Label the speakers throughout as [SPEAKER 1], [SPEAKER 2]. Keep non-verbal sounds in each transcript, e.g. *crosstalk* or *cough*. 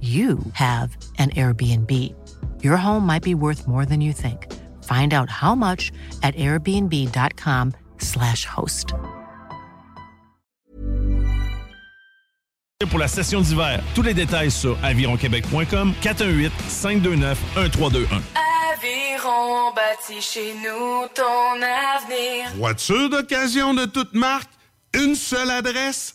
[SPEAKER 1] you have an Airbnb. Your home might be worth more than you think. Find out how much at airbnb.com/slash host.
[SPEAKER 2] Pour la session d'hiver, tous les détails sur avironquebec.com 418 529 1321.
[SPEAKER 3] Aviron bâti chez nous ton avenir.
[SPEAKER 4] Voiture d'occasion de toute marque, une seule adresse,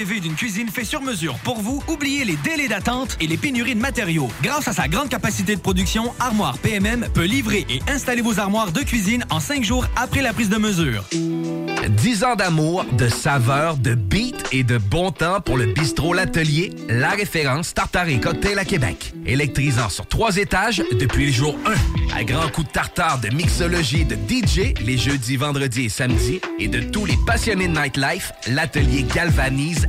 [SPEAKER 5] Rêvez d'une cuisine faite sur mesure pour vous? Oubliez les délais d'attente et les pénuries de matériaux. Grâce à sa grande capacité de production, Armoire PMM peut livrer et installer vos armoires de cuisine en cinq jours après la prise de mesure.
[SPEAKER 6] 10 ans d'amour, de saveur, de beat et de bon temps pour le bistrot L'Atelier, la référence tartare et cocktail à Québec. Électrisant sur trois étages depuis le jour 1. À grands coups de tartare, de mixologie, de DJ, les jeudis, vendredis et samedis, et de tous les passionnés de nightlife, L'Atelier galvanise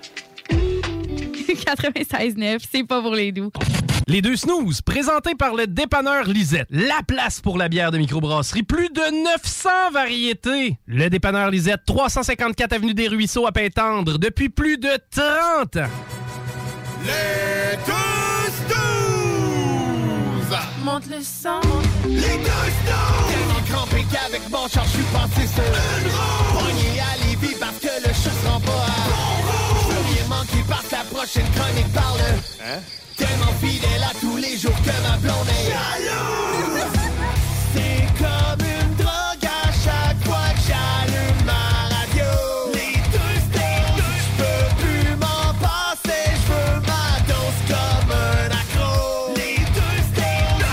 [SPEAKER 7] 96.9, c'est pas pour les doux.
[SPEAKER 8] Les deux snooze, présentés par le dépanneur Lisette. La place pour la bière de microbrasserie. Plus de 900 variétés. Le dépanneur Lisette, 354 Avenue des Ruisseaux à Pintendre, depuis plus de 30 ans.
[SPEAKER 9] Les deux snooze!
[SPEAKER 3] Monte le sang.
[SPEAKER 9] Les deux snooze! Tellement crampé qu'avec mon char, je suis passé sur une roue. Pogné à Lévis parce que le chat se rend pas à. Parce que la prochaine chronique parle. Hein? Tellement fidèle à tous les jours que ma blonde est jalouse. C'est comme une drogue à chaque fois que j'allume ma radio. Les deux snooze, je peux plus m'en passer, je veux ma dose comme un accro. Les deux snooze,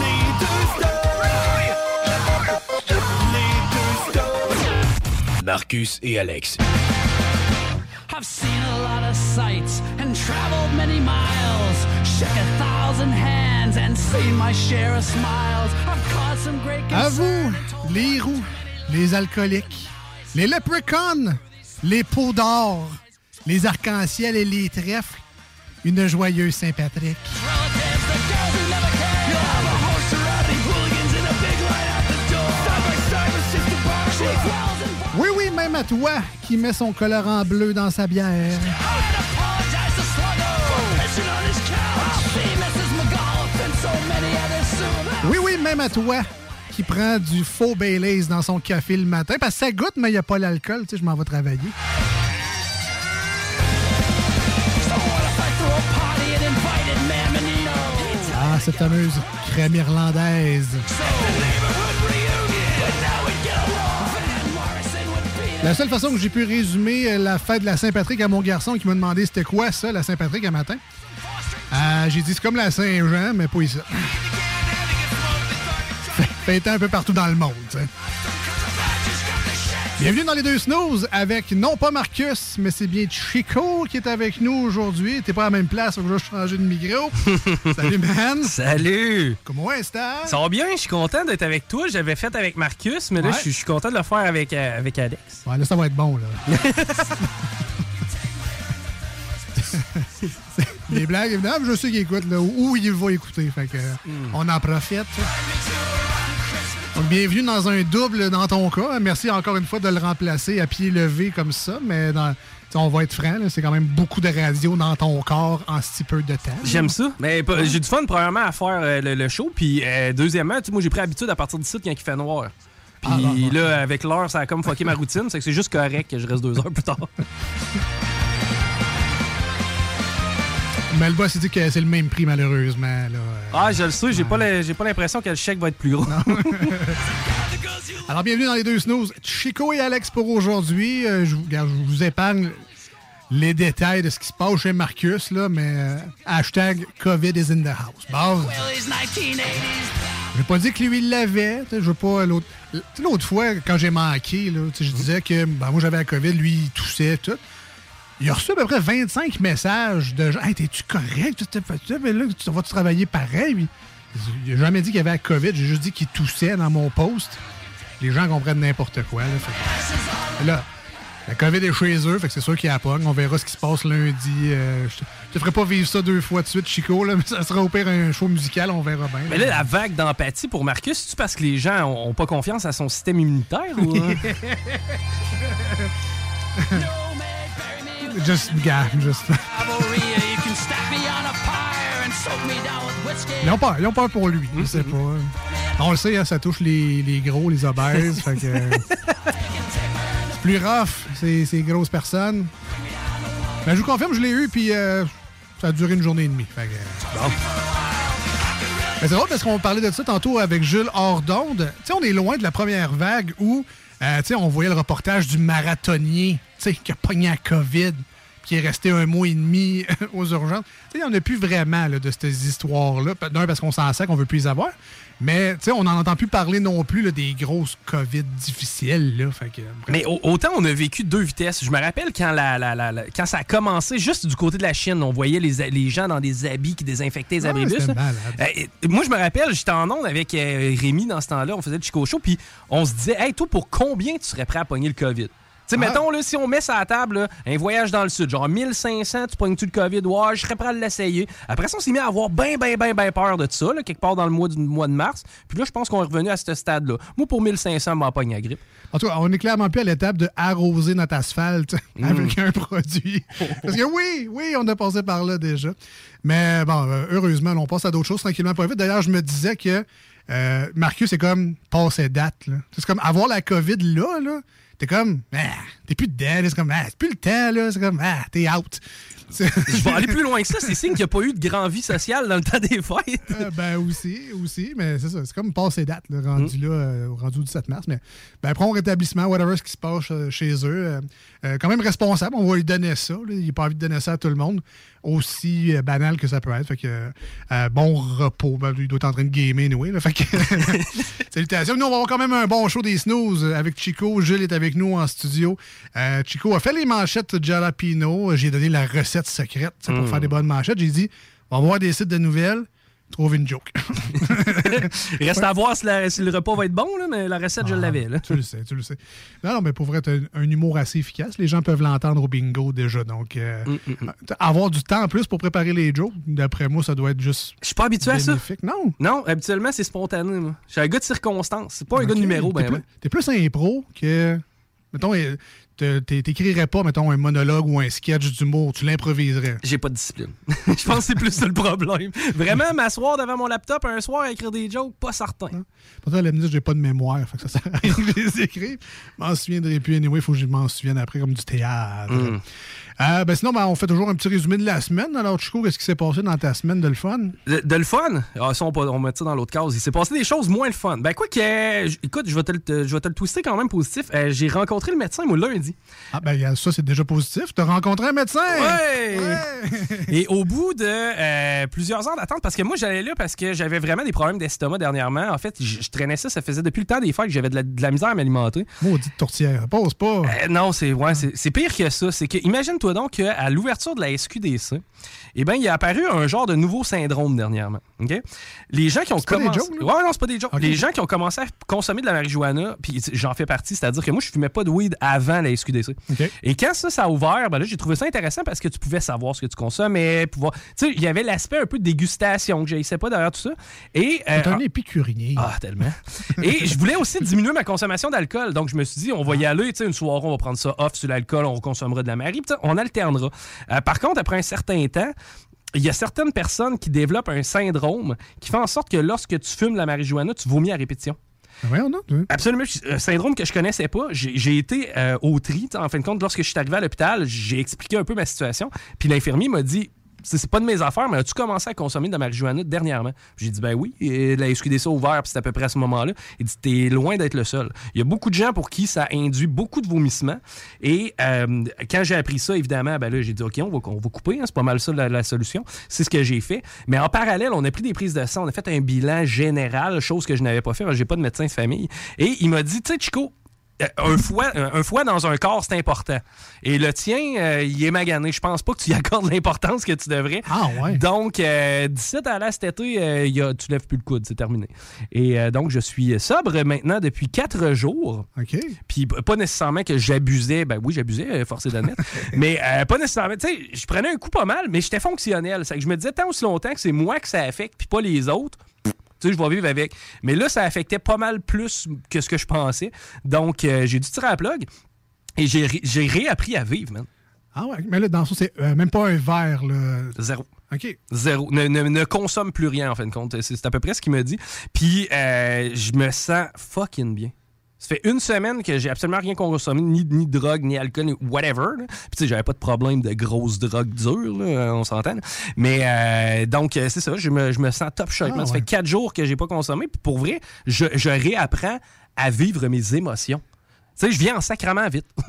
[SPEAKER 9] les deux snooze, les deux snooze.
[SPEAKER 10] Marcus et Alex.
[SPEAKER 11] A lot of sights and traveled many miles. Shook a thousand hands and seen my share of smiles. I've caught some great
[SPEAKER 12] À vous, les roux, les alcooliques, les leprechauns, les peaux d'or, les arcs-en-ciel et les trèfles, une joyeuse Saint-Patrick. À toi qui met son colorant bleu dans sa bière. Oui, oui, même à toi qui prend du faux Baileys dans son café le matin. Parce que ça goûte, mais il n'y a pas l'alcool. Tu sais, je m'en vais travailler. Ah, cette fameuse crème irlandaise. La seule façon que j'ai pu résumer la fête de la Saint-Patrick à mon garçon qui m'a demandé c'était quoi ça, la Saint-Patrick, un matin, euh, j'ai dit c'est comme la Saint-Jean, mais pas ici. *laughs* Un peu partout dans le monde. Bienvenue dans les deux snooze avec non pas Marcus, mais c'est bien Chico qui est avec nous aujourd'hui. T'es pas à la même place, faut que je change de micro. *laughs* Salut, man.
[SPEAKER 8] Salut!
[SPEAKER 12] Comment est-ce
[SPEAKER 8] Ça va bien, je suis content d'être avec toi. J'avais fait avec Marcus, mais là,
[SPEAKER 12] Ouais.
[SPEAKER 8] je suis- content de le faire avec, euh, avec Alex.
[SPEAKER 12] Ouais, là, ça va être bon, là. *laughs* *laughs* Les blagues, évidemment, je sais qu'il écoute, là, où il va écouter. Fait que, on en profite. Donc, bienvenue dans un double dans ton cas. Merci encore une fois de le remplacer à pied levé comme ça, mais dans- on va être franc, c'est quand même beaucoup de radio dans ton corps en si peu de temps.
[SPEAKER 8] J'aime ça. Mais j'ai du fun, premièrement, à faire euh, le, le show. Puis, euh, deuxièmement, tu sais, moi, j'ai pris l'habitude à partir d'ici quand il fait noir. Puis
[SPEAKER 12] Ah,
[SPEAKER 8] là, avec l'heure, ça a comme fucké ma routine. C'est que c'est juste correct que je reste deux heures plus tard. *laughs*
[SPEAKER 12] Mais le boss, il dit que c'est le même prix, malheureusement. Là.
[SPEAKER 8] Ah, je le sais, j'ai j'ai pas l'impression que le chèque va être plus gros. *laughs*
[SPEAKER 12] Alors, bienvenue dans les deux snooze. Chico et Alex pour aujourd'hui. Euh, je, vous- regarde, je vous épargne les détails de ce qui se passe chez Marcus, là, mais euh, hashtag COVID is in the house. Bon, j'ai pas dit que lui, il l'avait. Je veux pas. L'autre fois, quand j'ai manqué, là, je disais que ben, moi, j'avais la COVID, lui, il toussait, tout. Il a reçu à peu près 25 messages de gens. Hey, t'es-tu correct? Mais là, tu vas-tu travailler pareil? Il a jamais dit qu'il y avait la COVID. J'ai juste dit qu'il toussait dans mon post. Les gens comprennent n'importe quoi. Là, Fait là, la COVID est chez eux, fait que c'est sûr qu'il y a pogne. On verra ce qui se passe lundi. Euh, je, te, ferai pas vivre ça deux fois de suite, Chico, là, mais ça sera au pire un show musical, on verra bien.
[SPEAKER 8] Mais là, la vague d'empathie pour Marcus, c'est-tu parce que les gens ont, ont pas confiance à son système immunitaire ou. *laughs* *laughs* *laughs*
[SPEAKER 12] Juste, gars, juste. Ils ont peur, ils ont peur pour lui, je sais pas. On le sait, hein, ça touche les, les gros, les obèses, fait que... euh, c'est plus rough, ces, ces grosses personnes. Mais je vous confirme, je l'ai eu, puis euh, ça a duré une journée et demie. Fait que, Mais c'est drôle parce qu'on parlait de ça tantôt avec Jules hors d'onde. Tu sais, on est loin de la première vague où, euh, on voyait le reportage du marathonnier, qui a pogné la COVID, qui est resté un mois et demi *laughs* aux urgences. Il n'y en a plus vraiment là, de ces histoires-là. D'un, parce qu'on s'en sait qu'on veut plus les avoir. Mais, on n'en entend plus parler non plus là, des grosses COVID difficiles, là. Fait que, bref.
[SPEAKER 8] Mais au- autant on a vécu deux vitesses. Je me rappelle quand, la, la- la- la- quand ça a commencé, juste du côté de la Chine, on voyait les, gens dans des habits qui désinfectaient les
[SPEAKER 12] Ah,
[SPEAKER 8] abribus. Euh, moi, je me rappelle, j'étais en onde avec euh, Rémi dans ce temps-là, on faisait le Chico Show, puis on se disait, hey, toi, pour combien tu serais prêt à pogner le COVID? Tu sais,
[SPEAKER 12] Ah.
[SPEAKER 8] mettons, là, si on met ça à la table, là, un voyage dans le sud, genre 1500, tu pognes-tu le COVID? Ouais, je serais prêt à l'essayer. Après ça, on s'est mis à avoir bien, bien, bien, bien peur de ça, là, quelque part dans le mois, du mois de mars. Puis là, je pense qu'on est revenu à ce stade-là. Moi, pour 1500, m'en pogne la grippe.
[SPEAKER 12] En tout cas, on est clairement plus à l'étape de arroser notre asphalte *laughs*
[SPEAKER 8] Mm.
[SPEAKER 12] avec un produit. *laughs* Parce que oui, oui, on a passé par là déjà. Mais bon, euh, heureusement, on passe à d'autres choses tranquillement pas vite. D'ailleurs, je me disais que euh, Marcus est comme passé date. C'est comme avoir la COVID là, là. T'es comme, ah, t'es plus dedans. C'est comme, ah, c'est plus le temps, là. C'est comme, ah, t'es out.
[SPEAKER 8] Je vais aller plus loin que ça. C'est signe qu'il n'y a pas eu de grand vie sociale dans le temps des fêtes.
[SPEAKER 12] Euh, ben aussi, aussi, mais c'est ça, c'est comme passé date, là, rendu là, euh, rendu au 17 mars. Mais ben, prends au rétablissement, whatever ce qui se passe euh, chez eux. euh, euh, quand même responsable, on va lui donner ça. là. Il n'a pas envie de donner ça à tout le monde, aussi euh, banal que ça peut être. Fait que euh, bon repos. Ben, lui, il doit être en train de gamer, anyway, là. Fait que *laughs* salutations. Nous, on va avoir quand même un bon show des snooze avec Chico. Jules est avec nous en studio. Euh, Chico a fait les manchettes jalapino. J'ai donné la recette secrète pour
[SPEAKER 8] Mm.
[SPEAKER 12] faire des bonnes manchettes. J'ai dit, on va voir des sites de nouvelles. Trouve une joke. *laughs*
[SPEAKER 8] Il reste à voir si, la- si le repas va être bon, là, mais la recette, je l'avais.
[SPEAKER 12] Ah, Tu le sais, tu le sais. Non, non, mais pour vrai, un, un humour assez efficace. Les gens peuvent l'entendre au bingo déjà. Donc, euh,
[SPEAKER 8] Mm,
[SPEAKER 12] avoir du temps en plus pour préparer les jokes, d'après moi, ça doit être juste.
[SPEAKER 8] Je suis pas habitué à ça.
[SPEAKER 12] Non.
[SPEAKER 8] Non, habituellement, c'est spontané. Moi. Je suis un gars de circonstance. C'est pas un
[SPEAKER 12] Ok.
[SPEAKER 8] gars de numéro,
[SPEAKER 12] T'es
[SPEAKER 8] ben,
[SPEAKER 12] plus, t'es plus impro que. Mettons, t'écrirais pas, mettons, un monologue ou un sketch d'humour, tu l'improviserais.
[SPEAKER 8] J'ai pas de discipline. *laughs* Je pense que c'est plus ça le problème. Vraiment, m'asseoir devant mon laptop un soir à écrire des jokes, pas certain.
[SPEAKER 12] Pourtant, elle me dit j'ai pas de mémoire, fait que ça sert à rien que je les *laughs* écrive. Je m'en souviendrai plus. Anyway, il faut que je m'en souvienne après, comme du théâtre.
[SPEAKER 8] Mm.
[SPEAKER 12] Euh, ben sinon, ben, on fait toujours un petit résumé de la semaine. Alors, Chico, qu'est-ce qui s'est passé dans ta semaine de le fun?
[SPEAKER 8] De, de le fun? Ah, ça, on, on met ça dans l'autre case. Il s'est passé des choses moins le fun. Ben, quoi que. euh, écoute, je vais te, je vais te le twister quand même positif. Euh, J'ai rencontré le médecin, moi, lundi.
[SPEAKER 12] Ah, ben ça, c'est déjà positif. T'as rencontré un médecin!
[SPEAKER 8] Ouais! Et au bout de euh, plusieurs heures d'attente, parce que moi, j'allais là parce que j'avais vraiment des problèmes d'estomac dernièrement. En fait, je je traînais ça, ça faisait depuis le temps des fêtes que j'avais de la, de la misère à m'alimenter.
[SPEAKER 12] Maudite tourtière. Pose pas.
[SPEAKER 8] Non, c'est ouais, c'est pire que ça. C'est que donc qu'à l'ouverture de la SQDC, eh ben, il est apparu un genre de nouveau syndrome dernièrement. ok? Les gens qui ont
[SPEAKER 12] pas des
[SPEAKER 8] commencé.
[SPEAKER 12] jokes, là?
[SPEAKER 8] ouais, non, c'est pas des jokes.
[SPEAKER 12] Ok.
[SPEAKER 8] Les gens qui ont commencé à consommer de la marijuana, puis j'en fais partie, c'est-à-dire que moi, je fumais pas de weed avant la SQDC. Et quand ça, ça a ouvert, ben là, j'ai trouvé ça intéressant parce que tu pouvais savoir ce que tu consommais, pouvoir. Tu sais, il y avait l'aspect un peu de dégustation que j'haïssais pas derrière tout ça. Et. euh,
[SPEAKER 12] un épicurien.
[SPEAKER 8] ah, tellement. Et je voulais aussi diminuer ma consommation d'alcool. Donc, je me suis dit, on va y aller, tu sais, une soirée, on va prendre ça off sur l'alcool, on consommera de la Marie, sais, on alternera. Euh, par contre, après un certain temps, il y a certaines personnes qui développent un syndrome qui fait en sorte que lorsque tu fumes la marijuana, tu vomis à répétition.
[SPEAKER 12] Voyons donc. hein.
[SPEAKER 8] Absolument. Un syndrome que je connaissais pas. J'ai j'ai été euh, au tri. En fin de compte, lorsque je suis arrivé à l'hôpital, j'ai expliqué un peu ma situation. Puis l'infirmier m'a dit c'est pas de mes affaires, mais as-tu commencé à consommer de la marijuana dernièrement? J'ai dit, ben oui, et la SQDC a ouvert, puis c'est à peu près à ce moment-là. Il dit, t'es loin d'être le seul. Il y a beaucoup de gens pour qui ça induit beaucoup de vomissements. Et euh, quand j'ai appris ça, évidemment, ben là, j'ai dit, OK, on va, on va couper, hein, c'est pas mal ça la, la solution. C'est ce que j'ai fait. Mais en parallèle, on a pris des prises de sang, on a fait un bilan général, chose que je n'avais pas fait, j'ai pas de médecin de famille. Et il m'a dit, tu sais, Chico, un foie, un un foie dans un corps, c'est important. Et le tien, euh, il est magané. Je pense pas que tu y *laughs* accordes l'importance que tu devrais.
[SPEAKER 12] Ah ouais.
[SPEAKER 8] Donc, euh, d'ici à là cet été, euh, il y a- tu lèves plus le coude, c'est terminé. Et euh, donc, je suis sobre maintenant depuis quatre jours.
[SPEAKER 12] OK.
[SPEAKER 8] Puis pas nécessairement que j'abusais. Ben oui, j'abusais, euh, forcé d'admettre. *laughs* mais euh, pas nécessairement. Tu sais, je prenais un coup pas mal, mais j'étais fonctionnel. C'est que je me disais tant aussi longtemps que c'est moi que ça affecte, puis pas les autres. Tu sais, je vais vivre avec. Mais là, ça affectait pas mal plus que ce que je pensais. Donc, euh, j'ai dû tirer à la plug. Et j'ai ré- j'ai réappris à vivre, man.
[SPEAKER 12] Ah ouais, mais là, dans ça, c'est euh, même pas un verre, là.
[SPEAKER 8] Zéro.
[SPEAKER 12] OK.
[SPEAKER 8] Zéro. Ne, ne- ne consomme plus rien, en fin de compte. C'est c'est à peu près ce qu'il me dit. Puis, euh, je me sens fucking bien. Ça fait une semaine que j'ai absolument rien consommé, ni, ni drogue, ni alcool, ni whatever. là. Puis, tu sais, j'avais pas de problème de grosse drogue dure, là, on s'entend. Mais, euh, donc, euh, c'est ça, je me, je me sens top shape.
[SPEAKER 12] Ah.
[SPEAKER 8] Ça fait quatre jours que j'ai pas consommé. Puis, pour vrai, je, je réapprends à vivre mes émotions. Tu sais, je viens en sacrament vite. *laughs*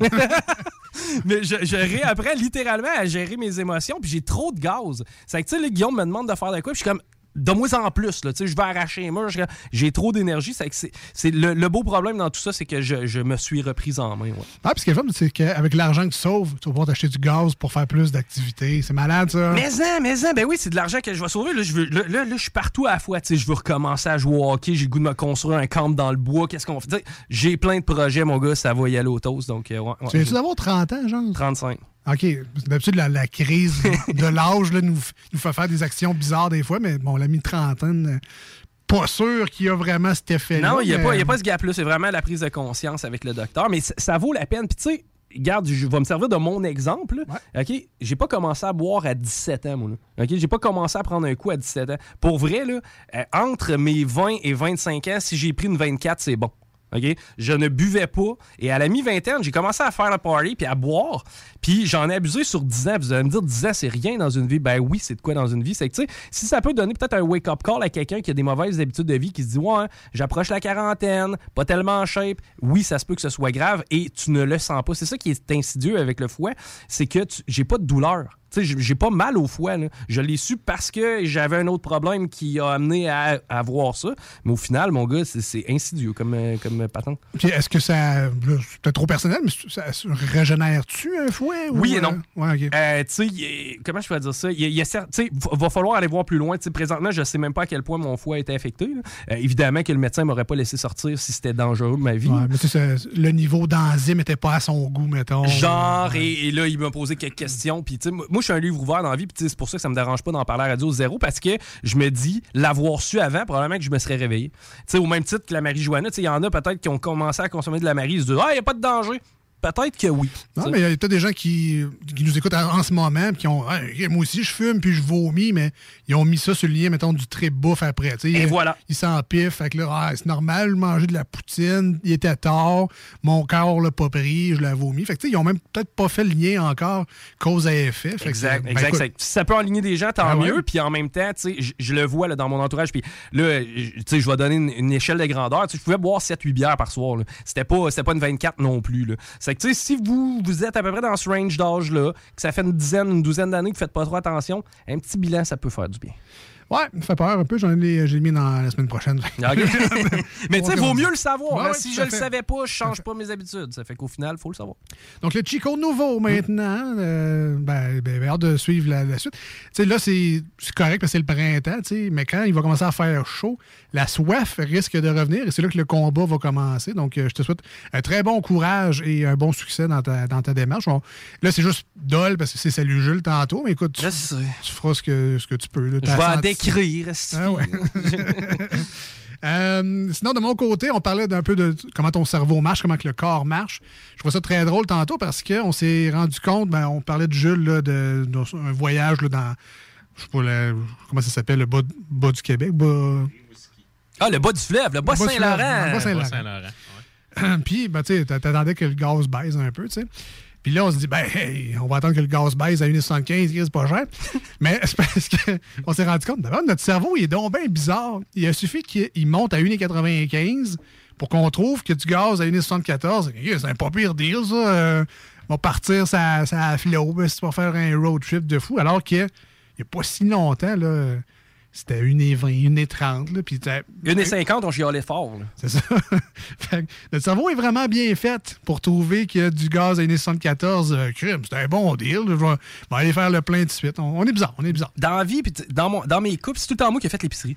[SPEAKER 8] Mais je, je réapprends littéralement à gérer mes émotions, puis j'ai trop de gaz. C'est que, tu sais, Guillaume me demande de faire de quoi, puis je suis comme, donne-moi en plus, là, tu sais, je vais arracher les murs, j'ai trop d'énergie. C'est le, le beau problème dans tout ça, c'est que je, je me suis reprise en main. ouais.
[SPEAKER 12] Ah, puis ce qui est fun, c'est qu'avec l'argent que tu sauves, tu vas pouvoir t'acheter du gaz pour faire plus d'activités. C'est malade, ça.
[SPEAKER 8] Mais ça, mais ça, ben oui, c'est de l'argent que je vais sauver. Là, je veux, là, là, là, je suis partout à la fois. Tu sais, je veux recommencer à jouer au hockey. J'ai le goût de me construire un camp dans le bois. Qu'est-ce qu'on fait? J'ai plein de projets, mon gars. Ça va y aller au toast. Donc, euh, ouais, ouais.
[SPEAKER 12] Tu viens-tu d'avoir 30 ans, genre?
[SPEAKER 8] 35.
[SPEAKER 12] OK. D'habitude, la, la crise de *laughs* l'âge nous, nous fait faire des actions bizarres des fois, mais bon, l'ami de trentaine, euh, pas sûr qu'il y a vraiment cet effet-là.
[SPEAKER 8] Non, il n'y a,
[SPEAKER 12] mais-
[SPEAKER 8] a pas ce gap-là. C'est vraiment la prise de conscience avec le docteur. Mais ça vaut la peine. Puis, tu sais, regarde, je vais me servir de mon exemple. là. OK? J'ai pas commencé à boire à 17 ans, moi. là. OK? J'ai pas commencé à prendre un coup à 17 ans. Pour vrai, là, euh, entre mes 20 et 25 ans, si j'ai pris une 24, c'est bon. OK? Je ne buvais pas. Et à la mi-vingtaine, j'ai commencé à faire la party puis à boire. Puis j'en ai abusé sur 10 ans. Vous allez me dire, 10 ans, c'est rien dans une vie. Ben oui, c'est de quoi dans une vie? C'est que, tu sais, si ça peut donner peut-être un wake-up call à quelqu'un qui a des mauvaises habitudes de vie, qui se dit, ouais, j'approche la quarantaine, pas tellement en shape. Oui, ça se peut que ce soit grave et tu ne le sens pas. C'est ça qui est insidieux avec le foie, c'est que j'ai pas de douleur. Sais, j'ai- pas mal au foie. là. Je l'ai su parce que j'avais un autre problème qui a amené à, à voir ça. Mais au final, mon gars, c'est- insidieux comme, euh, comme patente.
[SPEAKER 12] Puis est-ce que ça. peut-être trop personnel, mais ça, ça régénère-tu un fouet? ou,
[SPEAKER 8] Oui et
[SPEAKER 12] euh,
[SPEAKER 8] non.
[SPEAKER 12] Ouais.
[SPEAKER 8] Euh, tu sais, a- comment je peux dire ça? Il y a- il va, falloir aller voir plus loin. Tu sais, présentement, je sais même pas à quel point mon foie a été affecté. Euh, évidemment que le médecin m'aurait pas laissé sortir si c'était dangereux de ma vie.
[SPEAKER 12] Ouais, mais tu sais, ça- le niveau d'enzyme était pas à son goût, mettons.
[SPEAKER 8] Genre, et, et là, il m'a posé quelques questions. Puis, moi, je suis un livre ouvert dans la vie. Puis, c'est pour ça que ça me dérange pas d'en parler à radio zéro. Parce que je me dis, l'avoir su avant, probablement que je me serais réveillé. Sais, au même titre que la marijuana, il y en a peut-être qui ont commencé à consommer de la marie. Ils se disent, ah, il n'y a pas de danger. Peut-être que oui.
[SPEAKER 12] Non, mais il y a peut-être des gens qui, qui nous écoutent en, en ce moment puis qui ont Hey, moi aussi je fume puis je vomis, mais ils ont mis ça sur le lien, mettons, du trip bouffe après.
[SPEAKER 8] Et
[SPEAKER 12] Ils-
[SPEAKER 8] voilà.
[SPEAKER 12] Ils s'empifent. Fait que là, ah, c'est normal manger de la poutine. Il était tard. Mon corps l'a pas pris. Je l'ai vomi. Fait que tu sais, ils ont même peut-être pas fait le lien encore cause à effet. Fait que,
[SPEAKER 8] Exact,
[SPEAKER 12] ben,
[SPEAKER 8] exact.
[SPEAKER 12] écoute,
[SPEAKER 8] Ça- peut aligner des gens, tant
[SPEAKER 12] Ah
[SPEAKER 8] mieux. Puis en même temps, tu sais, je- le vois là, dans mon entourage. Puis là, je- tu sais, je vais donner une, une échelle de grandeur. Tu sais, je pouvais boire 7-8 bières par soir. C'était pas, c'était pas une 24 non plus. là. Tu sais, si vous, vous êtes à peu près dans ce range d'âge-là, que ça fait une dizaine, une douzaine d'années que vous faites pas trop attention, un petit bilan, ça peut faire du bien.
[SPEAKER 12] Ouais, ça fait peur un peu. J'en ai, j'ai mis dans la semaine prochaine. *laughs* *laughs*
[SPEAKER 8] Mais tu sais, vaut mieux le savoir.
[SPEAKER 12] Ouais,
[SPEAKER 8] hein. si je le savais pas, je change pas mes habitudes. Ça fait qu'au final, il faut le savoir.
[SPEAKER 12] Donc, le Chico nouveau maintenant, euh, ben, ben, ben, hâte de suivre la, la suite. Tu sais, là, c'est c'est correct parce que c'est le printemps, tu sais, mais quand il va commencer à faire chaud, la soif risque de revenir et c'est là que le combat va commencer. Donc, euh, je te souhaite un très bon courage et un bon succès dans ta, dans ta démarche. On- là, c'est juste dol parce que c'est salut Jules tantôt, mais écoute, tu, tu feras ce que, ce que tu peux. là.
[SPEAKER 8] Esti.
[SPEAKER 12] Ah ouais. *laughs* Euh, sinon, de mon côté, on parlait d'un peu de comment ton cerveau marche, comment que le corps marche. Je trouvais ça très drôle tantôt parce qu'on s'est rendu compte, ben, on parlait de Jules, là, de, d'un voyage là, dans, je sais pas, le- comment ça s'appelle, le bas, bas du Québec. Bas...
[SPEAKER 8] Ah, le bas du fleuve, le bas Saint-Laurent.
[SPEAKER 12] le bas Saint-Laurent. *clears throat* Puis, ben, tu t'attendais que le gaz baisse un peu, tu sais. Puis là, on se dit, ben, hey, on va attendre que le gaz baisse à 1,75, c'est pas cher. *laughs* Mais c'est parce qu'on s'est rendu compte, d'abord, notre cerveau, il est donc bien bizarre. Il a suffi qu'il il monte à 1,95 pour qu'on trouve que du gaz à 1,74, c'est un pas pire deal, ça. Euh, on va partir ça, ça flot, ben, si tu vas faire un road trip de fou. Alors qu'il n'y a pas si longtemps, là, c'était 1,20, 1,30. là, Puis t'as-
[SPEAKER 8] 1,50, on chialait fort.
[SPEAKER 12] c'est ça. *laughs* Fait que notre cerveau est vraiment bien fait pour trouver qu'il y a du gaz à 1,74 euh, crime. C'est un bon deal. Je vais, vais aller faire le plein tout de suite. On, on est bizarre, on est bizarre.
[SPEAKER 8] Dans la vie, dans, mon- dans mes coupes, c'est tout le temps moi qui ai fait l'épicerie.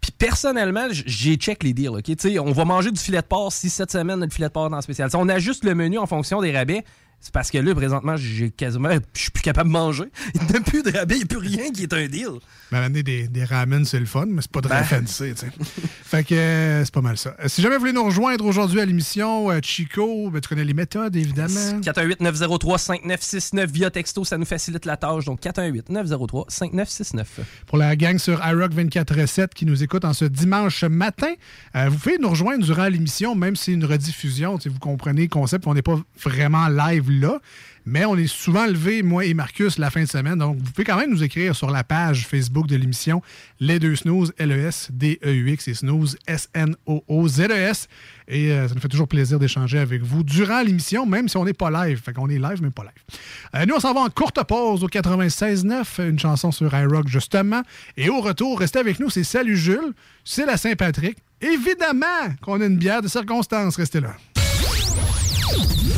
[SPEAKER 8] Puis personnellement, j'ai check les deals. ok? On va manger du filet de porc si cette semaine, notre filet de porc dans le spécial. On ajuste le menu en fonction des rabais. C'est parce que là, présentement, j'ai quasiment. *laughs* Je suis plus capable de manger. Il n'y a plus de rabais, il n'y a plus rien qui est un deal.
[SPEAKER 12] Mais amener des, des ramen, c'est le fun, mais c'est pas très
[SPEAKER 8] Ben.
[SPEAKER 12] fancy. tu sais. *laughs* fait que euh, c'est pas mal ça. Euh, Si jamais vous voulez nous rejoindre aujourd'hui à l'émission, euh, Chico, ben, tu connais les méthodes, évidemment.
[SPEAKER 8] 418-903-5969 via texto, ça nous facilite la tâche. Donc 418-903-5969.
[SPEAKER 12] Pour la gang sur iRock 24-7 qui nous écoute en ce dimanche matin, euh, vous pouvez nous rejoindre durant l'émission, même si c'est une rediffusion. Vous comprenez le concept, on n'est pas vraiment live là, mais on est souvent levé, moi et Marcus, la fin de semaine. Donc, vous pouvez quand même nous écrire sur la page Facebook de l'émission Les Deux Snooze, L-E-S-D-E-U-X et Snooze, S-N-O-O-Z-E-S. Et euh, ça nous fait toujours plaisir d'échanger avec vous durant l'émission, même si on n'est pas live. Fait qu'on est live, mais pas live. Euh, nous, on s'en va en courte pause au 96.9, une chanson sur iRock, justement. Et au retour, restez avec nous, c'est Salut Jules, c'est la Saint-Patrick. Évidemment qu'on a une bière de circonstance, restez là.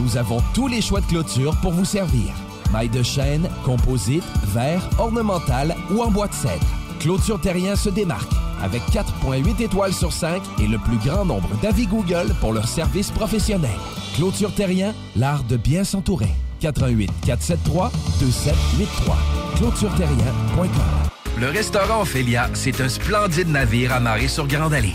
[SPEAKER 13] nous avons tous les choix de clôture pour vous servir. Maille de chêne, composite, verre, ornemental ou en bois de cèdre. Clôture Terrien se démarque avec 4.8 étoiles sur 5 et le plus grand nombre d'avis Google pour leur service professionnel. Clôture Terrien, l'art de bien s'entourer. 88 473 2783. ClôtureTerrien.com.
[SPEAKER 6] Le restaurant Ophélia, c'est un splendide navire amarré sur Grande Allée.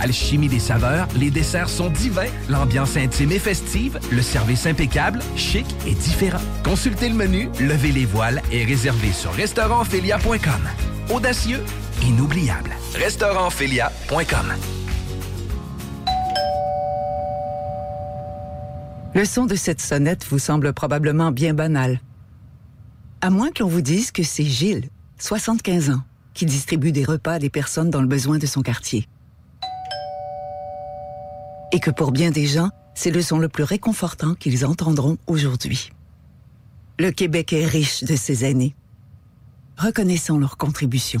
[SPEAKER 6] Alchimie des saveurs, les desserts sont divins, l'ambiance intime et festive, le service impeccable, chic et différent. Consultez le menu, levez les voiles et réservez sur restaurantphilia.com. Audacieux, inoubliable. Restaurantphilia.com.
[SPEAKER 14] Le son de cette sonnette vous semble probablement bien banal. À moins que l'on vous dise que c'est Gilles, 75 ans, qui distribue des repas à des personnes dans le besoin de son quartier. Et que pour bien des gens, c'est le son le plus réconfortant qu'ils entendront aujourd'hui. Le Québec est riche de ses aînés. Reconnaissons leur contribution.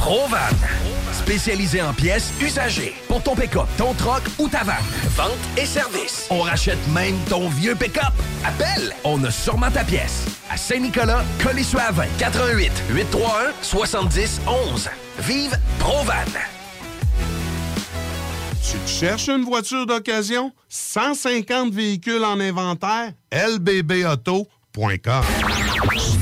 [SPEAKER 6] Provan. Spécialisé en pièces usagées. Pour ton pick-up, ton troc ou ta vanne. Vente et service. On rachète même ton vieux pick-up. Appelle, on a sûrement ta pièce. À Saint-Nicolas, Colissois 88 831 70 11. Vive Provan.
[SPEAKER 15] Tu te cherches une voiture d'occasion? 150 véhicules en inventaire? lbbauto.com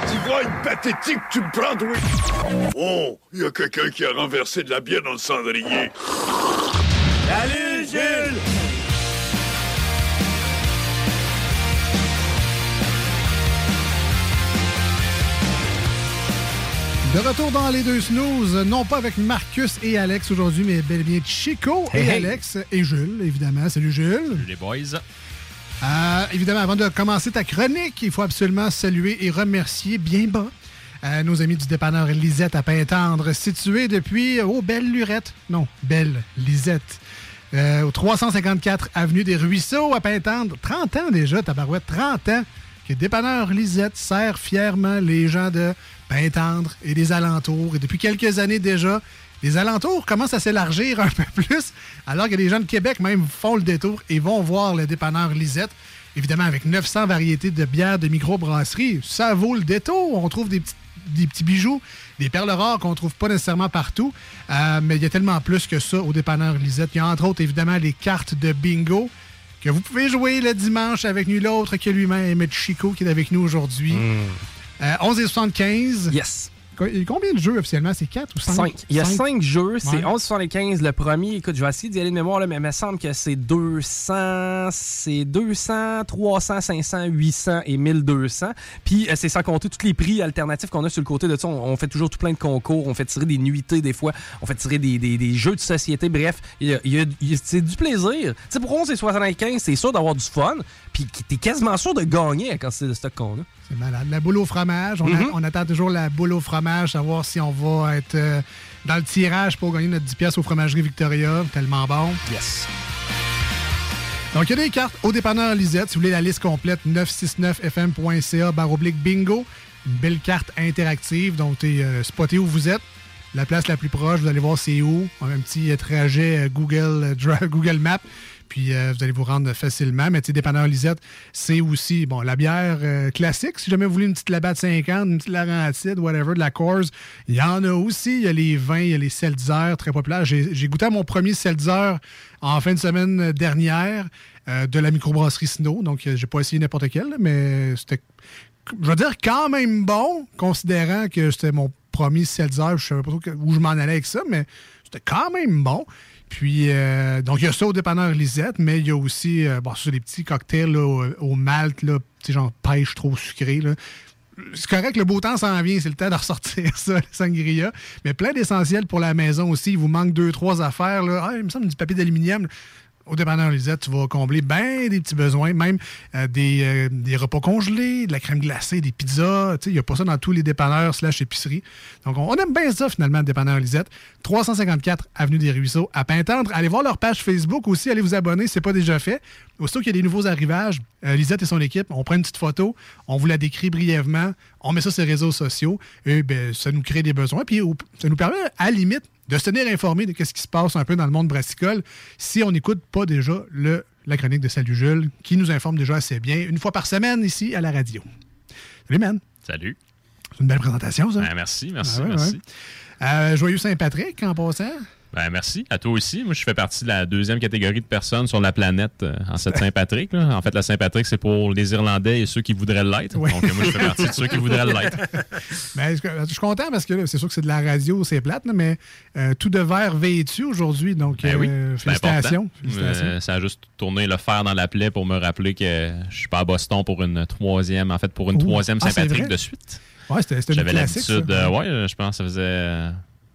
[SPEAKER 16] Quel genre d'ivrogne pathétique tu me prends, toi? Oh, il y a quelqu'un qui a renversé de la bière dans le cendrier.
[SPEAKER 11] Salut Jules
[SPEAKER 12] De retour dans les deux snooze, non pas avec Marcus et Alex aujourd'hui, mais bel et bien Chico
[SPEAKER 8] Hey,
[SPEAKER 12] et
[SPEAKER 8] hey.
[SPEAKER 12] Alex et Jules, évidemment. Salut Jules.
[SPEAKER 8] Les boys.
[SPEAKER 12] Euh, évidemment, avant de commencer ta chronique, il faut absolument saluer et remercier bien bas Euh, nos amis du dépanneur Lisette à Pintendre, situé depuis, oh, Belle Lurette. Non, Belle Lisette. Euh, au 354 Avenue des Ruisseaux à Pintendre. 30 ans déjà, tabarouette, 30 ans que Dépanneur Lisette sert fièrement les gens de Pintendre et des alentours. Et depuis quelques années déjà, les alentours commencent à s'élargir un peu plus, alors que les gens de Québec même font le détour et vont voir le dépanneur Lisette. Évidemment, avec 900 variétés de bières de microbrasserie, ça vaut le détour. On trouve des petits, des petits bijoux, des perles rares qu'on trouve pas nécessairement partout. Euh, mais il y a tellement plus que ça au dépanneur Lisette. Il y a entre autres, évidemment, les cartes de bingo que vous pouvez jouer le dimanche avec nul autre que lui-même, Chico, qui est avec nous aujourd'hui. Euh, 11 et 75.
[SPEAKER 8] Yes.
[SPEAKER 12] Combien de jeux officiellement? C'est 4 ou 5?
[SPEAKER 8] 5. Il y a 5 jeux. C'est
[SPEAKER 12] Ouais.
[SPEAKER 8] 11,75 le premier. Écoute, je vais essayer d'y aller de mémoire, là, mais il me semble que c'est 200, c'est 200, 300, 500, 800 et 1200. Puis euh, c'est sans compter tous les prix alternatifs qu'on a sur le côté de ça. On, on fait toujours tout plein de concours. On fait tirer des nuitées des fois. On fait tirer des, des- des jeux de société. Bref, c'est du plaisir. Tu sais, pour 11 et 75, c'est sûr d'avoir du fun. Puis t'es quasiment sûr de gagner quand c'est de stock qu'on a.
[SPEAKER 12] C'est malade. La boule au fromage. On, a-
[SPEAKER 8] Mhm.
[SPEAKER 12] on attend toujours la boule au fromage, savoir si on va être euh, dans le tirage pour gagner notre 10 pièces au fromagerie Victoria. Tellement bon.
[SPEAKER 8] Yes.
[SPEAKER 12] Donc, il y a des cartes au dépanneur Lisette. Si vous voulez la liste complète, 969fm.ca baroblique bingo. Une belle carte interactive. Donc, tu es spoté où vous êtes. La place la plus proche, vous allez voir c'est où. On a un petit euh, trajet euh, Google, euh, *laughs* Google Maps. Puis euh, vous allez vous rendre facilement. Mais tu sais, dépanneur Lisette, c'est aussi bon la bière euh, classique. Si jamais vous voulez une petite Labatt 50, une petite Laurentide, whatever, de la Coors, il y en a aussi. Il y a les vins, il y a les seltzer très populaires. J'ai goûté à mon premier seltzer en fin de semaine dernière euh, de la microbrasserie Snow. Donc, j'ai pas essayé n'importe quel, mais c'était, je veux dire, quand même bon, considérant que c'était mon premier seltzer. Je savais pas trop où je m'en allais avec ça, mais c'était quand même bon. Puis, euh, donc, il y a ça au dépanneur Lisette, mais il y a aussi, euh, bon, ça, des petits cocktails au, malt, là, genre pêche trop sucré. Là. C'est correct, le beau temps s'en vient, c'est le temps de ressortir *laughs* ça, le sangria. Mais plein d'essentiels pour la maison aussi. Il vous manque deux, trois affaires. Là. Ah, il me semble du papier d'aluminium. Au dépanneur Lisette, tu vas combler bien des petits besoins, même euh, des, euh, des repas congelés, de la crème glacée, des pizzas. Il n'y a pas ça dans tous les dépanneurs slash épiceries. Donc, on, aime bien ça, finalement, le dépanneur Lisette. 354 Avenue des Ruisseaux à Pintendre. Allez voir leur page Facebook aussi. Allez vous abonner si ce n'est pas déjà fait. Aussitôt qu'il y a des nouveaux arrivages, euh, Lisette et son équipe, on prend une petite photo, on vous la décrit brièvement, on met ça sur les réseaux sociaux et ben, ça nous crée des besoins. Puis ça nous permet, à la limite, de se tenir informé de ce qui se passe un peu dans le monde brassicole si on n'écoute pas déjà le, la chronique de Salut Jules, qui nous informe déjà assez bien, une fois par semaine ici à la radio. Salut, man.
[SPEAKER 17] Salut.
[SPEAKER 12] C'est une belle présentation, ça.
[SPEAKER 17] Ben, merci, merci,
[SPEAKER 12] Ah ouais,
[SPEAKER 17] merci.
[SPEAKER 12] ouais. Euh, joyeux Saint-Patrick en passant.
[SPEAKER 17] Ben, merci. À toi aussi. Moi, je fais partie de la deuxième catégorie de personnes sur la planète euh, en cette Saint-Patrick. En fait, la Saint-Patrick, c'est pour les Irlandais et ceux qui voudraient l'être. Donc, moi, je fais partie de ceux qui voudraient l'être. *laughs*
[SPEAKER 12] Ben, je je suis content parce que c'est sûr que c'est de la radio, c'est plate, là, mais euh, tout de verre vêtu aujourd'hui. Donc,
[SPEAKER 17] Ben oui,
[SPEAKER 12] euh, félicitations.
[SPEAKER 17] ça a juste tourné le fer dans la plaie pour me rappeler que je suis pas à Boston pour une troisième, en fait, pour une
[SPEAKER 12] Ouh.
[SPEAKER 17] troisième
[SPEAKER 12] Ah,
[SPEAKER 17] Saint-Patrick de suite.
[SPEAKER 12] Ouais, c'était
[SPEAKER 17] J'avais l'habitude, ouais, je pense que ça faisait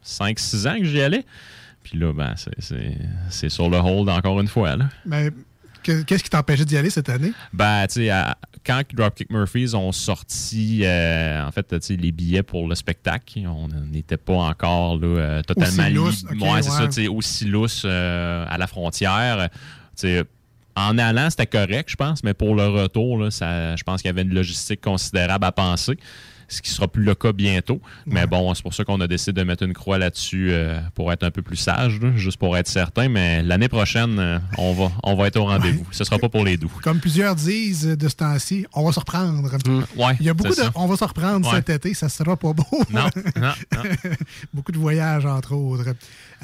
[SPEAKER 17] 5-6 ans que j'y allais. Puis là, ben, c'est- sur le hold encore une fois. Là.
[SPEAKER 12] Mais que- qu'est-ce qui t'empêchait d'y aller cette année?
[SPEAKER 17] Ben, tu sais, quand Dropkick Murphys ont sorti, euh, en fait, tu sais, les billets pour le spectacle, on n'était pas encore là, euh, totalement
[SPEAKER 12] lousse,
[SPEAKER 17] Ouais, c'est ça, tu sais, aussi lousse euh, à la frontière. Tu sais, en allant, c'était correct, je pense, mais pour le retour, là, ça, je pense qu'il y avait une logistique considérable à penser. Ce qui sera plus le cas bientôt. Mais bon, c'est pour ça qu'on a décidé de mettre une croix là-dessus euh, pour être un peu plus sage, là, juste pour être certain. Mais l'année prochaine, euh, on, va, on va être au rendez-vous. Ce sera pas pour les doux.
[SPEAKER 12] Comme plusieurs disent de ce temps-ci, on va se reprendre.
[SPEAKER 17] ouais,
[SPEAKER 12] Il y a beaucoup de
[SPEAKER 17] ça.
[SPEAKER 12] on va se reprendre cet été, ça sera pas beau.
[SPEAKER 17] Non, non, *laughs* non.
[SPEAKER 12] beaucoup de voyages, entre autres.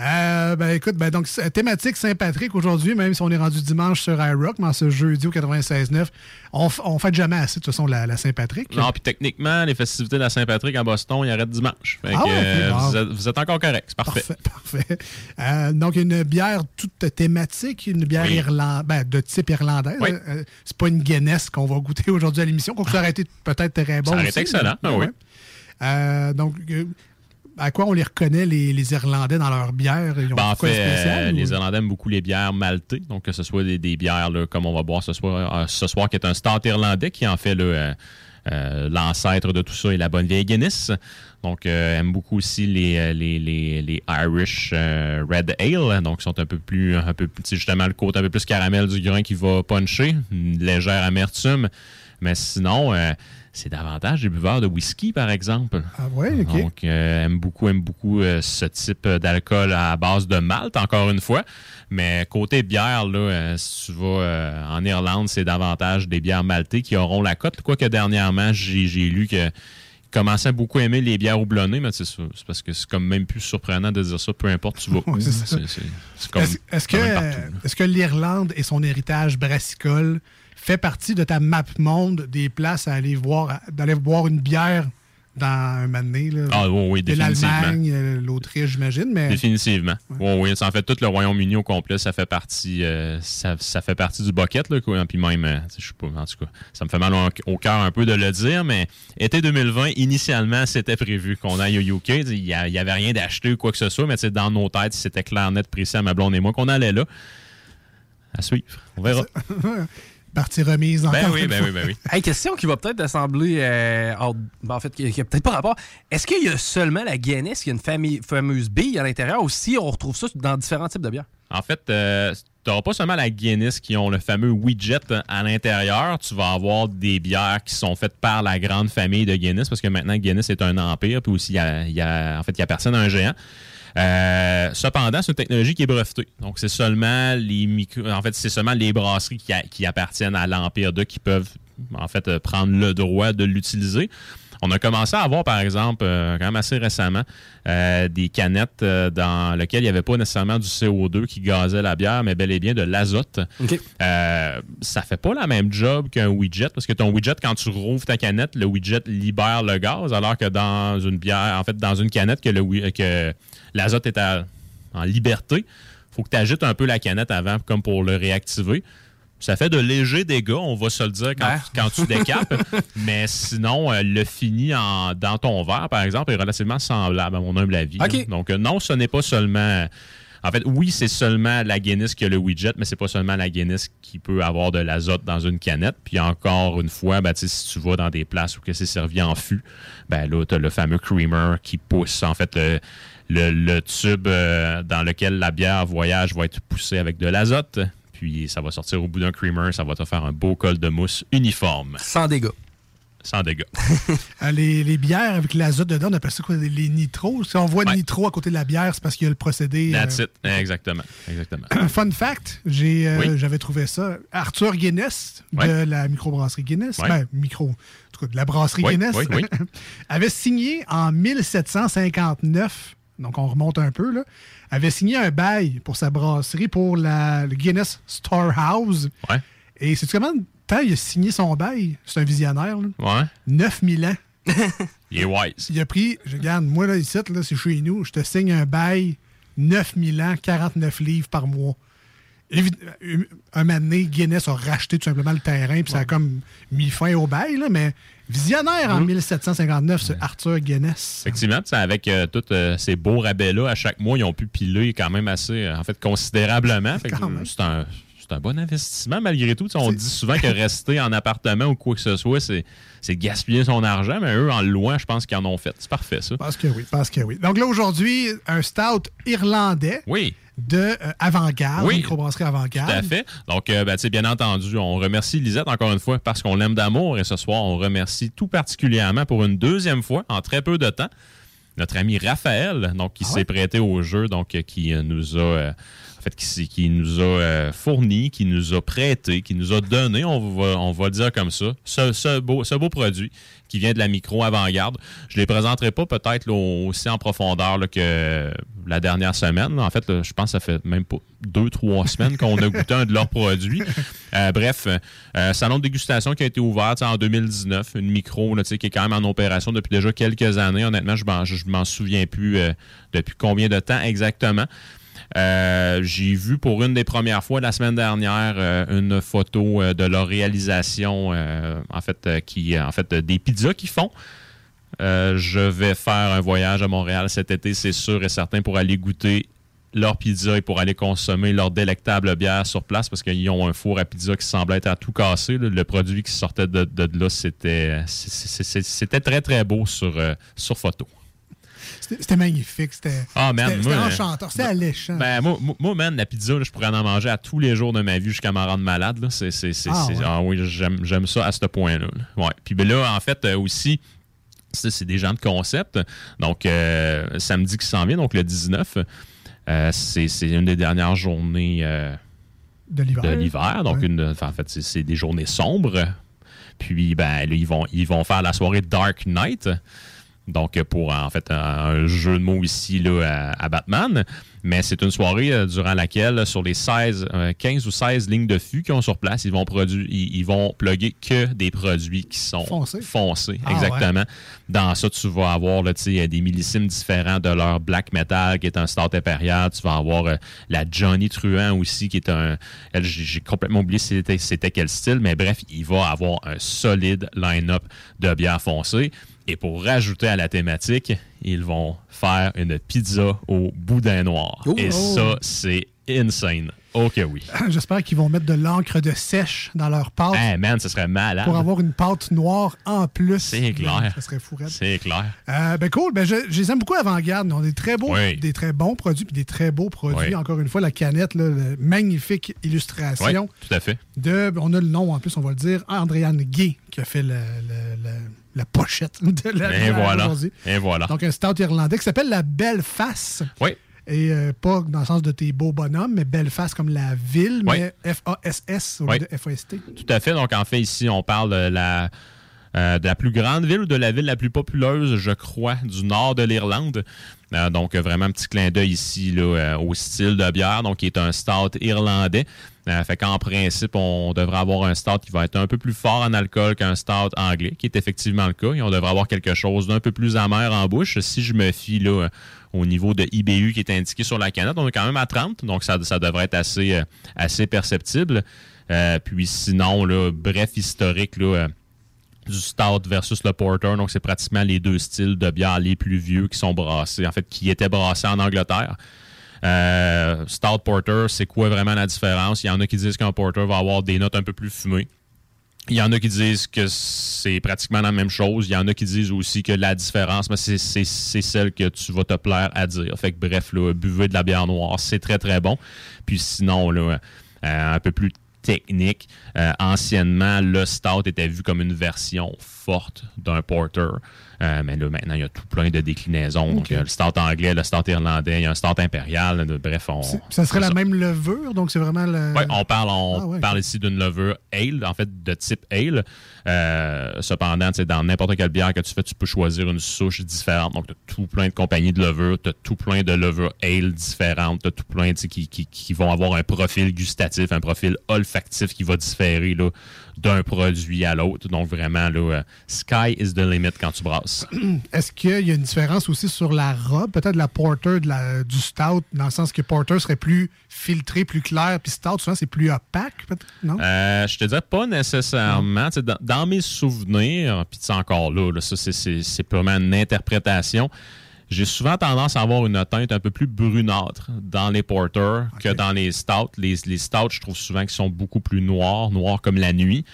[SPEAKER 12] Euh, ben écoute, ben donc thématique Saint-Patrick aujourd'hui, même si on est rendu dimanche sur iRock, mais ce jeudi au 96.9, on, on fait jamais assez de toute façon la, la Saint-Patrick.
[SPEAKER 17] Non, puis techniquement, les festivités de la Saint-Patrick à Boston, ils arrêtent dimanche. Fait
[SPEAKER 12] Ah
[SPEAKER 17] que, euh, vous, êtes, vous êtes encore correct, c'est parfait. *laughs*
[SPEAKER 12] Parfait. Euh, donc, une bière toute thématique, une bière
[SPEAKER 17] Oui.
[SPEAKER 12] ben, de type irlandaise.
[SPEAKER 17] Oui.
[SPEAKER 12] Euh, c'est pas une Guinness qu'on va goûter aujourd'hui à l'émission, ça aurait été peut-être très bon.
[SPEAKER 17] Ça aurait été excellent,
[SPEAKER 12] mais-
[SPEAKER 17] ah oui.
[SPEAKER 12] ouais. Euh, donc, à quoi on les reconnaît, les, les Irlandais, dans leur bière? Ils ont
[SPEAKER 17] Ben, en fait,
[SPEAKER 12] spécial,
[SPEAKER 17] euh,
[SPEAKER 12] ou-
[SPEAKER 17] les Irlandais aiment beaucoup les bières maltées, donc que ce soit des, des bières là, comme on va boire ce soir, euh, ce soir, qui est un stout irlandais qui en fait euh, l'ancêtre de tout ça est la bonne vieille Guinness. Donc, euh, aime beaucoup aussi les, les, les, les Irish euh, Red Ale. Donc, ils sont un peu plus, un peu plus, justement, le côté un peu plus caramel du grain qui va puncher. Une légère amertume. Mais sinon, c'est davantage des buveurs de whisky, par exemple.
[SPEAKER 12] Ah ouais, OK.
[SPEAKER 17] Donc, euh, aime beaucoup, aime beaucoup euh, ce type d'alcool à base de malt, encore une fois. Mais côté bière, là, euh, si tu vas euh, en Irlande, c'est davantage des bières maltées qui auront la cote. Quoique dernièrement, j'ai j'ai lu que commençait à beaucoup aimer les bières houblonnées, mais c'est parce que c'est comme même plus surprenant de dire ça, peu importe tu vas. *laughs*
[SPEAKER 12] C'est que, est-ce que l'Irlande et son héritage brassicole fait partie de ta map monde des places à aller voir, d'aller boire une bière dans un moment donné, là?
[SPEAKER 17] Ah oui,
[SPEAKER 12] l'Allemagne, euh, l'Autriche, j'imagine, mais...
[SPEAKER 17] Définitivement. Oui, oui. En fait, tout le Royaume-Uni au complet, ça fait partie, euh, ça, ça fait partie du bucket. Là, quoi. Puis même, euh, je sais pas, en tout cas, ça me fait mal au, au cœur un peu de le dire, mais été 2020, initialement, c'était prévu qu'on aille au UK. Il n'y avait rien d'acheté ou quoi que ce soit, mais dans nos têtes, c'était clair, net, précis à ma blonde et moi qu'on allait là. À suivre. On verra. *laughs*
[SPEAKER 12] Partie remise
[SPEAKER 17] Ben
[SPEAKER 12] encore
[SPEAKER 17] oui,
[SPEAKER 12] une
[SPEAKER 17] ben oui, ben oui.
[SPEAKER 8] Hey, question qui va peut-être sembler. euh, hors- ben, en fait, qui n'a peut-être pas rapport. Est-ce qu'il y a seulement la Guinness, il y a une famille, fameuse bille à l'intérieur, ou si on retrouve ça dans différents types de bières?
[SPEAKER 17] En fait, euh, tu n'auras pas seulement la Guinness qui ont le fameux widget à l'intérieur. Tu vas avoir des bières qui sont faites par la grande famille de Guinness parce que maintenant Guinness est un empire. Puis aussi, il y a, il y a- en fait, il y a personne un géant. Euh, cependant, c'est une technologie qui est brevetée. Donc, c'est seulement les micro... En fait, c'est seulement les brasseries qui, qui appartiennent à l'Empire 2 qui peuvent, en fait, euh, prendre le droit de l'utiliser. On a commencé à avoir, par exemple, euh, quand même assez récemment, euh, des canettes euh, dans lesquelles il n'y avait pas nécessairement du CO2 qui gazait la bière, mais bel et bien de l'azote. Ça fait pas la même job qu'un widget, parce que ton widget, quand tu rouvres ta canette, le widget libère le gaz, alors que dans une bière, en fait, dans une canette, que le wi- que l'azote est à- en liberté, faut que tu agites un peu la canette avant, comme pour le réactiver. Ça fait de légers dégâts, on va se le dire quand, quand tu décapes. *laughs* mais sinon, euh, le fini en, dans ton verre, par exemple, est relativement semblable à mon humble avis. Donc, euh, non, ce n'est pas seulement. En fait, oui, c'est seulement la Guinness qui a le widget, mais c'est pas seulement la Guinness qui peut avoir de l'azote dans une canette. Puis encore une fois, ben, si tu vas dans des places où que c'est servi en fût, ben là, tu as le fameux creamer qui pousse. En fait, le, le- le tube euh, dans lequel la bière voyage va être poussé avec de l'azote. Puis ça va sortir au bout d'un creamer, ça va te faire un beau col de mousse uniforme.
[SPEAKER 8] Sans dégâts.
[SPEAKER 17] Sans dégâts. *laughs*
[SPEAKER 12] Euh, les, les bières avec l'azote dedans, on appelle ça quoi, les nitros? Si on voit nitro à côté de la bière, c'est parce qu'il y a le procédé. euh,
[SPEAKER 17] That's it. Exactement. Exactement. *clears throat*
[SPEAKER 12] Fun fact, euh,
[SPEAKER 17] Oui.
[SPEAKER 12] j'avais trouvé ça. Arthur Guinness de
[SPEAKER 17] Ouais.
[SPEAKER 12] la microbrasserie Guinness,
[SPEAKER 17] Ouais.
[SPEAKER 12] ben, micro, en tout cas de la brasserie
[SPEAKER 17] Oui,
[SPEAKER 12] Guinness,
[SPEAKER 17] oui, oui. *laughs*
[SPEAKER 12] avait signé en 1759, donc on remonte un peu, là, avait signé un bail pour sa brasserie pour la, le Guinness Storehouse.
[SPEAKER 17] Ouais.
[SPEAKER 12] Et c'est comment de temps il a signé son bail? C'est un visionnaire, là.
[SPEAKER 17] Ouais.
[SPEAKER 12] 9000 ans. *laughs*
[SPEAKER 17] Il est wise.
[SPEAKER 12] Il a pris, je regarde, moi là, ici, là, c'est chez nous, je te signe un bail 9000 ans, 49 livres par mois. Euh, Un moment donné, Guinness a racheté tout simplement le terrain, puis ça a comme mis fin au bail, là, mais visionnaire en 1759, ce Arthur Guinness.
[SPEAKER 17] Effectivement, avec euh, tous euh, ces beaux rabais-là, à chaque mois, ils ont pu piler quand même assez, en fait, considérablement. C'est un, un bon investissement malgré tout. On dit souvent que rester en appartement ou quoi que ce soit, c'est, c'est gaspiller son argent, mais eux, en le louant, je pense qu'ils en ont fait. C'est parfait, ça.
[SPEAKER 12] Parce que oui, parce que oui. Donc là, aujourd'hui, un stout irlandais
[SPEAKER 17] Oui.
[SPEAKER 12] De euh, Avant-Garde,
[SPEAKER 17] Oui.
[SPEAKER 12] microbrasserie Avant-Garde.
[SPEAKER 17] Tout à fait. Donc, euh, ben, bien entendu, on remercie Lisette encore une fois parce qu'on l'aime d'amour. Et ce soir, on remercie tout particulièrement pour une deuxième fois, en très peu de temps, notre ami Raphaël, donc, qui
[SPEAKER 12] Ah
[SPEAKER 17] s'est prêté au jeu, donc, euh, qui nous a. en fait, qui, nous a euh, fourni, qui nous a prêté, qui nous a donné, on va, le dire comme ça, ce, beau, produit qui vient de la micro avant-garde. Je ne les présenterai pas peut-être aussi en profondeur que la dernière semaine. En fait, je pense que ça fait même pas deux, trois semaines qu'on a goûté un de leurs produits. Euh, bref, euh, salon de dégustation qui a été ouvert en 2019, une micro qui est quand même en opération depuis déjà quelques années. Honnêtement, je je m'en souviens plus depuis combien de temps exactement. Euh, j'ai vu pour une des premières fois la semaine dernière euh, une photo euh, de leur réalisation, en fait, qui, en fait, des pizzas qu'ils font. Je vais faire un voyage à Montréal cet été, c'est sûr et certain, pour aller goûter leur pizza et pour aller consommer leur délectable bière sur place parce qu'ils ont un four à pizza qui semblait être à tout cassé. là. Le produit qui sortait de, là, c'était très, très beau sur, sur photo.
[SPEAKER 12] C'était magnifique. C'était
[SPEAKER 17] Ah, man,
[SPEAKER 12] c'était-
[SPEAKER 17] euh,
[SPEAKER 12] enchanteur. C'était alléchant.
[SPEAKER 17] Ben, moi, moi- man, la pizza, là, je pourrais en manger à tous les jours de ma vie jusqu'à m'en rendre malade. Là. C'est, c'est, c'est-
[SPEAKER 12] Ah, ouais.
[SPEAKER 17] ah oui, j'aime, ça à ce point-là. là. Ouais. Puis ben là, en fait, euh, aussi, c'est des gens de concept. Donc, euh, samedi qui s'en vient, donc le 19, euh, c'est, une des dernières journées
[SPEAKER 12] de l'hiver.
[SPEAKER 17] Donc,
[SPEAKER 12] Ouais.
[SPEAKER 17] une, enfin, en fait, c'est, des journées sombres. Puis, ben, là, ils vont, ils vont faire la soirée Dark Knight. Donc, euh, pour en fait un, jeu de mots ici là, à, à Batman. Mais c'est une soirée euh, durant laquelle, sur les 16, euh, 15 ou 16 lignes de fût qu'ils ont sur place, ils vont, produire, ils, ils vont plugger que des produits qui sont
[SPEAKER 12] Foncés.
[SPEAKER 17] foncés.
[SPEAKER 12] Ah,
[SPEAKER 17] exactement. Dans ça, tu vas avoir là, des millésimes différents de leur black metal, qui est un start impérial. Tu vas avoir euh, la Johnny Truant aussi, qui est un. J'ai complètement oublié c'était c'était quel style, mais bref, il va avoir un solide line-up de bières foncées. Et pour rajouter à la thématique, ils vont faire une pizza au boudin noir.
[SPEAKER 12] Oh.
[SPEAKER 17] Et ça, c'est insane. Ok, oui.
[SPEAKER 12] J'espère qu'ils vont mettre de l'encre de sèche dans leur pâte
[SPEAKER 17] Hey, man, ce serait malade.
[SPEAKER 12] pour avoir une pâte noire en plus.
[SPEAKER 17] C'est clair.
[SPEAKER 12] Ça serait fou.
[SPEAKER 17] C'est clair.
[SPEAKER 12] Euh, ben cool, ben je, je les aime beaucoup avant-garde. Ils ont des très beaux,
[SPEAKER 17] Oui.
[SPEAKER 12] des très bons produits puis des très beaux produits.
[SPEAKER 17] Oui.
[SPEAKER 12] Encore une fois, la canette, là, le magnifique
[SPEAKER 17] Oui,
[SPEAKER 12] illustration
[SPEAKER 17] tout à fait.
[SPEAKER 12] de, on a le nom en plus, on va le dire, Andréane Gay qui a fait le- le- le- la pochette *laughs* de la
[SPEAKER 17] Et voilà. Et voilà.
[SPEAKER 12] Donc un stout irlandais qui s'appelle la Belle Face.
[SPEAKER 17] Oui.
[SPEAKER 12] Et euh, pas dans le sens de tes beaux bonhommes, mais Belfast comme la ville,
[SPEAKER 17] Oui.
[SPEAKER 12] mais F-A-S-S au
[SPEAKER 17] Oui.
[SPEAKER 12] lieu de F-A-S-T.
[SPEAKER 17] Tout à fait. Donc, en fait, ici, on parle de la, euh, de la plus grande ville ou de la ville la plus populeuse, je crois, du nord de l'Irlande. Euh, donc, vraiment un petit clin d'œil ici là, euh, au style de bière, donc qui est un stout irlandais. Euh, fait qu'en principe, on devrait avoir un stout qui va être un peu plus fort en alcool qu'un stout anglais, qui est effectivement le cas. Et on devrait avoir quelque chose d'un peu plus amer en bouche. Si je me fie là, au niveau de IBU qui est indiqué sur la canette, on est quand même à 30, donc ça, ça devrait être assez, perceptible. Puis sinon, là, bref historique, là, du stout versus le porter. Donc, c'est pratiquement les deux styles de bière les plus vieux qui sont brassés, en fait, qui étaient brassés en Angleterre. Euh, stout porter, c'est quoi vraiment la différence? Il y en a qui disent qu'un porter va avoir des notes un peu plus fumées. Il y en a qui disent que c'est pratiquement la même chose. Il y en a qui disent aussi que la différence, mais c'est- celle que tu vas te plaire à dire. Fait que bref, là, buvez de la bière noire, c'est très très bon. Puis sinon, là, euh, un peu plus technique. Euh, anciennement, le stout était vu comme une version forte d'un porter. Euh, mais là, maintenant, il y a tout plein de déclinaisons. Donc, il y a le stout anglais, le stout irlandais, il y a un stout impérial. de- bref, on.
[SPEAKER 12] Ça serait la même levure, donc c'est vraiment le.
[SPEAKER 17] oui, on parle, on
[SPEAKER 12] Ah ouais,
[SPEAKER 17] parle ici d'une levure ale, en fait, de type ale. Euh, cependant, dans n'importe quelle bière que tu fais, tu peux choisir une souche différente. Donc, tu as tout plein de compagnies de levures, tu as tout plein de levures ale différentes, tu as tout plein qui, qui, qui vont avoir un profil gustatif, un profil olfactif qui va différer là, d'un produit à l'autre. Donc, vraiment, là, euh, sky is the limit quand tu brasses. *clears throat*
[SPEAKER 12] Est-ce qu'il y a une différence aussi sur la robe, peut-être de la porter, de la, du stout, dans le sens que porter serait plus filtré, plus clair, puis stout, souvent, c'est plus opaque, peut-être? Non?
[SPEAKER 17] Euh, je te dirais pas nécessairement. Dans, dans mes souvenirs, puis encore là, là, ça c'est purement une interprétation. J'ai souvent tendance à avoir une teinte un peu plus brunâtre dans les porters que dans les stouts. Les, les stouts, je trouve souvent qu'ils sont beaucoup plus noirs, noirs comme la nuit.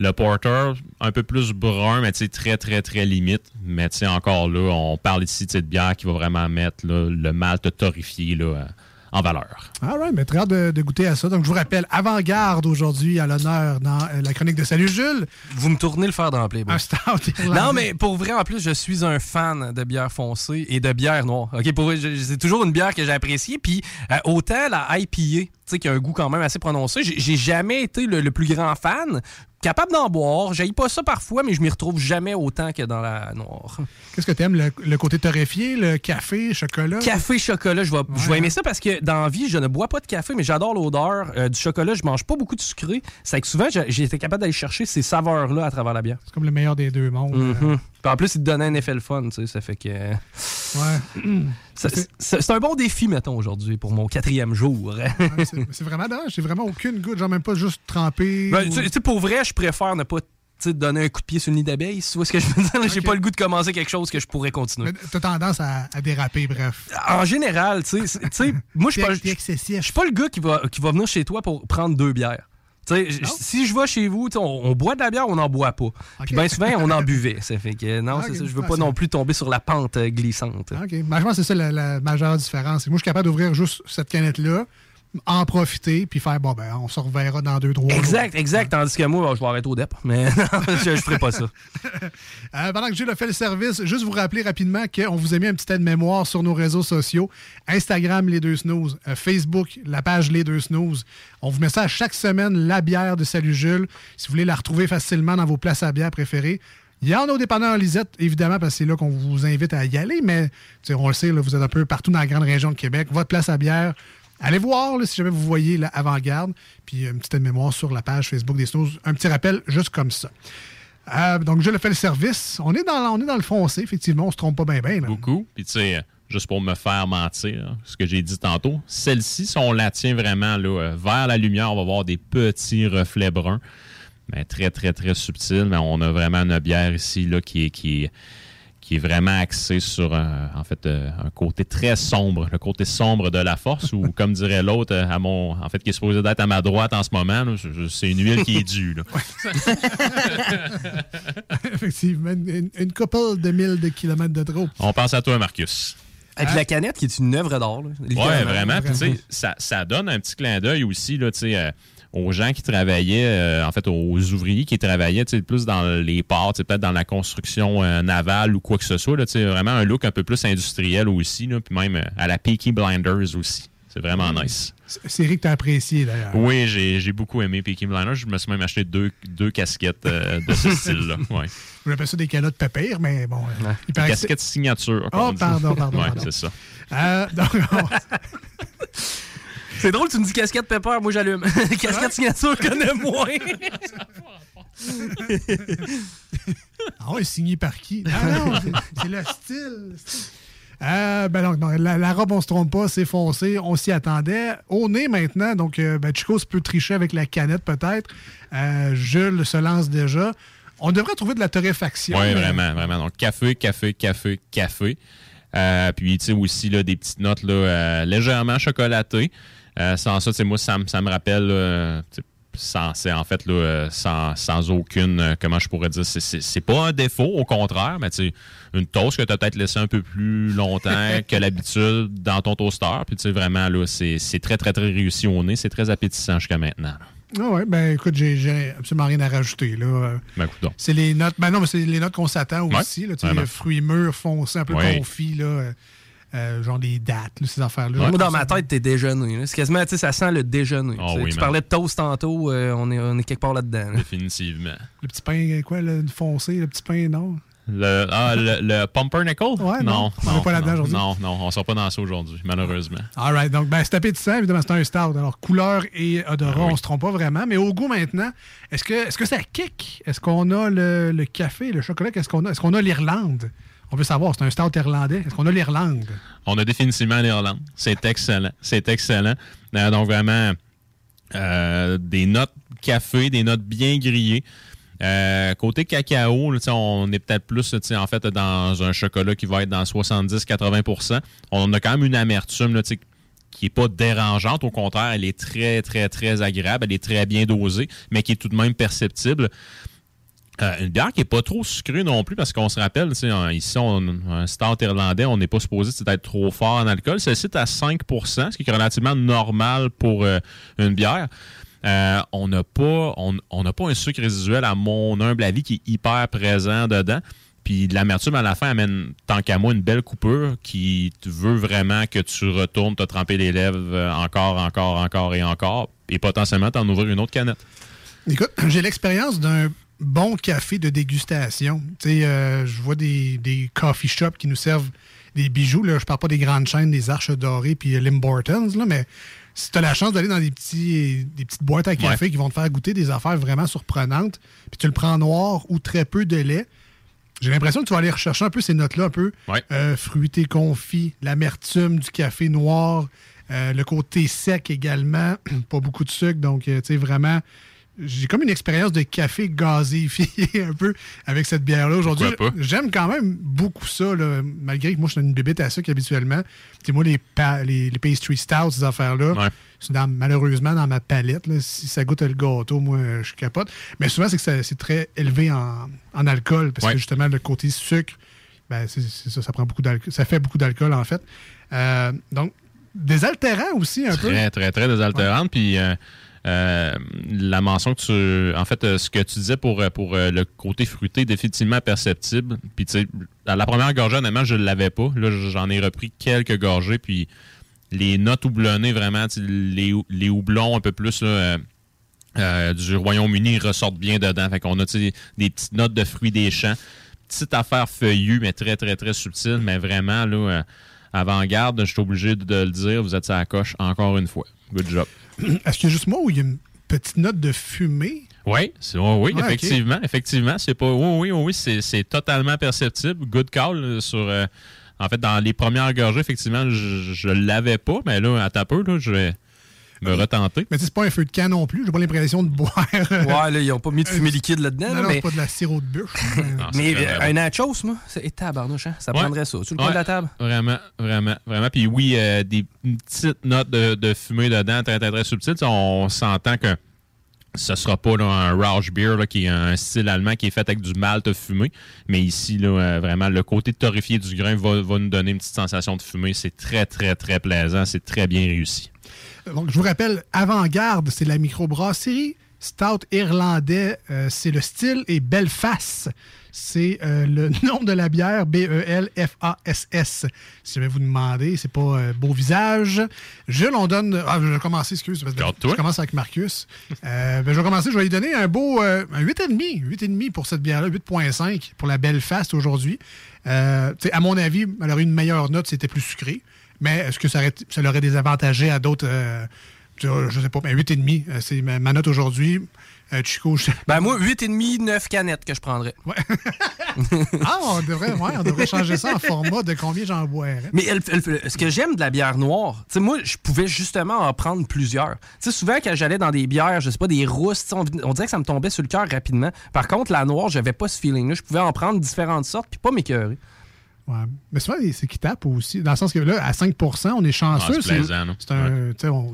[SPEAKER 17] Le porter, un peu plus brun, mais très, très, très limite. Mais encore là, on parle ici de bière qui va vraiment mettre là, le malt torréfié là, euh, en valeur.
[SPEAKER 12] All right, mais très hâte de, de goûter à ça. Donc, je vous rappelle, avant-garde aujourd'hui à l'honneur dans euh, la chronique de Salut Jules.
[SPEAKER 8] Vous me tournez le fer dans la plaie, moi.
[SPEAKER 12] Un stout.
[SPEAKER 8] Non, mais pour vrai, en plus, je suis un fan de bière foncée et de bière noire. OK, pour c'est toujours une bière que j'ai appréciée. Puis, euh, autant la IPA, qui a un goût quand même assez prononcé, j'ai jamais été le, le plus grand fan. Capable d'en boire, j'aille pas ça parfois, mais je m'y retrouve jamais autant que dans la noire.
[SPEAKER 12] Qu'est-ce que t'aimes? Le, le côté torréfié, le café, chocolat?
[SPEAKER 8] Café, chocolat, je vais, je vais aimer ça parce que dans la vie, je ne bois pas de café, mais j'adore l'odeur euh, du chocolat. Je mange pas beaucoup de sucré. C'est que souvent, j'ai été capable d'aller chercher ces saveurs-là à travers la bière.
[SPEAKER 12] C'est comme le meilleur des deux mondes.
[SPEAKER 8] Mhm. Puis en plus, il te donnait un effet le fun, tu sais, ça fait que...
[SPEAKER 12] Ouais.
[SPEAKER 8] C'est un bon défi, mettons, aujourd'hui, pour mon quatrième jour.
[SPEAKER 12] Ouais, c'est- vraiment dommage. J'ai vraiment aucune goutte. Genre même pas juste trempé.
[SPEAKER 8] Ben,
[SPEAKER 12] ou-
[SPEAKER 8] tu sais, pour vrai, je préfère ne pas te donner un coup de pied sur le nid d'abeille. Tu vois ce que je veux dire? J'ai pas le goût de commencer quelque chose que je pourrais continuer.
[SPEAKER 12] T'as tendance à, à déraper, bref.
[SPEAKER 8] En général, tu sais, moi, je suis pas, je suis pas le gars qui va, qui va venir chez toi pour prendre deux bières. Si je vais chez vous, on, on boit de la bière, on n'en boit pas. Puis bien souvent, on en *laughs* buvait. Ça fait que non,
[SPEAKER 12] Ok.
[SPEAKER 8] c'est ça. Je veux
[SPEAKER 12] Ah,
[SPEAKER 8] pas
[SPEAKER 12] c'est-
[SPEAKER 8] non plus tomber sur la pente euh, glissante.
[SPEAKER 12] OK. Je pense que c'est ça la, la majeure différence. Moi, je suis capable d'ouvrir juste cette canette-là, en profiter, puis faire, bon, ben, on se reverra dans deux, trois jours.
[SPEAKER 8] Exact, exact. Tandis que moi, je vais arrêter au DEP. Mais *laughs* non, je, je ferai pas ça. *laughs*
[SPEAKER 12] Euh, pendant que Gilles a fait le service, juste vous rappeler rapidement qu'on vous a mis un petit aide-mémoire sur nos réseaux sociaux. Instagram, Les Deux Snooze. euh, Facebook, la page Les Deux Snooze. On vous met ça à chaque semaine, la bière de Salut Jules. Si vous voulez la retrouver facilement dans vos places à bière préférées. Il y en a au dépanneur Lisette, évidemment, parce que c'est là qu'on vous invite à y aller, mais on le sait, là, vous êtes un peu partout dans la grande région de Québec. Votre place à bière, allez voir là, si jamais vous voyez l'avant-garde, puis une petite mémoire sur la page Facebook des Snooze. Un petit rappel juste comme ça. Euh, donc, je le fais le service. On est dans, on est dans le foncé, effectivement. On se trompe pas bien, bien.
[SPEAKER 17] Beaucoup. Puis, tu sais, euh, juste pour me faire mentir, ce que j'ai dit tantôt, celle-ci, si on la tient vraiment là, euh, vers la lumière, on va voir des petits reflets bruns. Mais très, très, très subtils. Mais on a vraiment une bière ici là, qui, est, qui, est, qui est vraiment axée sur un, en fait, euh, un côté très sombre, le côté sombre de la force, ou comme dirait l'autre, euh, à mon, en fait, qui est supposé d'être à ma droite en ce moment, là, je- je- c'est une huile qui est due. là. *laughs*
[SPEAKER 12] effectivement, une, une couple de mille de kilomètres de trop.
[SPEAKER 17] On pense à toi, Marcus.
[SPEAKER 8] Avec la canette qui est une œuvre d'art. littéralement.
[SPEAKER 17] vraiment. Puis, tu sais, ça, ça donne un petit clin d'œil aussi, là, tu sais, euh, aux gens qui travaillaient, euh, en fait, aux ouvriers qui travaillaient, tu sais, plus dans les ports, peut-être dans la construction euh, navale ou quoi que ce soit, là, tu sais, vraiment un look un peu plus industriel aussi, là, puis même euh, à la Peaky Blinders aussi. C'est vraiment nice.
[SPEAKER 12] C'est- Série que tu as appréciée, d'ailleurs.
[SPEAKER 17] Oui, j'ai j'ai beaucoup aimé Peaky Blinders. Je me suis même acheté deux, deux casquettes euh, de ce *laughs* style-là. Ouais.
[SPEAKER 12] J'appelle ça des calottes pépères, mais bon. euh, il paraît
[SPEAKER 17] casquettes signature.
[SPEAKER 12] Oh,
[SPEAKER 17] on
[SPEAKER 12] pardon, pardon, pardon.
[SPEAKER 17] c'est ça.
[SPEAKER 12] Euh, donc, on- *laughs*
[SPEAKER 8] C'est drôle, tu me dis casquette pépère, moi j'allume. *laughs* casquette signature, je connais moins. *laughs*
[SPEAKER 12] Ah ouais, signé par qui? Non, non, *laughs* c'est- le style. le style. Euh, ben donc, non, la, la robe, on se trompe pas, c'est foncé, on s'y attendait. Au nez maintenant, donc euh, ben, Chico se peut tricher avec la canette peut-être. Euh, Jules se lance déjà. On devrait trouver de la torréfaction.
[SPEAKER 17] Oui,
[SPEAKER 12] mais-
[SPEAKER 17] vraiment, vraiment. Donc, café, café, café, café. Euh, puis, tu sais, aussi, là, des petites notes là, euh, légèrement chocolatées. Euh, sans ça, moi, ça, me- ça me rappelle, euh, sans, c'est en fait, là, euh, sans, sans aucune, comment je pourrais dire, c'est- pas un défaut, au contraire, mais une toast que tu as peut-être laissé un peu plus longtemps *laughs* que l'habitude dans ton toaster. Puis, tu sais, vraiment, là, c'est très, très, très réussi au nez. C'est très appétissant jusqu'à maintenant. là.
[SPEAKER 12] Ah ouais, ben écoute, j'ai- absolument rien à rajouter. Là.
[SPEAKER 17] Ben.
[SPEAKER 12] C'est les notes. Ben non, mais c'est les notes qu'on s'attend
[SPEAKER 17] Ouais,
[SPEAKER 12] aussi. Là, tu sais, le fruits mûrs foncés, un peu
[SPEAKER 17] Ouais.
[SPEAKER 12] confits, là, euh, genre des dates, là, ces affaires-là.
[SPEAKER 8] Moi, dans ma tête, t'es déjeuner. C'est quasiment, tu sais, ça sent le déjeuner.
[SPEAKER 17] Ah
[SPEAKER 8] Tu sais,
[SPEAKER 17] oui,
[SPEAKER 8] tu
[SPEAKER 17] man.
[SPEAKER 8] parlais de toast tantôt, euh, on, est, on est quelque part là-dedans. là.
[SPEAKER 17] Définitivement.
[SPEAKER 12] Le petit pain, quoi, le foncé, le petit pain, non?
[SPEAKER 17] Le, ah, le, le Pumpernickel?
[SPEAKER 12] Ouais, non. On
[SPEAKER 17] non,
[SPEAKER 12] est pas là-dedans
[SPEAKER 17] non,
[SPEAKER 12] aujourd'hui.
[SPEAKER 17] Non, non, on sort pas dans ça aujourd'hui, malheureusement.
[SPEAKER 12] All right, donc ben, c'est appétissant, évidemment, c'est un stout. Alors, couleur et odorat,
[SPEAKER 17] Ah oui.
[SPEAKER 12] on se trompe pas vraiment. Mais au goût maintenant, est-ce que, est-ce que ça kick? Est-ce qu'on a le, le café, le chocolat? Qu'est-ce qu'on a? Est-ce qu'on a l'Irlande? On veut savoir, c'est un stout irlandais. Est-ce qu'on a l'Irlande?
[SPEAKER 17] On a définitivement l'Irlande. C'est excellent. C'est excellent. Euh, donc, vraiment, euh, des notes café, des notes bien grillées. Euh, côté cacao, là, on est peut-être plus en fait dans un chocolat qui va être dans 70-80% On a quand même une amertume là, qui n'est pas dérangeante. Au contraire, elle est très, très, très agréable. Elle est très bien dosée, mais qui est tout de même perceptible. Euh, une bière qui n'est pas trop sucrée non plus, parce qu'on se rappelle, ici, on, un stout irlandais, on n'est pas supposé être trop fort en alcool. Celle-ci est à 5% ce qui est relativement normal pour euh, une bière. Euh, on n'a pas, on, on pas un sucre résiduel, à mon humble avis, qui est hyper présent dedans. Puis l'amertume à la fin amène, tant qu'à moi, une belle coupure qui veut vraiment que tu retournes te tremper les lèvres euh, encore, encore, encore et encore, et potentiellement t'en ouvrir une autre canette.
[SPEAKER 12] Écoute, j'ai l'expérience d'un bon café de dégustation. Euh, je vois des, des coffee shops qui nous servent des bijoux. Là. Je parle pas des grandes chaînes, des Arches Dorées puis Limbortons, là, mais si tu as la chance d'aller dans des, petits, des petites boîtes à café qui vont te faire goûter des affaires vraiment surprenantes, puis tu le prends noir ou très peu de lait, j'ai l'impression que tu vas aller rechercher un peu ces notes-là, un peu euh, fruité confit, l'amertume du café noir, euh, le côté sec également, *clears throat* pas beaucoup de sucre, donc tu sais vraiment j'ai comme une expérience de café gazéifié *laughs* un peu avec cette bière-là aujourd'hui. J'aime quand même beaucoup ça, là, malgré que moi, je suis une bébête à ça qu'habituellement. Tu sais, moi, les, les, les pastry stouts, ces affaires-là, c'est malheureusement dans ma palette. là. si ça goûte le gâteau, moi, je capote. Mais souvent, c'est que c'est très élevé en, en alcool, parce
[SPEAKER 17] Ouais.
[SPEAKER 12] que justement, le côté sucre, ben, c'est ça, ça prend beaucoup. Ça fait beaucoup d'alcool, en fait. Euh, donc, des altérants aussi, un peu.
[SPEAKER 17] Très, très, très désaltérante. Puis euh, euh, la mention que tu. En fait, euh, ce que tu disais pour, euh, le côté fruité, définitivement perceptible. Puis, tu sais, à la première gorgée, honnêtement, je ne l'avais pas. Là, j'en ai repris quelques gorgées. Puis, les notes houblonnées, vraiment, les, les houblons un peu plus. du Royaume-Uni ressortent bien dedans. Fait qu'on a des petites notes de fruits des champs. Petite affaire feuillue, mais très, très, très subtile. Mais vraiment, là, avant-garde, je suis obligé de le dire. Vous êtes à la coche encore une fois. Good job. *clears throat*
[SPEAKER 12] Est-ce qu'il y a juste moi ou il y a une petite note de fumée?
[SPEAKER 17] Oui, oui,
[SPEAKER 12] ok.
[SPEAKER 17] effectivement. Effectivement, c'est pas. Oui, oui, oui, c'est, c'est totalement perceptible. Good call euh, sur. euh, en fait, dans les premières gorgées, effectivement, je, je l'avais pas, mais là, à ta peu, là, je vais me retenter.
[SPEAKER 12] Mais c'est pas un feu de camp non plus. J'ai pas l'impression de boire.
[SPEAKER 8] Ouais, là, ils ont pas mis de fumée liquide là-dedans.
[SPEAKER 12] Non,
[SPEAKER 8] là,
[SPEAKER 12] non,
[SPEAKER 8] mais
[SPEAKER 12] c'est pas de la sirop de bûche. *laughs*
[SPEAKER 8] mais
[SPEAKER 17] très, très
[SPEAKER 8] euh, un nachos, moi, c'est tabarnouche, hein? Ça
[SPEAKER 17] Ouais.
[SPEAKER 8] prendrait ça. Tu le
[SPEAKER 17] Ouais,
[SPEAKER 8] de la table?
[SPEAKER 17] Vraiment, vraiment, vraiment. Puis oui, euh, des une petite note de, de fumée dedans, très, très, très subtile. Tu sais, On s'entend que ce sera pas là, un Rausch Beer, là, qui est un style allemand qui est fait avec du malt fumé. Mais ici, là, euh, vraiment, le côté torréfié du grain va, va nous donner une petite sensation de fumée. C'est très, très, très plaisant. C'est très bien réussi.
[SPEAKER 12] Donc, je vous rappelle, Avant-Garde, c'est la microbrasserie. Stout irlandais, euh, c'est le style. Et Belfast, c'est euh, le *laughs* nom de la bière, B-E-L-F-A-S-S. Si jamais vous demandez, c'est pas euh, beau visage. Jules, on donne. Ah, je vais commencer, excuse. parce que Je commence avec Marcus. Ben, je vais commencer, je vais lui donner un beau un 8,5. 8,5 pour cette bière-là, 8,5 pour la Belfast aujourd'hui. À mon avis, elle aurait une meilleure note, c'était plus sucré. Mais est-ce que ça, aurait, ça l'aurait désavantagé à d'autres. euh, je sais pas, mais 8,5, euh, c'est ma, ma note aujourd'hui. Euh, Chico, je-
[SPEAKER 8] Ben, moi, 8,5, 9 canettes que je prendrais. *laughs*
[SPEAKER 12] ah, on devrait, ouais, on devrait changer ça en format de combien j'en boirais.
[SPEAKER 8] Mais elle- elle- ce que j'aime de la bière noire, tu sais, moi, je pouvais justement en prendre plusieurs. Tu sais, souvent, quand j'allais dans des bières, je sais pas, des rousses, on dirait que ça me tombait sur le cœur rapidement. Par contre, la noire, j'avais pas ce feeling-là. Je pouvais en prendre différentes sortes, puis pas m'écœurer.
[SPEAKER 12] Ouais. Mais souvent, c'est qui tape aussi. Dans le sens que là, à 5 on est chanceux.
[SPEAKER 17] C'est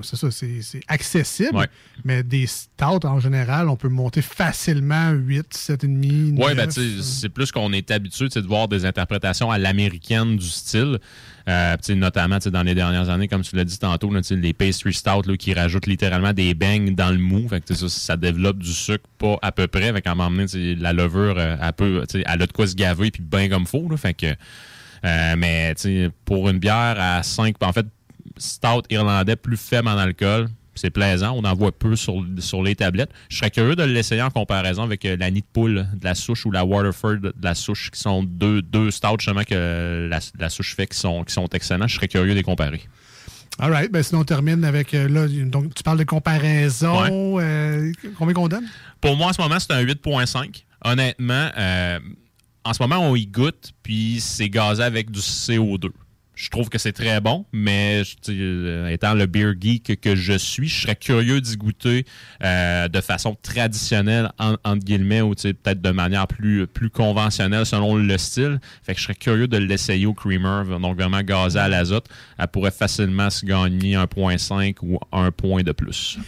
[SPEAKER 12] ça, c'est accessible.
[SPEAKER 17] Ouais.
[SPEAKER 12] Mais des stouts, en général, on peut monter facilement 8, 7,5, 9.
[SPEAKER 17] Oui, ben, sais, c'est plus qu'on est habitué de voir des interprétations à l'américaine du style. Euh, notamment dans les dernières années, comme tu l'as dit tantôt, là, les pastry stout là, qui rajoutent littéralement des bangs dans le mou. Fait que, ça, ça développe du sucre pas à peu près. Fait qu'à un moment donné, la levure, euh, elle, peut, elle a de quoi se gaver puis bien comme faut. Là, fait que, euh, mais pour une bière à 5, en fait, stout irlandais plus faible en alcool, c'est plaisant. On en voit peu sur, sur les tablettes. Je serais curieux de l'essayer en comparaison avec euh, la nid de poule de la souche ou la Waterford de la souche, qui sont deux, deux stouts justement que la, la souche fait qui sont, qui sont excellents. Je serais curieux de les comparer.
[SPEAKER 12] All right. Ben, sinon, on termine avec. euh, là, donc, tu parles de comparaison. euh, combien qu'on donne?
[SPEAKER 17] Pour moi, en ce moment, c'est un 8.5. Honnêtement, euh, en ce moment, on y goûte, puis c'est gazé avec du CO2. Je trouve que c'est très bon, mais euh, étant le beer geek que je suis, je serais curieux d'y goûter euh, de façon traditionnelle, en- entre guillemets, ou peut-être de manière plus, plus conventionnelle selon le style. Fait que je serais curieux de l'essayer au creamer, donc vraiment gazé à l'azote. Elle pourrait facilement se gagner 1.5 ou 1 point de plus.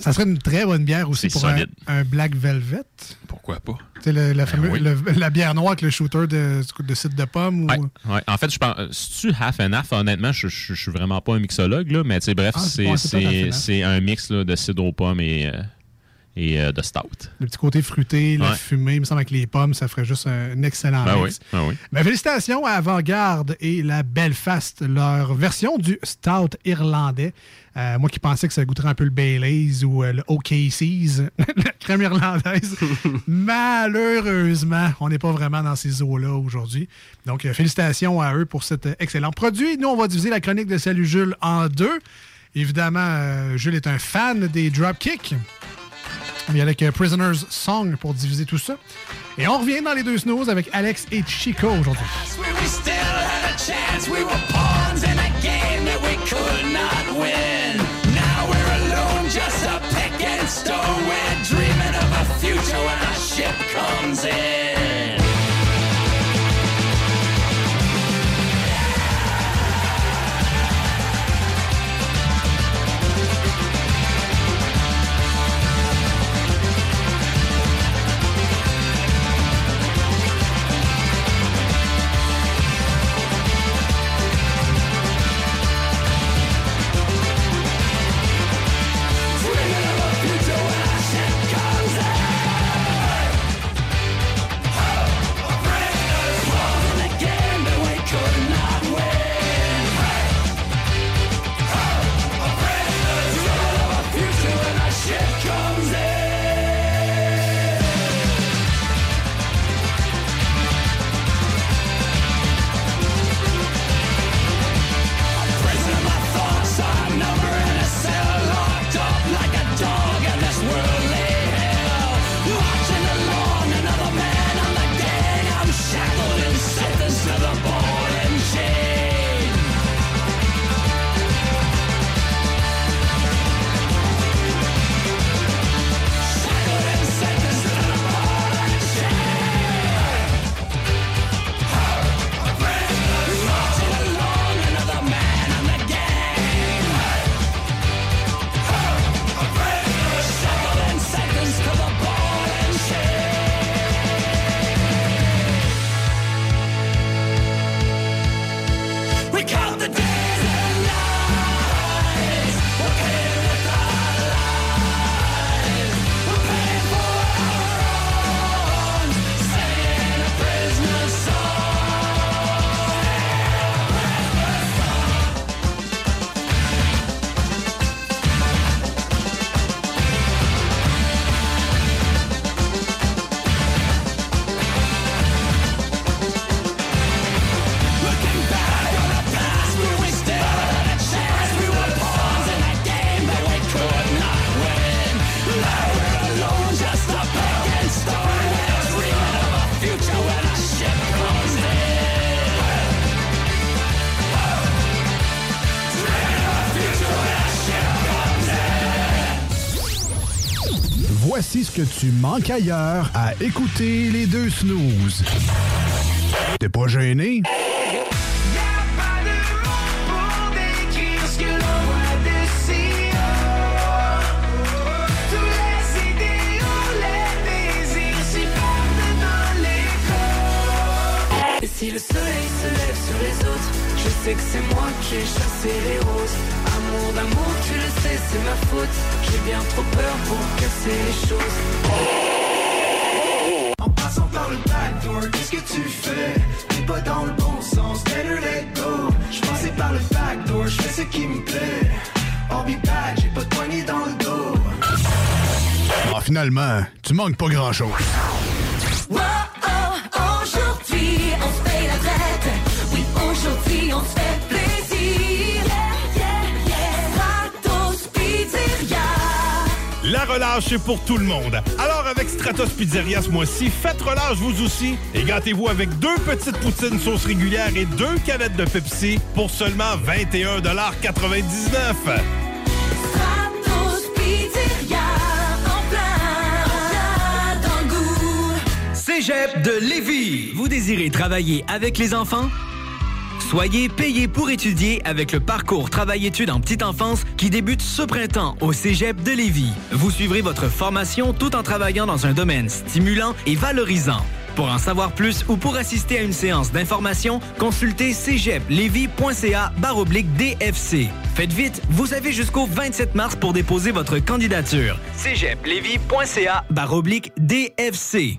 [SPEAKER 12] Ça serait une très bonne bière aussi
[SPEAKER 17] C'est
[SPEAKER 12] pour un, Black Velvet.
[SPEAKER 17] Pourquoi pas?
[SPEAKER 12] Le- la,
[SPEAKER 17] oui.
[SPEAKER 12] le- la bière noire avec le shooter de, de cidre de pomme. Ou...
[SPEAKER 17] Ouais. En fait, je pense. Si tu half and half, honnêtement, je, je, je suis vraiment pas un mixologue, là, mais tu sais, bref,
[SPEAKER 12] Ah, c'est
[SPEAKER 17] c'est
[SPEAKER 12] c'est
[SPEAKER 17] c'est- c'est un mix là, de cidre aux pommes et, euh, et euh, de stout.
[SPEAKER 12] Le petit côté fruité, la
[SPEAKER 17] Ouais.
[SPEAKER 12] fumée, il me semble avec les pommes, ça ferait juste un, excellent
[SPEAKER 17] Ben oui,
[SPEAKER 12] mix.
[SPEAKER 17] ben oui.
[SPEAKER 12] Ben, félicitations à Avant-Garde et la Belfast, leur version du stout irlandais. Euh, moi qui pensais que ça goûterait un peu le Baileys ou euh, le OKC's, *laughs* la crème irlandaise. *laughs* Malheureusement, on n'est pas vraiment dans ces eaux-là aujourd'hui. Donc, euh, félicitations à eux pour cet excellent produit. Nous, on va diviser la chronique de Salut Jules en deux. Évidemment, euh, Jules est un fan des dropkicks. On y a avec euh, Prisoner's Song pour diviser tout ça. Et on revient dans les deux snooze avec Alex et Chico aujourd'hui.
[SPEAKER 18] comes in.
[SPEAKER 12] Que tu manques ailleurs à écouter les deux snooze. T'es pas gêné?
[SPEAKER 9] si le soleil se lève sur les autres, je sais que c'est moi qui ai chassé les roses. Amour d'amour, tu le sais, c'est ma faute. J'ai bien trop peur pour casser les choses. En passant par le backdoor, qu'est-ce que tu fais? T'es pas dans le bon sens, better let go. Je passais par le backdoor, je fais ce qui me plaît. I'll be back, j'ai pas de poignée dans le dos.
[SPEAKER 12] Ah, finalement, tu manques pas grand-chose.
[SPEAKER 19] Relâche est pour tout le monde. Alors avec Stratos Pizzeria ce mois-ci, faites relâche vous aussi et gâtez-vous avec deux petites poutines sauce régulière et deux canettes de Pepsi pour seulement 21,99
[SPEAKER 9] Stratos Pizzeria. En plein, en plein dans le goût.
[SPEAKER 5] Cégep de Lévis. Vous désirez travailler avec les enfants? Soyez payé pour étudier avec le parcours Travail-études en petite enfance qui débute ce printemps au Cégep de Lévis. Vous suivrez votre formation tout en travaillant dans un domaine stimulant et valorisant. Pour en savoir plus ou pour assister à une séance d'information, consultez cégeplevy.ca baroblique DFC. Faites vite, vous avez jusqu'au 27 mars pour déposer votre candidature. cégeplevy.ca baroblique DFC.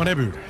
[SPEAKER 20] On a bu.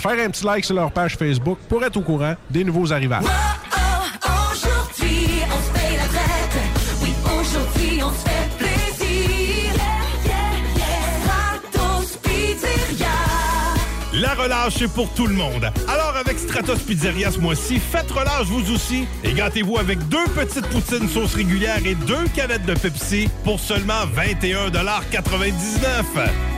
[SPEAKER 20] faire un petit like sur leur page Facebook pour être au courant des nouveaux arrivages.
[SPEAKER 9] Aujourd'hui, on se paye la traite. Oui, aujourd'hui, on se fait plaisir. Yeah, yeah, yeah. Stratos Pizzeria.
[SPEAKER 19] La relâche est pour tout le monde. Alors avec Stratos Pizzeria ce mois-ci, faites relâche vous aussi et gâtez-vous avec deux petites poutines sauce régulière et deux canettes de Pepsi pour seulement 21,99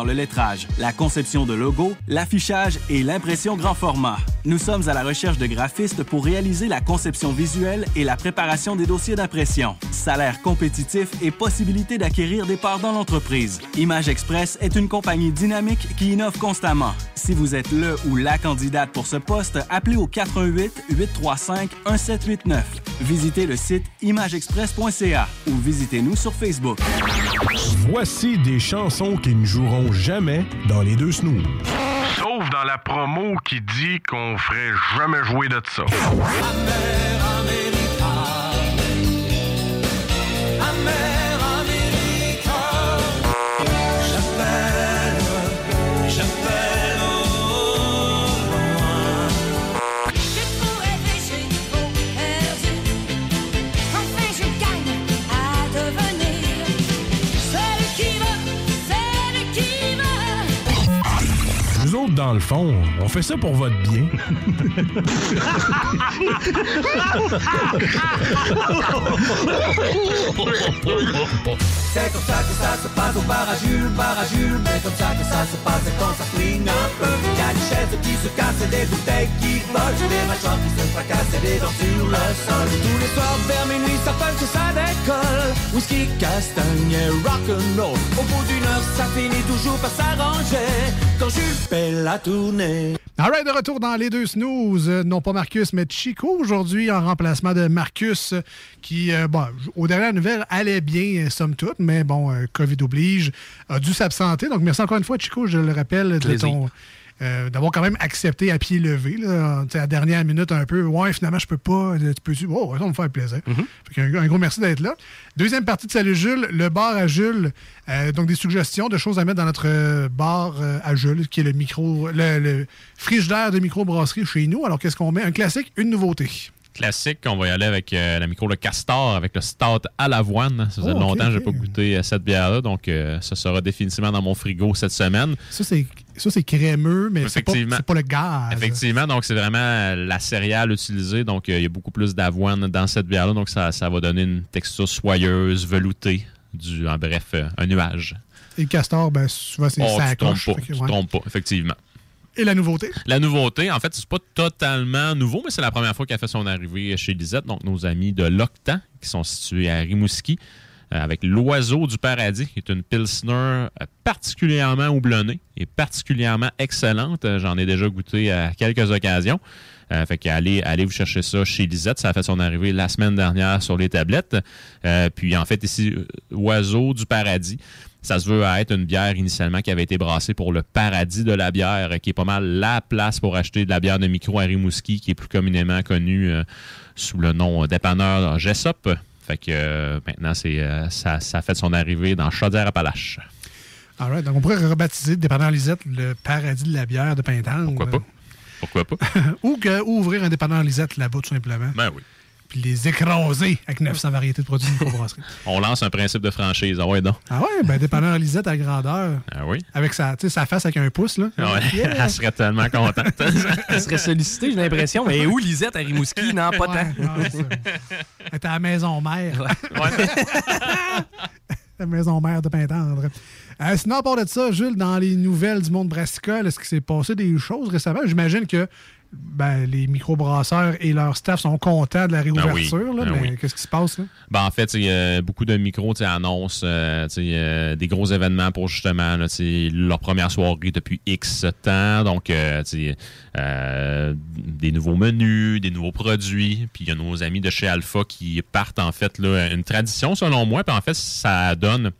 [SPEAKER 21] le lettrage, la conception de logos, l'affichage et l'impression grand format. Nous sommes à la recherche de graphistes pour réaliser la conception visuelle et la préparation des dossiers d'impression. Salaire compétitif et possibilité d'acquérir des parts dans l'entreprise. Image Express est une compagnie dynamique qui innove constamment. Si vous êtes le ou la candidate pour ce poste, appelez au 88 835 1789. Visitez le site imageexpress.ca ou visitez-nous sur Facebook.
[SPEAKER 20] Voici des chansons qui ne joueront jamais dans les deux snooze.
[SPEAKER 22] Sauf dans la promo qui dit qu'on ferait jamais jouer de ça.
[SPEAKER 20] Dans le fond, on fait ça pour votre bien.
[SPEAKER 9] C'est comme ça que ça se passe au bar à Jules, bar à Jules. Mais comme ça que ça se passe quand ça flingue un peu. Y a des chaises qui se cassent des bouteilles qui volent. Des mâchoires qui se fracassent et des dents sur le sol. Tous les soirs vers minuit, ça punch ça décolle. Whisky, castagne et rock'n'roll. Au bout d'une heure, ça finit toujours par s'arranger. Quand Jules la tournée.
[SPEAKER 12] Alright, de retour dans les deux snooze. Euh, Non pas Marcus, mais Chico aujourd'hui en remplacement de Marcus qui, euh, bon, aux dernières nouvelles, allait bien, euh, somme toute, mais bon, euh, COVID oblige, a dû s'absenter. Donc merci encore une fois, Chico, je le rappelle, de ton. Euh, d'avoir quand même accepté à pied levé, là, à la dernière minute un peu. Ouais, finalement, je peux pas. euh, Tu peux-tu? Oh, ça va me faire plaisir. Fait qu'un- un, gros merci d'être là. Deuxième partie de Salut Jules, le bar à Jules. Euh, donc, des suggestions de choses à mettre dans notre bar à Jules, qui est le micro, le, le frigidaire de microbrasserie chez nous. Alors, qu'est-ce qu'on met? Un classique, une nouveauté.
[SPEAKER 17] Classique, on va y aller avec euh, la micro Le Castor, avec le stout à l'avoine. Ça faisait
[SPEAKER 12] Oh,
[SPEAKER 17] longtemps que je n'ai pas goûté à cette bière-là, donc euh, ça sera définitivement dans mon frigo cette semaine.
[SPEAKER 12] Ça, c'est ça, c'est crémeux, mais c'est pas, pas le gaz.
[SPEAKER 17] Effectivement, donc c'est vraiment euh, la céréale utilisée. Donc euh, il y a beaucoup plus d'avoine dans cette bière-là. Donc ça, ça va donner une texture soyeuse, veloutée. Du, en bref, euh, un nuage.
[SPEAKER 12] Et le castor, ben, souvent, c'est
[SPEAKER 17] Oh,
[SPEAKER 12] ça
[SPEAKER 17] tu trompes pas,
[SPEAKER 12] ouais.
[SPEAKER 17] trompes pas, effectivement.
[SPEAKER 12] Et la nouveauté?
[SPEAKER 17] La nouveauté, en fait, c'est pas totalement nouveau, mais c'est la première fois qu'elle fait son arrivée chez Lisette. Donc, nos amis de l'Octan, qui sont situés à Rimouski, euh, avec l'Oiseau du Paradis, qui est une Pilsner euh, particulièrement houblonnée et particulièrement excellente. Euh, J'en ai déjà goûté à quelques occasions. Euh, fait qu'allez allez vous chercher ça chez Lisette. Ça a fait son arrivée la semaine dernière sur les tablettes. Puis en fait, ici, Oiseau du Paradis. Ça se veut être une bière initialement qui avait été brassée pour le paradis de la bière, euh, qui est pas mal la place pour acheter de la bière de micro à Rimouski, qui est plus communément connue euh, sous le nom dépanneur Jessop. Fait que euh, maintenant, c'est euh, ça, ça a fait son arrivée dans Chaudière-Appalaches.
[SPEAKER 12] All right, donc on pourrait rebaptiser, dépendant Lisette, le paradis de la bière de Pintendre.
[SPEAKER 17] Pourquoi pas? Pourquoi pas? *laughs*
[SPEAKER 12] ou, que, ou ouvrir un dépanneur Lisette là-bas, tout simplement.
[SPEAKER 17] Ben oui.
[SPEAKER 12] Puis les écraser avec 900 variétés de produits de microbrasserie. *laughs*
[SPEAKER 17] On lance un principe de franchise. Ah ouais, donc.
[SPEAKER 12] Ah ouais, ben dépanneur Lisette à grandeur.
[SPEAKER 17] Ah oui?
[SPEAKER 12] Avec sa, sa face avec un pouce, là.
[SPEAKER 17] Ouais,
[SPEAKER 12] Yeah. *laughs*
[SPEAKER 17] Elle serait tellement contente. *laughs*
[SPEAKER 8] Elle serait sollicitée, j'ai l'impression. Mais où Lisette à Rimouski? Non, pas
[SPEAKER 12] Ouais,
[SPEAKER 8] tant.
[SPEAKER 12] non, c'est ça. Elle est à la maison mère. la maison mère de Pintendre. Euh, sinon, à part de ça, Jules, dans les nouvelles du monde brassicole, est-ce qu'il s'est passé des choses récemment? J'imagine que ben, les microbrasseurs et leur staff sont contents de la réouverture,
[SPEAKER 17] Ben
[SPEAKER 12] mais
[SPEAKER 17] oui.
[SPEAKER 12] qu'est-ce qui se passe? Là?
[SPEAKER 17] Ben, en fait, a beaucoup de micros annoncent euh, euh, des gros événements pour justement là, leur première soirée depuis X temps. Donc, euh, euh, des nouveaux menus, des nouveaux produits. Puis il y a nos amis de chez Alpha qui partent en fait là, une tradition selon moi. Puis en fait, ça donne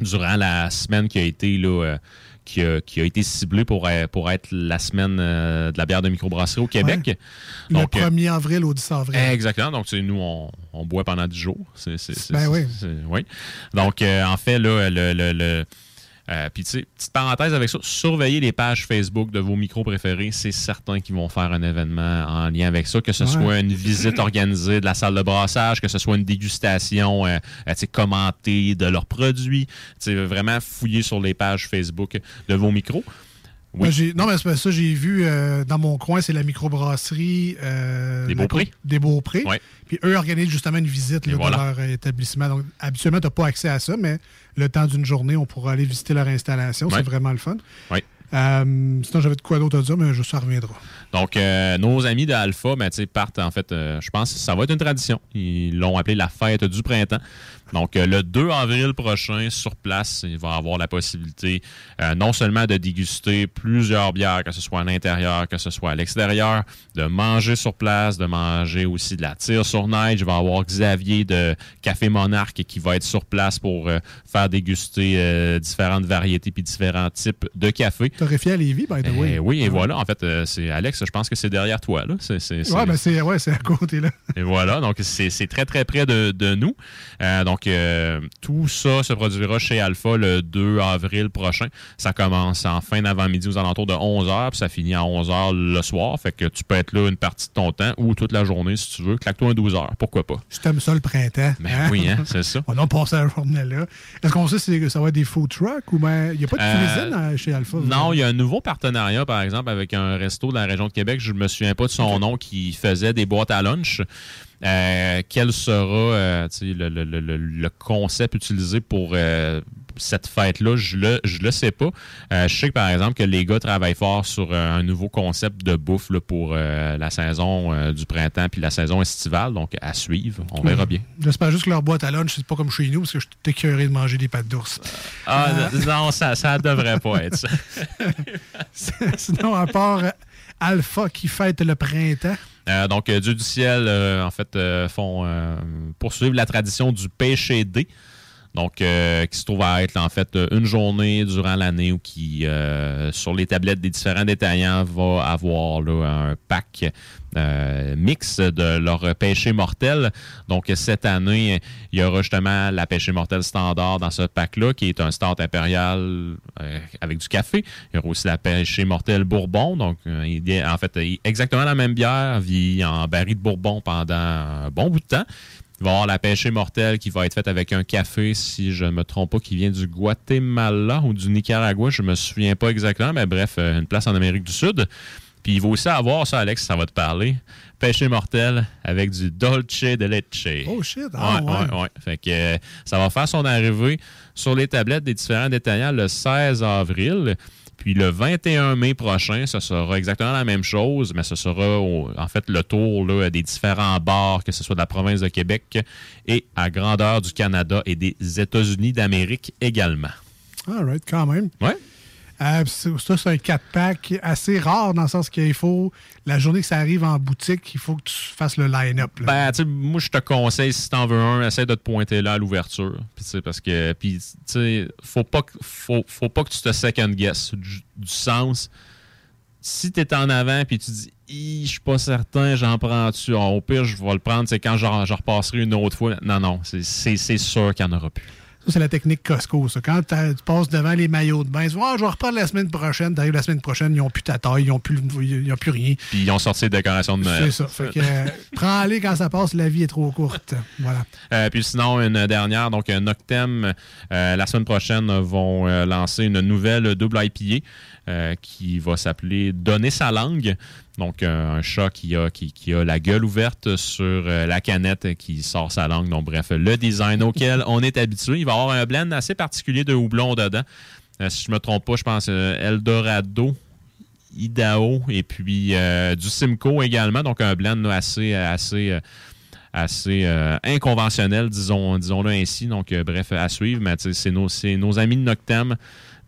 [SPEAKER 17] durant la semaine qui a été là. Qui a, qui a été ciblée pour, euh, pour être la semaine euh, de la bière de microbrasserie au Québec.
[SPEAKER 12] Le
[SPEAKER 17] Donc, euh,
[SPEAKER 12] 1er avril au 10 avril.
[SPEAKER 17] Exactement. Donc, nous, on, on boit pendant 10 jours.
[SPEAKER 12] Ben oui.
[SPEAKER 17] oui. Donc, en fait, là, le. le, le- euh, puis, tu sais, petite parenthèse avec ça, surveillez les pages Facebook de vos micros préférés. C'est certain qu'ils vont faire un événement en lien avec ça, que ce
[SPEAKER 23] Ouais.
[SPEAKER 17] soit une visite organisée de la salle de brassage, que ce soit une dégustation euh, euh, tu sais, commentée de leurs produits. Tu sais, vraiment fouiller sur les pages Facebook de vos micros. Oui.
[SPEAKER 12] Ben, non, mais c'est pas ça. J'ai vu euh, dans mon coin, c'est la microbrasserie. euh,
[SPEAKER 17] Des Beaupré.
[SPEAKER 12] Des Beaupré.
[SPEAKER 17] Ouais.
[SPEAKER 12] Puis eux organisent justement une visite là,
[SPEAKER 17] voilà.
[SPEAKER 12] de leur euh, établissement. Donc, habituellement, tu n'as pas accès à ça, mais le temps d'une journée, on pourra aller visiter leur installation.
[SPEAKER 17] Ouais.
[SPEAKER 12] C'est vraiment le fun.
[SPEAKER 17] Oui.
[SPEAKER 12] Euh, sinon, j'avais de quoi d'autre à dire, mais je, ça reviendra.
[SPEAKER 17] Donc, euh, nos amis de Alpha, ben, partent, en fait, euh, je pense que ça va être une tradition. Ils l'ont appelé la fête du printemps. Donc, euh, le 2 avril prochain, sur place, il va avoir la possibilité euh, non seulement de déguster plusieurs bières, que ce soit à l'intérieur, que ce soit à l'extérieur, de manger sur place, de manger aussi de la tire sur neige. Il va y avoir Xavier de Café Monarque qui va être sur place pour euh, faire déguster euh, différentes variétés puis différents types de café.
[SPEAKER 12] Torréfié à Lévis, by the way.
[SPEAKER 17] Eh oui, et voilà. En fait, c'est Alex, je pense que c'est derrière toi. Là. C'est, c'est- c'est-
[SPEAKER 12] Ouais, ben c'est ouais, à côté, là.
[SPEAKER 17] et voilà, donc c'est très très près de, de nous. Euh, donc euh, tout ça se produira chez Alpha le 2 avril prochain. Ça commence en fin d'avant-midi aux alentours de 11h, puis ça finit à 11h le soir. Fait que tu peux être là une partie de ton temps ou toute la journée si tu veux. Claque-toi un 12 heures, pourquoi pas?
[SPEAKER 12] Je t'aime ça le printemps.
[SPEAKER 17] Ben oui, hein, c'est *laughs* ça.
[SPEAKER 12] On a passé la journée là. Est-ce qu'on sait si ça va être des food trucks ou ben il n'y a pas de
[SPEAKER 17] Euh,
[SPEAKER 12] cuisine euh, chez Alpha?
[SPEAKER 17] Non, il y a un nouveau partenariat, par exemple, avec un resto de la région de Québec. Je ne me souviens pas de son nom, qui faisait des boîtes à lunch. Euh, quel sera euh, le, le- le- le- le concept utilisé pour euh, cette fête-là? Je le, je le sais pas. Je sais que, par exemple, que les gars travaillent fort sur un nouveau concept de bouffe là, pour la saison du printemps puis la saison estivale. Donc, à suivre. On verra bien.
[SPEAKER 12] J'espère juste que leur boîte à lunch, c'est pas comme chez nous, parce que je suis écœuré de manger des pâtes d'ours.
[SPEAKER 17] Ah, *laughs* non, ça, ça devrait pas être ça. *laughs*
[SPEAKER 12] Sinon, à part Alpha qui fête le printemps.
[SPEAKER 17] Euh, donc, euh, Dieu du ciel, euh, en fait, font poursuivre la tradition du péché D. Donc, euh, qui se trouve à être en fait une journée durant l'année où qui, euh, sur les tablettes des différents détaillants, va avoir là, un pack euh, mix de leur péché mortel. Donc, cette année, il y aura justement la péché mortel standard dans ce pack-là, qui est un start impérial euh, avec du café. Il y aura aussi la péché mortel bourbon. Donc, euh, en fait, exactement la même bière, vit en baril de bourbon pendant un bon bout de temps. Il va y avoir la pêchée mortelle qui va être faite avec un café, si je ne me trompe pas, qui vient du Guatemala ou du Nicaragua. Je me souviens pas exactement, mais bref, euh, une place en Amérique du Sud. Puis il va aussi avoir, ça, Alex, ça va te parler, pêché mortel avec du dolce de leche.
[SPEAKER 12] Oh shit, ah,
[SPEAKER 17] ouais,
[SPEAKER 12] ouais.
[SPEAKER 17] ouais, ouais. Fait que euh, ça va faire son arrivée sur les tablettes des différents détaillants le 16 avril. Puis le 21 mai prochain, ce sera exactement la même chose, mais ce sera au- en fait le tour là, des différents bars, que ce soit de la province de Québec et à grandeur du Canada et des États-Unis d'Amérique également.
[SPEAKER 12] All right, quand même.
[SPEAKER 17] Ouais.
[SPEAKER 12] Ça, c'est un 4-pack assez rare dans le sens qu'il faut, la journée que ça arrive en boutique, il faut que tu fasses le line-up.
[SPEAKER 17] Ben, moi, je te conseille, si t'en veux un, essaie de te pointer là à l'ouverture. Parce que, puis, faut pas, que- faut, faut pas que tu te second guess du, sens. Si t'es en avant puis tu dis, je suis pas certain, j'en prends-tu. Au pire, je vais le prendre, c'est quand je, repasserai une autre fois. Non, non, c'est sûr qu'il n'y en aura plus.
[SPEAKER 12] Ça, c'est la technique Costco. Ça. Quand tu passes devant les maillots de bain, tu dis Ah, je vais reprendre la semaine prochaine. T'arrives la semaine prochaine, ils n'ont plus ta taille, ils n'ont plus, ils plus rien.
[SPEAKER 17] Puis ils ont sorti des décorations de Noël.
[SPEAKER 12] C'est ça. Fait que, euh, *laughs* prends-les quand ça passe, la vie est trop courte. Voilà.
[SPEAKER 17] Euh, puis sinon, une dernière, donc un Noctem, euh, la semaine prochaine, vont euh, lancer une nouvelle double IPA euh, qui va s'appeler Donner sa langue. Donc, un chat qui a, qui, a la gueule ouverte sur euh, la canette et qui sort sa langue. Donc, bref, le design auquel on est habitué. Il va avoir un blend assez particulier de houblon dedans. Euh, si je me trompe pas, je pense euh, Eldorado, Idaho et puis du Simcoe également. Donc, un blend assez, assez, assez inconventionnel, disons, disons-le ainsi. Donc, bref, à suivre. Mais c'est nos, c'est nos amis de Noctem.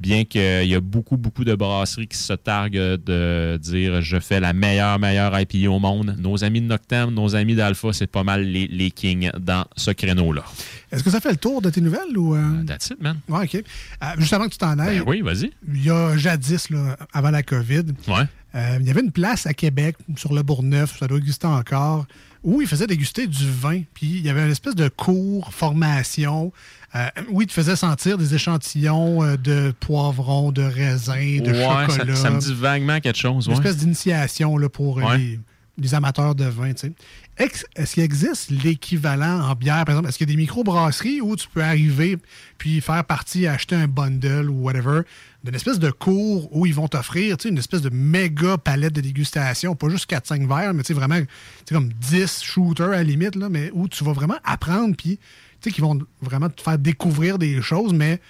[SPEAKER 17] Bien qu'il y a beaucoup, beaucoup de brasseries qui se targuent de dire je fais la meilleure, meilleure IPA au monde. Nos amis de Noctem, nos amis d'Alpha, c'est pas mal les, les kings dans ce créneau-là.
[SPEAKER 12] Est-ce que ça fait le tour de tes nouvelles ou. euh?
[SPEAKER 17] That's it, man.
[SPEAKER 12] Ouais, OK. Euh, juste avant que tu t'en ailles.
[SPEAKER 17] Ben oui, vas-y.
[SPEAKER 12] Il y a jadis, là, avant la COVID,
[SPEAKER 17] Ouais.
[SPEAKER 12] euh, il y avait une place à Québec, sur le Bourgneuf, ça doit exister encore, où ils faisaient déguster du vin. Puis il y avait une espèce de cours, formation, euh, où ils te faisaient sentir des échantillons euh, de poivrons, de raisins, de
[SPEAKER 17] Ouais,
[SPEAKER 12] chocolat.
[SPEAKER 17] ça me dit vaguement quelque chose.
[SPEAKER 12] Une
[SPEAKER 17] ouais.
[SPEAKER 12] espèce d'initiation pour
[SPEAKER 17] Ouais.
[SPEAKER 12] les, les amateurs de vin. tu sais. Est-ce qu'il existe l'équivalent en bière, par exemple? Est-ce qu'il y a des microbrasseries où tu peux arriver puis faire partie, acheter un bundle ou whatever, d'une espèce de cours où ils vont t'offrir tu une espèce de méga palette de dégustation, pas juste 4-5 verres, mais tu vraiment tu comme 10 shooters à la limite, là, mais où tu vas vraiment apprendre puis tu qui vont vraiment te faire découvrir des choses, mais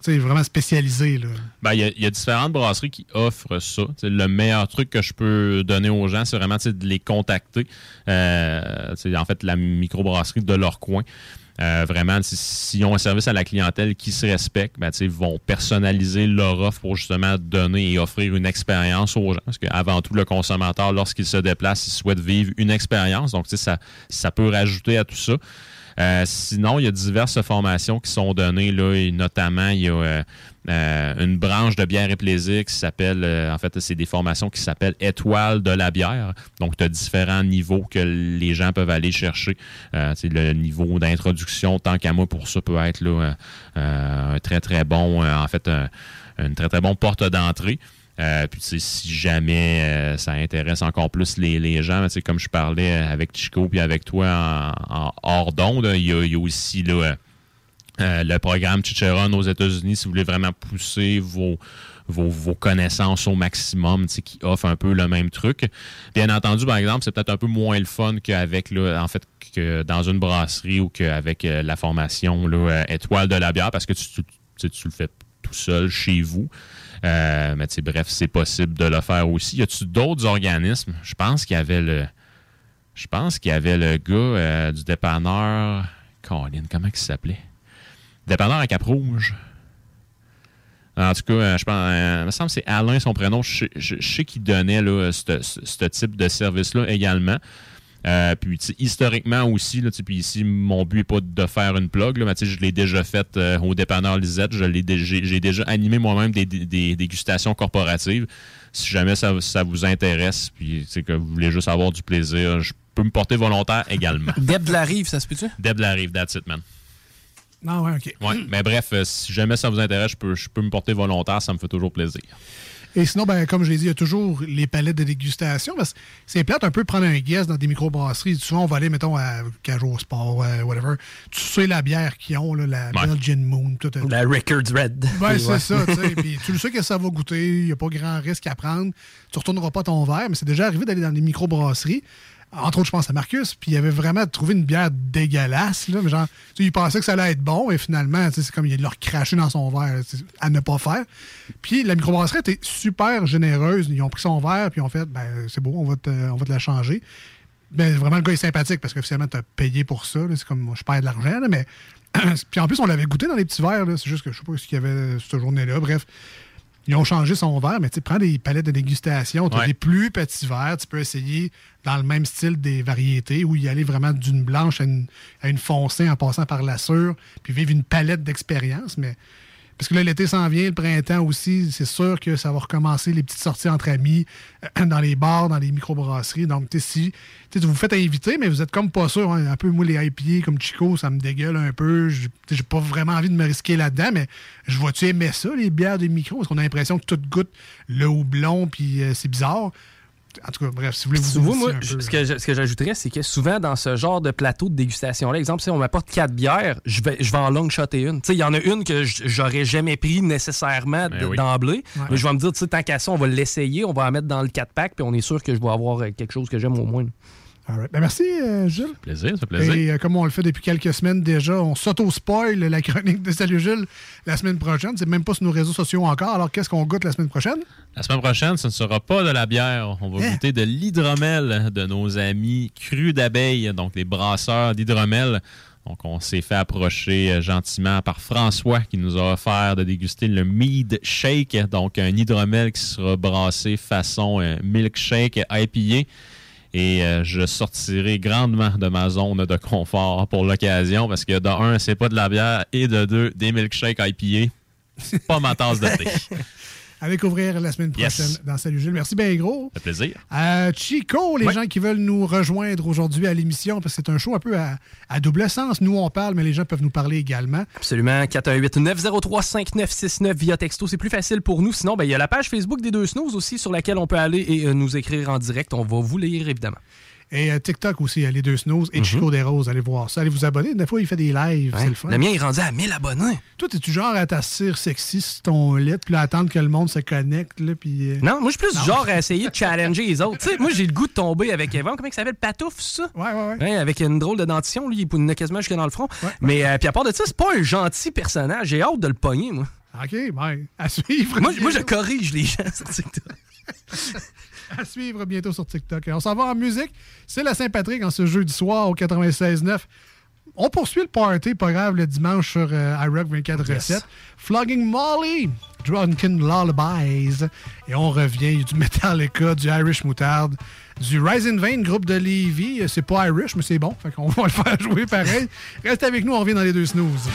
[SPEAKER 12] sais, vraiment spécialisées. Là.
[SPEAKER 17] Ben, il y, y a différentes brasseries qui offrent ça. Le meilleur truc que je peux donner aux gens, c'est vraiment de les contacter. Euh, en fait, la microbrasserie de leur coin. Euh, vraiment, si- s'ils ont un service à la clientèle qui se respecte, ben, ils vont personnaliser leur offre pour justement donner et offrir une expérience aux gens. Parce qu'avant tout, le consommateur, lorsqu'il se déplace, il souhaite vivre une expérience. Donc, ça, ça peut rajouter à tout ça. Euh, sinon, il y a diverses formations qui sont données, là, et notamment, il y a euh, euh, une branche de bière et plaisir qui s'appelle, euh, en fait, c'est des formations qui s'appellent Étoile de la bière. Donc, tu as différents niveaux que les gens peuvent aller chercher. Euh, tu sais, le niveau d'introduction, tant qu'à moi, pour ça, peut être là, euh, euh, un très, très bon, euh, en fait, un, une très, très bonne porte d'entrée. Euh, puis, si jamais euh, ça intéresse encore plus les, les gens, comme je parlais avec Chico puis avec toi en, hors d'onde, il y a, aussi euh, le programme Chicheron aux États-Unis, si vous voulez vraiment pousser vos, vos, vos connaissances au maximum, qui offre un peu le même truc. Bien entendu, par exemple, c'est peut-être un peu moins le fun qu'avec, en fait, que dans une brasserie ou qu'avec la formation Étoile de la bière, parce que tu, tu, tu tu le fais tout seul chez vous. Euh, mais bref, c'est possible de le faire aussi. Y a-tu d'autres organismes? Je pense qu'il y avait le. Je pense qu'il y avait le gars euh, du dépanneur. Colin, comment il s'appelait? Dépanneur à Cap-Rouge. En tout cas, euh, je pense, euh, il me semble que c'est Alain son prénom. Je, sais- qu'il donnait ce type de service-là également. Euh, puis historiquement aussi, là, puis ici, mon but n'est pas de faire une plug, là, mais je l'ai déjà fait euh, au dépanneur Lisette. Je l'ai dé- J'ai déjà animé moi-même des, des- des dégustations corporatives. Si jamais ça, ça vous intéresse, puis que vous voulez juste avoir du plaisir, je peux me porter volontaire également. *laughs*
[SPEAKER 23] Deb de la Rive, ça se peut-tu?
[SPEAKER 17] Deb de la Rive, that's it, man.
[SPEAKER 12] Non, ouais, OK.
[SPEAKER 17] Ouais, mais bref, euh, si jamais ça vous intéresse, je peux, je peux me porter volontaire, ça me fait toujours plaisir.
[SPEAKER 12] Et sinon, ben, comme je l'ai dit, il y a toujours les palettes de dégustation. parce que C'est plate un peu prendre un guess dans des microbrasseries. Souvent, on va aller, mettons, à Cajot Sport, euh, whatever. Tu sais la bière qu'ils ont, là, la
[SPEAKER 23] Ouais.
[SPEAKER 12] Belgian Moon. Tout, euh,
[SPEAKER 23] La Rickards Red.
[SPEAKER 12] Ben, *laughs*
[SPEAKER 23] Ouais.
[SPEAKER 12] c'est ça, tu sais. Puis tu le sais que ça va goûter, il n'y a pas grand risque à prendre. Tu retourneras pas ton verre, mais c'est déjà arrivé d'aller dans des microbrasseries. Entre autres, je pense à Marcus, puis il avait vraiment trouvé une bière dégueulasse. Genre, il pensait que ça allait être bon, et finalement, c'est comme il leur craché dans son verre à ne pas faire. Puis la microbrasserie était super généreuse. Ils ont pris son verre, puis ils ont fait, ben, c'est beau, on va te, on va te la changer. Ben, vraiment, le gars est sympathique parce que finalement, tu as payé pour ça. C'est comme, je perds de l'argent, mais. *clears throat* puis en plus, on l'avait goûté dans les petits verres. C'est juste que je sais pas ce qu'il y avait cette journée-là. Bref, ils ont changé son verre, mais tu sais, prends des palettes de dégustation. Tu as
[SPEAKER 17] Ouais.
[SPEAKER 12] des plus petits verres. Tu peux essayer dans le même style des variétés ou y aller vraiment d'une blanche à une, à une foncée en passant par la sûre, puis vivre une palette d'expérience. Mais parce que là, l'été s'en vient, le printemps aussi, c'est sûr que ça va recommencer les petites sorties entre amis, euh, dans les bars, dans les microbrasseries. Donc, tu sais, si tu sais, vous vous faites inviter, mais vous êtes comme pas sûr. hein. un peu, moi, les IPA comme Chico, ça me dégueule un peu. J'ai pas vraiment envie de me risquer là-dedans, mais je vois-tu aimer ça, les bières des micros? Parce qu'on a l'impression que tout goûte le houblon, puis euh, c'est bizarre. En tout cas, bref, si vous voulez vous
[SPEAKER 8] moi,
[SPEAKER 12] un peu.
[SPEAKER 8] ce que, je- ce que j'ajouterais, c'est que souvent, dans ce genre de plateau de dégustation-là, exemple, si on m'apporte quatre bières, je vais, je vais en long shotter une. Tu sais, il y en a une que j'aurais jamais pris nécessairement
[SPEAKER 17] Ben oui.
[SPEAKER 8] d'emblée.
[SPEAKER 12] Ouais.
[SPEAKER 8] Mais je vais me dire, tu sais, tant qu'à ça, on va l'essayer, on va la mettre dans le 4-pack, puis on est sûr que je vais avoir euh, quelque chose que j'aime au moins.
[SPEAKER 12] All right. Ben, merci, euh, Jules.
[SPEAKER 17] Plaisir, ça fait plaisir.
[SPEAKER 12] Et euh, comme on le fait depuis quelques semaines déjà, on s'auto-spoil la chronique de Salut Jules la semaine prochaine. C'est même pas sur nos réseaux sociaux encore. Alors, qu'est-ce qu'on goûte la semaine prochaine?
[SPEAKER 17] La semaine prochaine, ce ne sera pas de la bière. On va
[SPEAKER 12] Hein?
[SPEAKER 17] goûter de l'hydromel de nos amis crus d'abeilles, donc les brasseurs d'hydromel. Donc, on s'est fait approcher euh, gentiment par François qui nous a offert de déguster le Mead Shake, donc un hydromel qui sera brassé façon milkshake IPA. Et euh, je sortirai grandement de ma zone de confort pour l'occasion parce que de un, c'est pas de la bière et de deux, des milkshakes IPA. Pas ma tasse de thé. *laughs*
[SPEAKER 12] À découvrir la semaine prochaine
[SPEAKER 17] Yes.
[SPEAKER 12] dans Salut Jules. Merci bien gros.
[SPEAKER 17] Ça fait plaisir.
[SPEAKER 12] Euh, Chico, les
[SPEAKER 17] Ouais.
[SPEAKER 12] gens qui veulent nous rejoindre aujourd'hui à l'émission, parce que c'est un show un peu à, à double sens. Nous, on parle, mais les gens peuvent nous parler également.
[SPEAKER 8] Absolument. 418-903-5969 via texto. C'est plus facile pour nous. Sinon, ben, il y a la page Facebook des deux snooze aussi sur laquelle on peut aller et euh, nous écrire en direct. On va vous lire, évidemment.
[SPEAKER 12] Et euh, TikTok aussi, les deux snooze et
[SPEAKER 8] Mhm.
[SPEAKER 12] Chico des Roses. Allez voir ça. Allez vous abonner. Des fois, il fait des lives.
[SPEAKER 8] Ouais.
[SPEAKER 12] C'est le fun.
[SPEAKER 8] Le mien est rendu à 1000 abonnés.
[SPEAKER 12] Toi, es-tu genre à t'asseoir sexy sur ton lit, puis là, attendre que le monde se connecte, là, puis... euh,
[SPEAKER 8] Non, moi, je suis plus
[SPEAKER 12] Non.
[SPEAKER 8] genre à essayer de challenger les autres. Moi, j'ai le goût de tomber avec Evan. Comment il s'appelle? Patouf, ça?
[SPEAKER 12] Ouais, ouais, ouais.
[SPEAKER 8] Ouais, avec une drôle de dentition, lui, il en a quasiment jusque dans le front. Mais euh, puis à part de ça, c'est pas un gentil personnage. J'ai hâte de le pogner, moi.
[SPEAKER 12] OK, ben, à suivre.
[SPEAKER 8] Moi, moi, je corrige les gens sur TikTok. *laughs*
[SPEAKER 12] à suivre bientôt sur TikTok. On s'en va en musique. C'est la Saint-Patrick en ce jeudi soir au 96.9. On poursuit le party, pas grave, le dimanche sur euh, iRock 24 recettes. Flogging Molly, Drunken Lullabies. Et on revient, il y a du Metallica, du Irish Moutarde, du Rising Vein, groupe de Levy. C'est pas Irish, mais c'est bon. Fait qu'on *laughs* va le faire jouer pareil. Reste avec nous, on revient dans les deux snooze.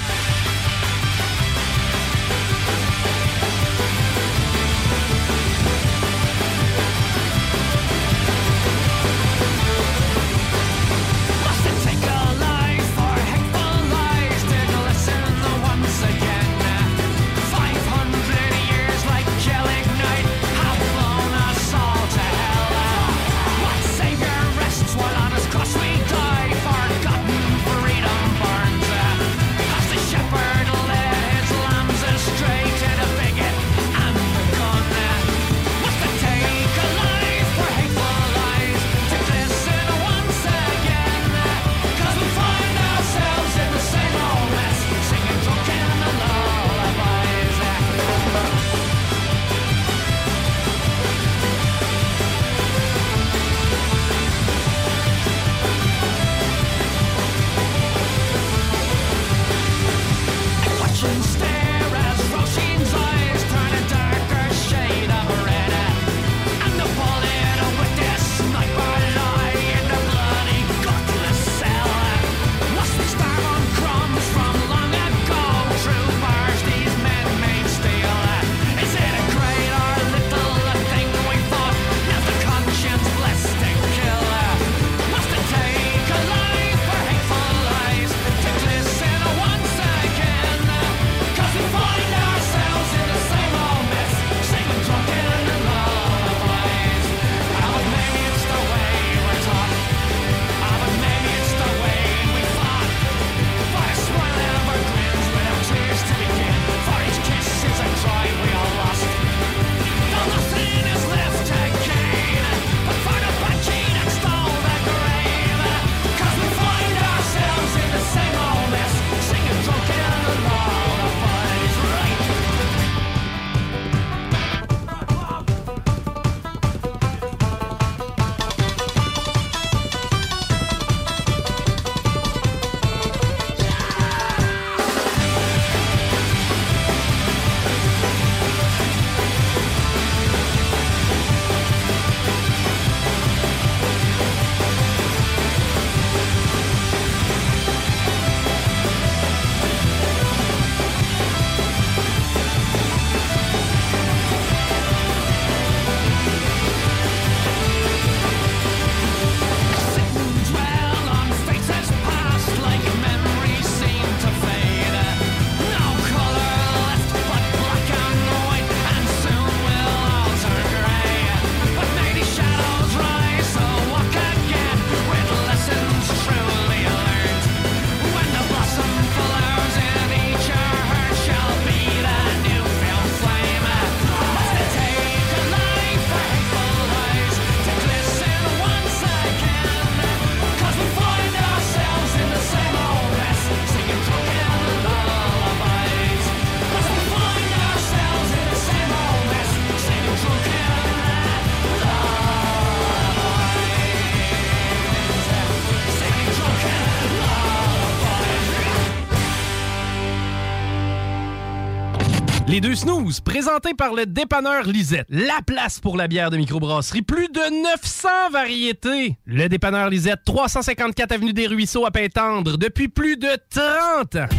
[SPEAKER 8] présenté par le dépanneur Lisette. La place pour la bière de microbrasserie, plus de 900 variétés. Le dépanneur Lisette, 354 avenue des Ruisseaux à Pintendre, depuis plus de 30 ans.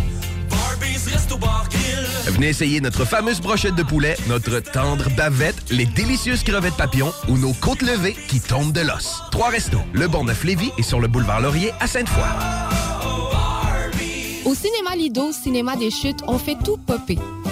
[SPEAKER 6] Venez essayer notre fameuse brochette de poulet, notre tendre bavette, les délicieuses crevettes papillons ou nos côtes levées qui tombent de l'os. Trois restos, le Bon Neuf Lévis est sur le boulevard Laurier à Sainte-Foy.
[SPEAKER 24] Au cinéma Lido, cinéma des chutes, on fait tout popper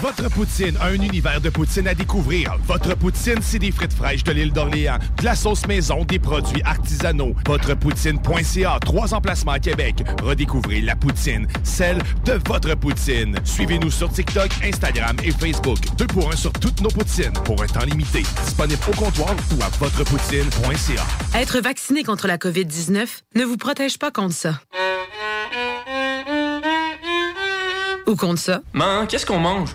[SPEAKER 19] Votre poutine, un univers de poutine à découvrir. Votre poutine, c'est des frites fraîches de l'île d'Orléans, de la sauce maison, des produits artisanaux. Votrepoutine.ca, trois emplacements à Québec. Redécouvrez la poutine, celle de votre poutine. Suivez-nous sur TikTok, Instagram et Facebook. Deux pour un sur toutes nos poutines, pour un temps limité. Disponible au comptoir ou à votrepoutine.ca.
[SPEAKER 25] Être vacciné contre la COVID-19 ne vous protège pas contre ça. Ou contre ça.
[SPEAKER 26] Man, qu'est-ce qu'on mange?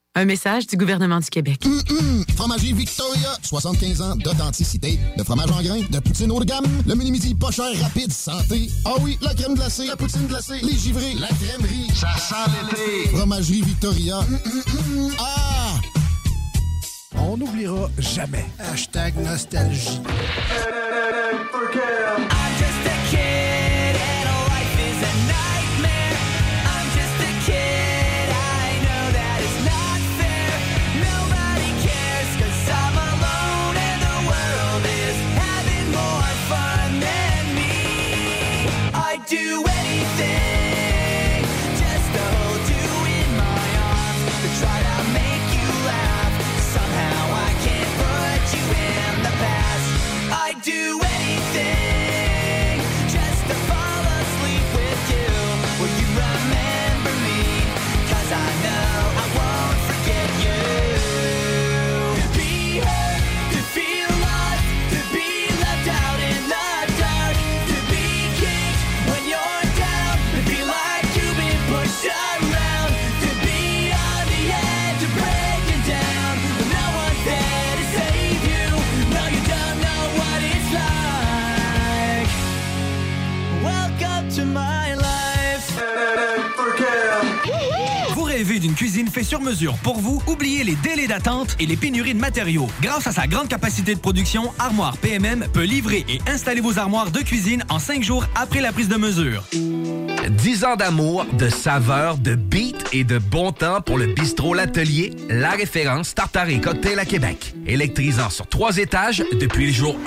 [SPEAKER 25] Un message du gouvernement du Québec.
[SPEAKER 4] Hum, Fromagerie Victoria, 75 ans d'authenticité, de fromage en grains, de poutine haut de gamme, le mini-midi pas cher, rapide, santé. Ah oui, la crème glacée, la poutine glacée, les givrés, la crèmerie. Ça sent l'été. Fromagerie Victoria. Hum, hum, hum. Ah!
[SPEAKER 9] On n'oubliera jamais. Hashtag nostalgie.
[SPEAKER 5] Pour vous? Oubliez les délais d'attente et les pénuries de matériaux. Grâce à sa grande capacité de production, Armoire PMM peut livrer et installer vos armoires de cuisine en cinq jours après la prise de mesure.
[SPEAKER 6] 10 ans d'amour, de saveur, de beat et de bon temps pour le bistrot L'Atelier, la référence tartare et à Québec. Électrisant sur trois étages depuis le jour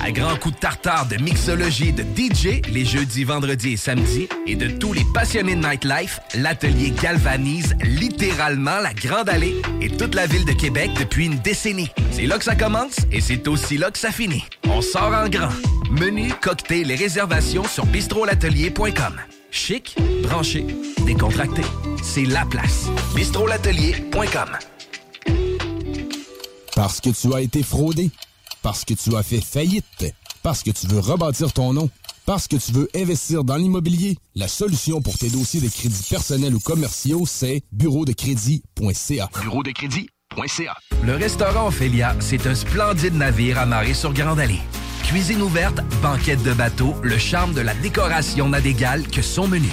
[SPEAKER 6] 1. À grands coups de tartare, de mixologie, de DJ, les jeudis, vendredis et samedis, et de tous les passionnés de nightlife, l'Atelier galvanise littéralement la Grande Allée et toute la ville de Québec depuis une décennie. C'est là que ça commence et c'est aussi là que ça finit. On sort en grand. Menu, cocktail et réservations sur bistrolatelier.com. Chic, branché, décontracté. C'est la place. bistrolatelier.com.
[SPEAKER 27] Parce que tu as été fraudé. Parce que tu as fait faillite. Parce que tu veux rebâtir ton nom. Parce que tu veux investir dans l'immobilier. La solution pour tes dossiers de crédits personnels ou commerciaux, c'est bureau de crédit.ca.
[SPEAKER 6] Le restaurant Ophélia, c'est un splendide navire amarré sur Grande Allée. Cuisine ouverte, banquette de bateau, le charme de la décoration n'a d'égal que son menu.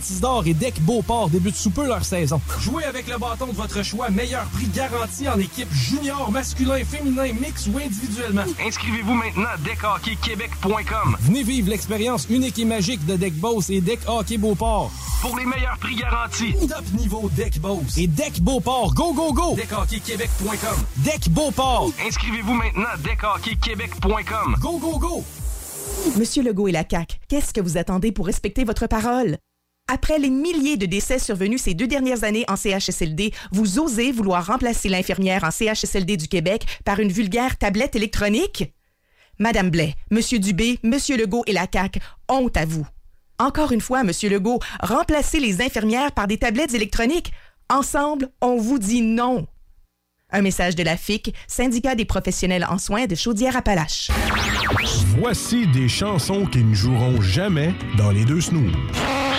[SPEAKER 8] Saint-Isidore et Deck Beauport débutent sous peu leur saison. Jouez avec le bâton de votre choix, meilleur prix garanti en équipe junior, masculin, féminin, mix ou individuellement.
[SPEAKER 28] Inscrivez-vous maintenant à deckhockeyquebec.com.
[SPEAKER 8] Venez vivre l'expérience unique et magique de Deck Boss et Deck Hockey Beauport.
[SPEAKER 28] Pour les meilleurs prix garantis.
[SPEAKER 8] Top niveau Deck Boss et Deck Beauport. Go, go, go! DeckHockeyQuébec.com. Deck Beauport.
[SPEAKER 28] Inscrivez-vous maintenant à deckhockeyquebec.com.
[SPEAKER 8] Go, go, go!
[SPEAKER 29] Monsieur Legault et la CAQ, qu'est-ce que vous attendez pour respecter votre parole? Après les milliers de décès survenus ces deux dernières années en CHSLD, vous osez vouloir remplacer l'infirmière en CHSLD du Québec par une vulgaire tablette électronique? Madame Blais, Monsieur Dubé, Monsieur Legault et la CAQ, honte à vous. Encore une fois, Monsieur Legault, remplacez les infirmières par des tablettes électroniques. Ensemble, on vous dit non. Un message de la FIC, syndicat des professionnels en soins de Chaudière-Appalaches.
[SPEAKER 9] Voici des chansons qui ne joueront jamais dans les deux snooze.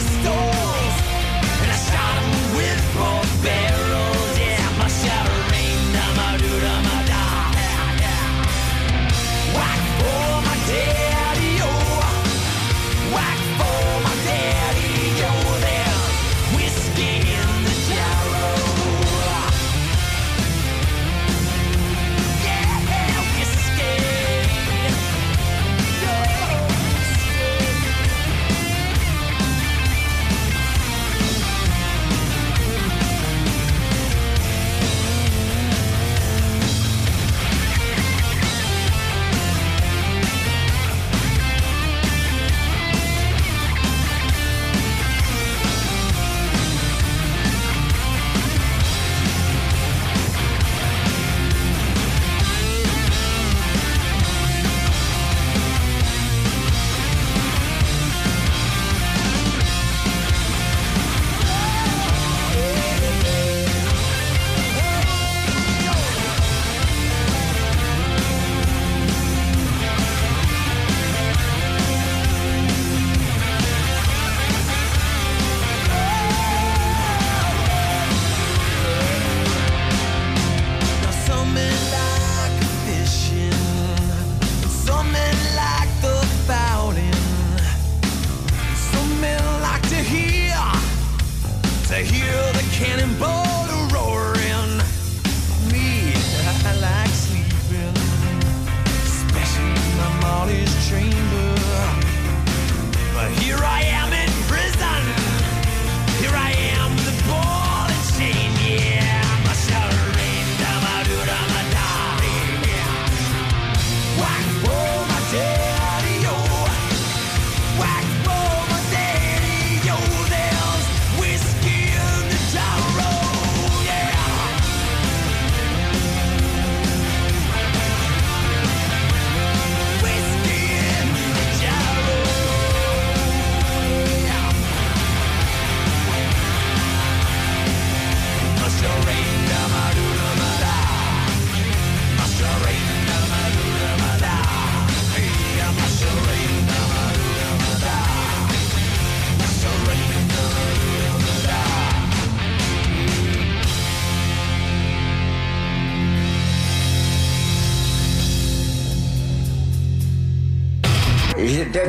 [SPEAKER 30] this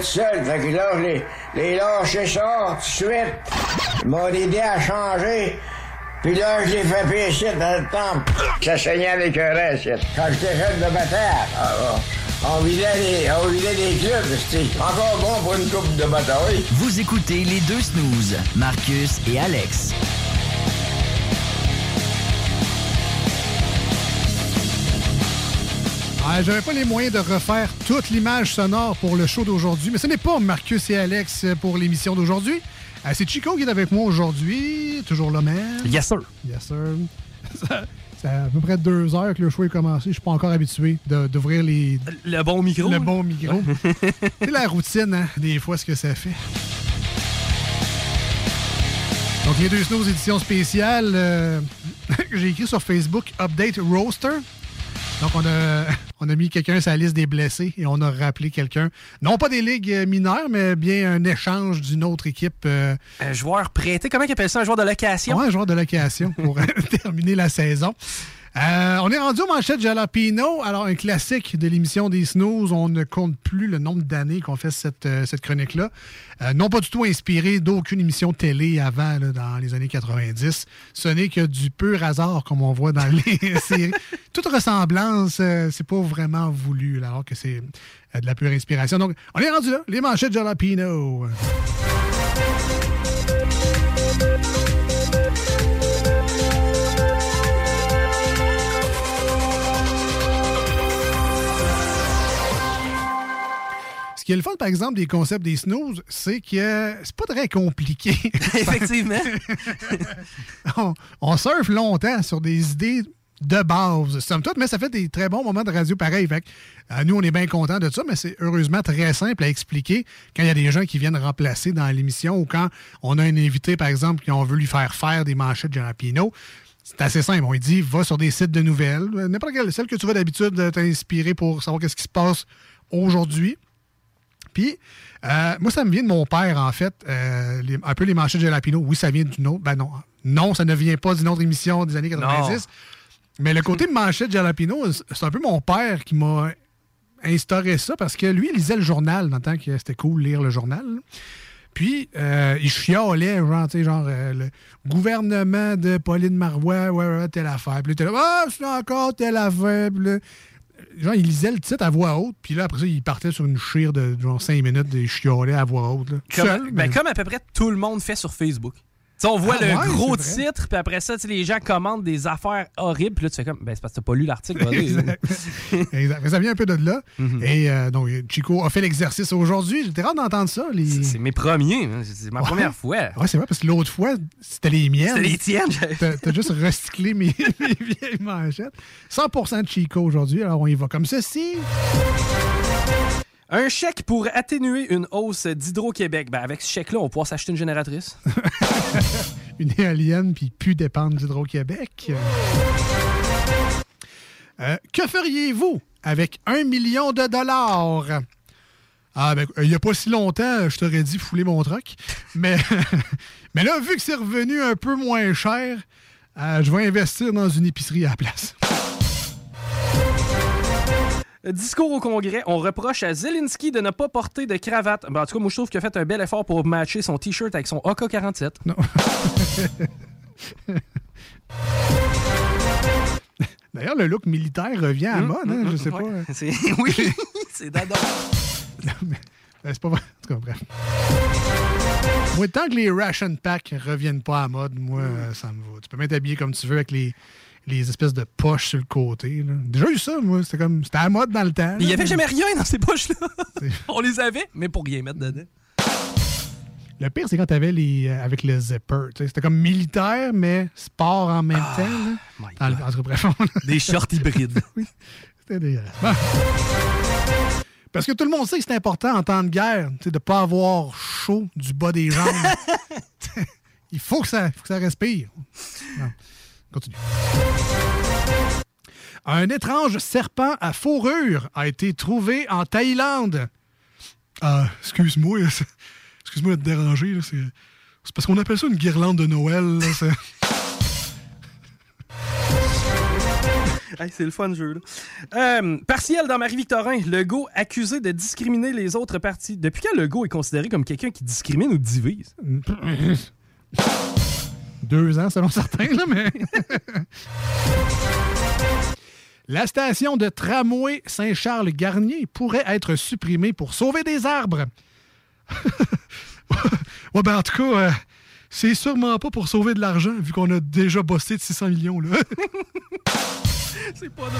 [SPEAKER 30] tout seul. Fait que là, je les, les lâché ça tout de suite. Ils m'ont aidé à changer. Puis là, je l'ai fait pécher dans le temple. Ça saignait avec un reste. Quand j'étais jeune de bataille, ah, on vidait les, on vidait les clubs. C'était encore bon pour une coupe de bataille.
[SPEAKER 31] Vous écoutez les deux snooze, Marcus et Alex.
[SPEAKER 12] Ah, J'avais pas les moyens de refaire toute l'image sonore pour le show d'aujourd'hui, mais ce n'est pas Marcus et Alex pour l'émission d'aujourd'hui. Euh, C'est Chico qui est avec moi aujourd'hui, toujours le même.
[SPEAKER 8] Yes, sir.
[SPEAKER 12] Yes, sir. *laughs* Fait à peu près deux heures que le show est commencé. Je suis pas encore habitué d'ouvrir les...
[SPEAKER 8] Le bon micro.
[SPEAKER 12] Le bon micro. *laughs* C'est la routine, hein, des fois, ce que ça fait. Donc, les deux snows édition spéciale, euh, *laughs* j'ai écrit sur Facebook Update Roaster. Donc, on a, on a mis quelqu'un sur la liste des blessés et on a rappelé quelqu'un. Non pas des ligues euh, mineures, mais bien un échange d'une autre équipe. euh,
[SPEAKER 8] Un joueur prêté, comment il appelle ça, un joueur de location?
[SPEAKER 12] Ouais, un joueur de location pour euh, *laughs* terminer la saison. Euh, on est rendu aux manchettes Jalapino. Alors, un classique de l'émission des Snooze. On ne compte plus le nombre d'années qu'on fait cette, euh, cette chronique-là. Euh, non pas du tout inspiré d'aucune émission télé avant, là, dans les années 90. Ce n'est que du pur hasard, comme on voit dans les *laughs* séries. Toute ressemblance, c'est pas vraiment voulu, là, alors que c'est de la pure inspiration. Donc, on est rendu là. Les manchettes Jalapino. Qui est le fun, par exemple, des concepts des snooze, c'est que c'est pas très compliqué. *laughs*
[SPEAKER 8] Effectivement. *laughs*
[SPEAKER 12] on, on surfe longtemps sur des idées de base, somme toute, mais ça fait des très bons moments de radio pareil. Fait que, euh, nous, on est bien contents de ça, mais c'est heureusement très simple à expliquer quand il y a des gens qui viennent remplacer dans l'émission ou quand on a un invité, par exemple, qu'on veut lui faire faire des manchettes de Rapino. C'est assez simple. On lui dit, va sur des sites de nouvelles, euh, n'importe quelle, celle que tu vas d'habitude t'inspirer pour savoir qu'est-ce qui se passe aujourd'hui. Puis, euh, moi, ça me vient de mon père, en fait. euh, les- un peu les manchettes de Jalapino. Oui, ça vient d'une autre. Ben non. Non, ça ne vient pas d'une autre émission des années 90. Mais le côté manchette Jalapino, c'est un peu mon père qui m'a instauré ça parce que lui, il lisait le journal dans le temps que c'était cool de lire le journal. Puis, euh, il chialait, genre, tu sais, genre, euh, le gouvernement de Pauline Marois, ouais, ouais, telle affaire. Puis là, t'es là, ah, c'est encore telle affaire. Puis là, genre, il lisait le titre à voix haute, puis là, après ça, il partait sur une chire de genre 5 minutes de chialer à voix haute. là. Tout
[SPEAKER 8] Comme,
[SPEAKER 12] seul,
[SPEAKER 8] ben,
[SPEAKER 12] mais-
[SPEAKER 8] comme à peu près tout le monde fait sur Facebook. Tu sais, on voit
[SPEAKER 12] Ah,
[SPEAKER 8] le
[SPEAKER 12] ouais,
[SPEAKER 8] gros titre, puis après ça, les gens commentent des affaires horribles, puis là, tu fais comme, ben, c'est parce que t'as pas lu l'article.
[SPEAKER 12] Exact. Exact. Mais ça vient un peu de là.
[SPEAKER 8] Mhm.
[SPEAKER 12] Et euh, donc, Chico a fait l'exercice aujourd'hui. J'étais rare d'entendre ça. Les...
[SPEAKER 8] C'est mes premiers. hein. C'est ma
[SPEAKER 12] Ouais.
[SPEAKER 8] première fois.
[SPEAKER 12] Ouais, c'est vrai, parce que l'autre fois, c'était les miennes.
[SPEAKER 8] C'était les tiennes.
[SPEAKER 12] T'as t'as juste recyclé mes, *laughs* mes vieilles manchettes. 100% de Chico aujourd'hui. Alors, on y va comme ceci.
[SPEAKER 8] Un chèque pour atténuer une hausse d'Hydro-Québec. Ben, avec ce chèque-là, on pourra s'acheter une génératrice. *laughs*
[SPEAKER 12] Une éolienne, puis plus dépendre d'Hydro-Québec. Euh, que feriez-vous avec un million de dollars? Ah, ben, il n'y a pas si longtemps, je t'aurais dit fouler mon truck. Mais, *laughs* mais là, vu que c'est revenu un peu moins cher, euh, je vais investir dans une épicerie à la place.
[SPEAKER 8] Discours au Congrès, on reproche à Zelensky de ne pas porter de cravate. Ben, en tout cas, moi, je trouve qu'il a fait un bel effort pour matcher son T-shirt avec son AK-47.
[SPEAKER 12] Non. *laughs* D'ailleurs, le look militaire revient à
[SPEAKER 8] Hum,
[SPEAKER 12] mode, hein,
[SPEAKER 8] hum,
[SPEAKER 12] je sais
[SPEAKER 8] ouais.
[SPEAKER 12] pas.
[SPEAKER 8] C'est- *laughs* Oui, *laughs* c'est d'adore.
[SPEAKER 12] Non, mais, ben, c'est pas vrai. En tout cas, bref. Moi, tant que les ration packs reviennent pas à mode, moi, ça me va. Tu peux mettre habillé comme tu veux avec les, les espèces de poches sur le côté. là. Déjà eu ça, moi. C'était comme. C'était à mode dans le temps.
[SPEAKER 8] Il n'y avait jamais rien dans ces poches-là. *laughs* on les avait, mais pour rien mettre dedans.
[SPEAKER 12] Le pire, c'est quand t'avais les. euh, avec le zipper. C'était comme militaire, mais sport en même temps. là. Dans le- en tout cas,
[SPEAKER 8] Des shorts hybrides. *laughs*
[SPEAKER 12] oui, c'était dégueulasse. Bon. Parce que tout le monde sait que c'est important en temps de guerre de ne pas avoir chaud du bas des jambes. *laughs* Il faut que ça, faut que ça respire. Non. Continue. Un étrange serpent à fourrure a été trouvé en Thaïlande. Ah, excuse-moi. *laughs* Excuse-moi de te déranger. là, C'est parce qu'on appelle ça une guirlande de Noël. c'est- *laughs*
[SPEAKER 8] Hey, c'est le fun, jeu. Là. Euh, partiel dans Marie-Victorin. Legault accusé de discriminer les autres partis. Depuis quand Legault est considéré comme quelqu'un qui discrimine ou divise? *laughs*
[SPEAKER 12] Deux ans, selon *laughs* certains, là, mais. La station de tramway Saint-Charles-Garnier pourrait être supprimée pour sauver des arbres. *laughs* ouais, ben en tout cas, euh, c'est sûrement pas pour sauver de l'argent, vu qu'on a déjà bossé de 600 millions, là. *laughs*
[SPEAKER 8] c'est pas drôle.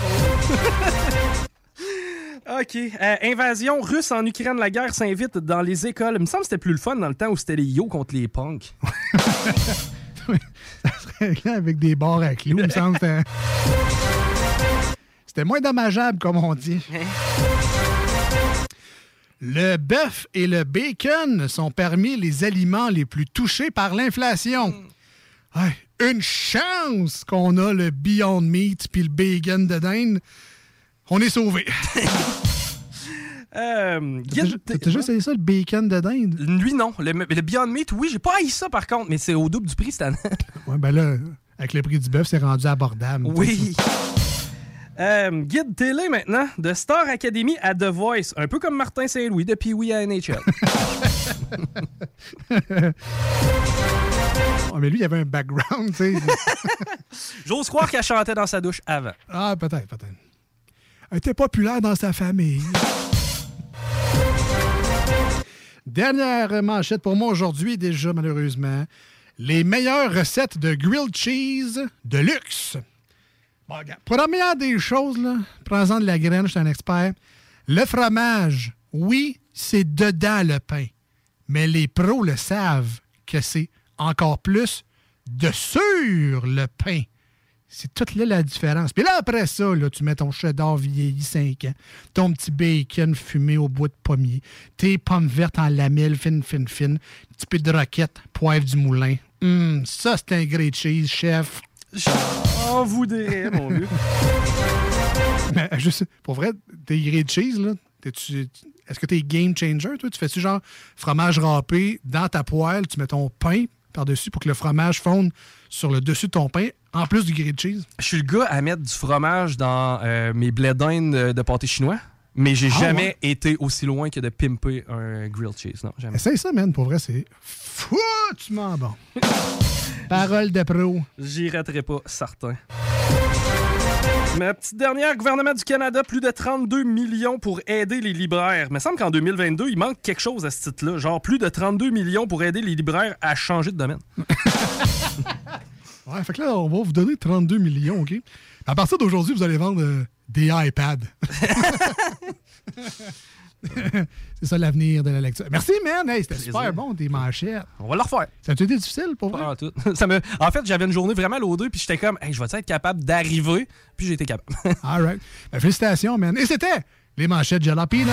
[SPEAKER 8] OK. Euh, invasion russe en Ukraine, la guerre s'invite dans les écoles. Il me semble que c'était plus le fun dans le temps où c'était les yo contre les punks. *laughs*
[SPEAKER 12] Ça avec des barres à clous, il me semble. C'était moins dommageable, comme on dit. Le bœuf et le bacon sont parmi les aliments les plus touchés par l'inflation. Une chance qu'on a le Beyond Meat puis le bacon de dinde. On est sauvés. *laughs*
[SPEAKER 8] Euh,
[SPEAKER 12] T'as déjà- essayé ça, le bacon de dinde?
[SPEAKER 8] Lui, non. Le, le Beyond Meat, oui, j'ai pas haï ça par contre, mais c'est au double du prix cette année. *laughs*
[SPEAKER 12] Ouais, ben là, avec le prix du bœuf, c'est rendu abordable.
[SPEAKER 8] Oui. Euh, guide télé maintenant, de Star Academy à The Voice, un peu comme Martin Saint-Louis depuis Oui à NHL.
[SPEAKER 12] Ouais, *laughs* mais lui, il avait un background, tu sais. *laughs*
[SPEAKER 8] J'ose croire qu'elle chantait dans sa douche avant.
[SPEAKER 12] Ah, peut-être, peut-être. Elle était populaire dans sa famille. Dernière manchette pour moi aujourd'hui, déjà, malheureusement. Les meilleures recettes de grilled cheese de luxe. Bon, regarde, première des choses, là, prends-en de la graine, je suis un expert. Le fromage, oui, c'est dedans le pain. Mais les pros le savent que c'est encore plus de sur le pain. C'est toute là la différence. Puis là, après ça, là, tu mets ton cheddar vieilli 5 ans, ton petit bacon fumé au bois de pommier, tes pommes vertes en lamelles fines, fines, fines, un petit peu de roquette, poivre du moulin. Hum, ça, c'est un great cheese, chef.
[SPEAKER 8] J'en voudrais, mon vieux. *laughs*
[SPEAKER 12] Mais sais, pour vrai, tes great cheese, là, est-ce que t'es game changer, toi? Tu fais-tu genre fromage râpé dans ta poêle, tu mets ton pain par-dessus pour que le fromage fonde sur le dessus de ton pain, en plus du grilled cheese?
[SPEAKER 8] Je suis le gars à mettre du fromage dans euh, mes blés de, de pâté chinois, mais j'ai
[SPEAKER 12] Ah,
[SPEAKER 8] jamais
[SPEAKER 12] ouais?
[SPEAKER 8] été aussi loin que de pimper un grilled cheese. Non, jamais.
[SPEAKER 12] Essaye ça, man. Pour vrai, c'est foutement bon. *laughs* Parole de pro.
[SPEAKER 8] J'y raterai pas, certain. Ma petite dernière, gouvernement du Canada, plus de 32 millions pour aider les libraires. Il me semble qu'en 2022, il manque quelque chose à ce titre-là. Genre plus de 32 millions pour aider les libraires à changer de domaine. *laughs*
[SPEAKER 12] Ouais, fait que là, on va vous donner 32 millions, OK? À partir d'aujourd'hui, vous allez vendre euh, des iPads. *laughs* c'est ça l'avenir de la lecture. Merci, man. Hey, c'était super
[SPEAKER 8] Plaisir.
[SPEAKER 12] bon, tes manchettes.
[SPEAKER 8] On va le refaire.
[SPEAKER 12] Ça a été difficile pour vrai?
[SPEAKER 8] Tout. *laughs* Ça me... En fait, j'avais une journée vraiment loadée, puis j'étais comme, hey, je vais être capable d'arriver, puis j'ai été capable.
[SPEAKER 12] All right. Ben, félicitations, man. Et c'était les manchettes Jalapino.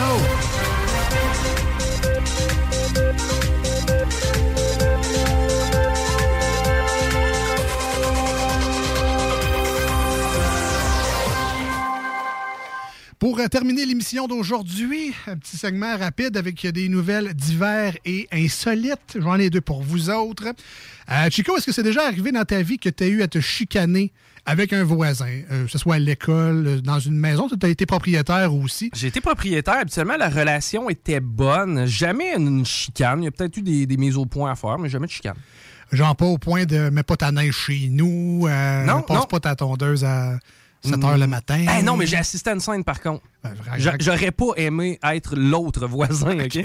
[SPEAKER 12] Pour euh, terminer l'émission d'aujourd'hui, un petit segment rapide avec des nouvelles divers et insolites. J'en ai deux pour vous autres. Euh, Chico, est-ce que c'est déjà arrivé dans ta vie que tu as eu à te chicaner avec un voisin, euh, que ce soit à l'école, dans une maison, tu as été propriétaire aussi?
[SPEAKER 8] J'ai été propriétaire. Habituellement, la relation était bonne. Jamais une chicane. Il y a peut-être eu des, des mises au point à faire, mais jamais de chicane.
[SPEAKER 12] Genre pas au point de mets pas ta neige chez nous, euh,
[SPEAKER 8] Non,
[SPEAKER 12] passe
[SPEAKER 8] non.
[SPEAKER 12] pas ta tondeuse à 7 h le matin.
[SPEAKER 8] Eh non, mais j'ai assisté à une scène par contre. J'a- J'aurais pas aimé être l'autre voisin, *laughs* OK?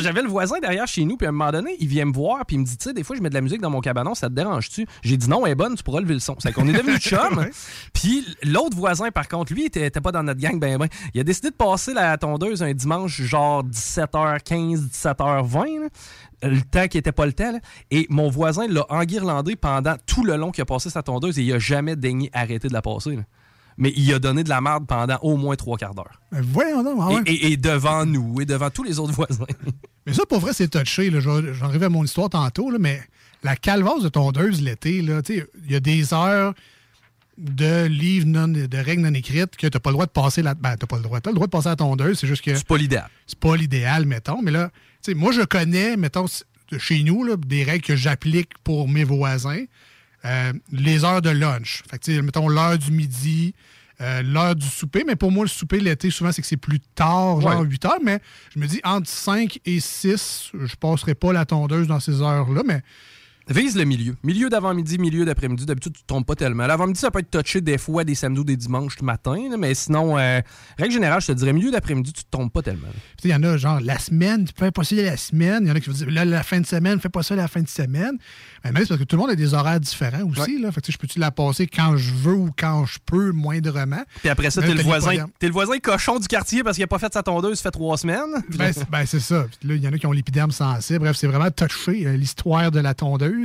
[SPEAKER 8] J'avais le voisin derrière chez nous, puis à un moment donné, il vient me voir, puis il me dit, tu sais, des fois, je mets de la musique dans mon cabanon, ça te dérange-tu? J'ai dit non, elle est bonne, tu pourras lever le son. C'est qu'on est devenus *laughs* chum. Puis l'autre voisin, par contre, lui, il était, était pas dans notre gang, ben, ben. Il a décidé de passer la tondeuse un dimanche, genre 17h15, 17h20, là, le temps qui était pas le temps. là. Et mon voisin l'a enguirlandé pendant tout le long qu'il a passé sa tondeuse et il a jamais daigné arrêter de la passer. là. Mais il a donné de la merde pendant au moins trois quarts d'heure.
[SPEAKER 12] Ben, voyons donc. ah ouais.
[SPEAKER 8] Et, et- et devant nous, et devant tous les autres voisins. *laughs*
[SPEAKER 12] Mais ça, pour vrai, c'est touché. J'en arrive à mon histoire tantôt, là, mais la calvasse de tondeuse l'été, il y a des heures de livres, non, de règles non écrites que tu n'as pas le droit de passer la. Ben, t'as pas le droit. T'as le droit de passer à la tondeuse, c'est juste que. C'est
[SPEAKER 8] pas l'idéal.
[SPEAKER 12] C'est pas l'idéal, mettons. Mais là, tu sais, moi, je connais, mettons, chez nous, là, des règles que j'applique pour mes voisins. Euh, les heures de lunch. Fait que, tu sais, mettons, l'heure du midi, euh, l'heure du souper. Mais pour moi, le souper l'été, souvent, c'est que c'est plus tard, genre
[SPEAKER 8] Ouais.
[SPEAKER 12] 8 heures. Mais je me dis, entre 5 et 6, je passerai pas la tondeuse dans ces heures-là. Mais
[SPEAKER 8] Vise le milieu. Milieu d'avant-midi, milieu d'après-midi. D'habitude, tu ne tombes pas tellement. L'avant-midi, ça peut être touché des fois des samedis ou des dimanches matin. là, mais sinon, euh, règle générale, je te dirais milieu d'après-midi, tu ne tombes pas tellement.
[SPEAKER 12] Il y en a, genre, la semaine, tu fais pas ça la semaine. Il y en a qui vont dire, là, la fin de semaine, fais pas ça la fin de semaine. Mais même, c'est parce que tout le monde a des horaires différents aussi. Là. Fait que, je peux-tu la passer quand je veux ou quand je peux, moindrement?
[SPEAKER 8] Puis après ça, t'es le, voisin, t'es le voisin cochon du quartier parce qu'il n'a pas fait sa tondeuse, ça fait trois semaines.
[SPEAKER 12] Ben, c'est- ben, ça. Puis là, il y en a qui ont l'épiderme sensible. Bref, c'est vraiment touché, euh, l'histoire de la tondeuse.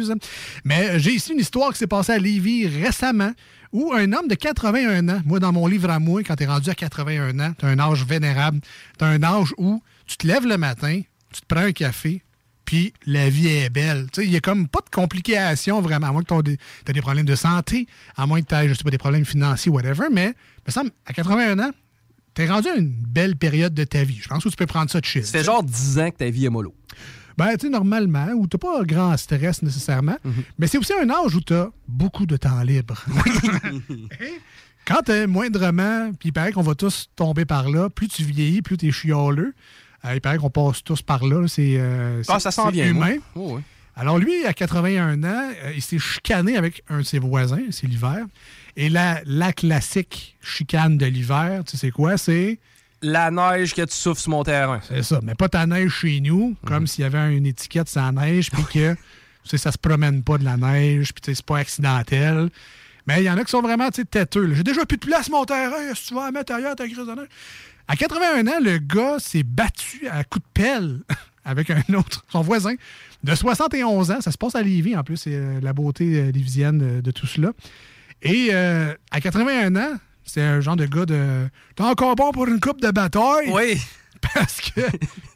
[SPEAKER 12] Mais j'ai ici une histoire qui s'est passée à Lévis récemment où un homme de 81 ans, moi, dans mon livre à moi, quand tu es rendu à 81 ans, tu as un âge vénérable, tu as un âge où tu te lèves le matin, tu te prends un café, puis la vie est belle. Tu il n'y a comme pas de complications vraiment, à moins que tu aies des problèmes de santé, à moins que tu aies, je sais pas, des problèmes financiers, whatever. Mais, me à 81 ans, T'es rendu à une belle période de ta vie. Je pense que tu peux prendre ça de.
[SPEAKER 8] Ça fait genre 10 ans que ta vie est mollo.
[SPEAKER 12] Ben, tu sais, normalement, où t'as pas un grand stress nécessairement,
[SPEAKER 8] Mhm.
[SPEAKER 12] mais c'est aussi un âge où t'as beaucoup de temps libre. *laughs* Quand t'es moindrement, puis il paraît qu'on va tous tomber par là, plus tu vieillis, plus t'es chialeux. Euh, il paraît qu'on passe tous par là. C'est euh,
[SPEAKER 8] Ah, ça s'en
[SPEAKER 12] c'est
[SPEAKER 8] vient. moi.
[SPEAKER 12] humain.
[SPEAKER 8] Oh.
[SPEAKER 12] Alors lui, à 81 ans, euh, il s'est chicané avec un de ses voisins, c'est l'hiver. Et la, la classique chicane de l'hiver, tu sais quoi? C'est...
[SPEAKER 8] La neige que tu souffles sur mon terrain.
[SPEAKER 12] C'est ça, mais pas ta neige chez nous,
[SPEAKER 8] Mhm.
[SPEAKER 12] comme s'il y avait une étiquette la neige, puis que *laughs* tu sais, ça se promène pas de la neige, puis c'est pas accidentel. Mais il y en a qui sont vraiment têteux. J'ai déjà plus de place mon terrain, si tu vas la mettre ailleurs, ta crise de neige? À 81 ans, le gars s'est battu à coups de pelle *laughs* avec un autre, son voisin, de 71 ans. Ça se passe à Lévis, en plus, c'est euh, la beauté euh, lévisienne de, de tout cela. Et euh, à 81 ans, c'est un genre de gars de. T'es encore bon pour une coupe de bataille?
[SPEAKER 8] Oui. *laughs*
[SPEAKER 12] Parce que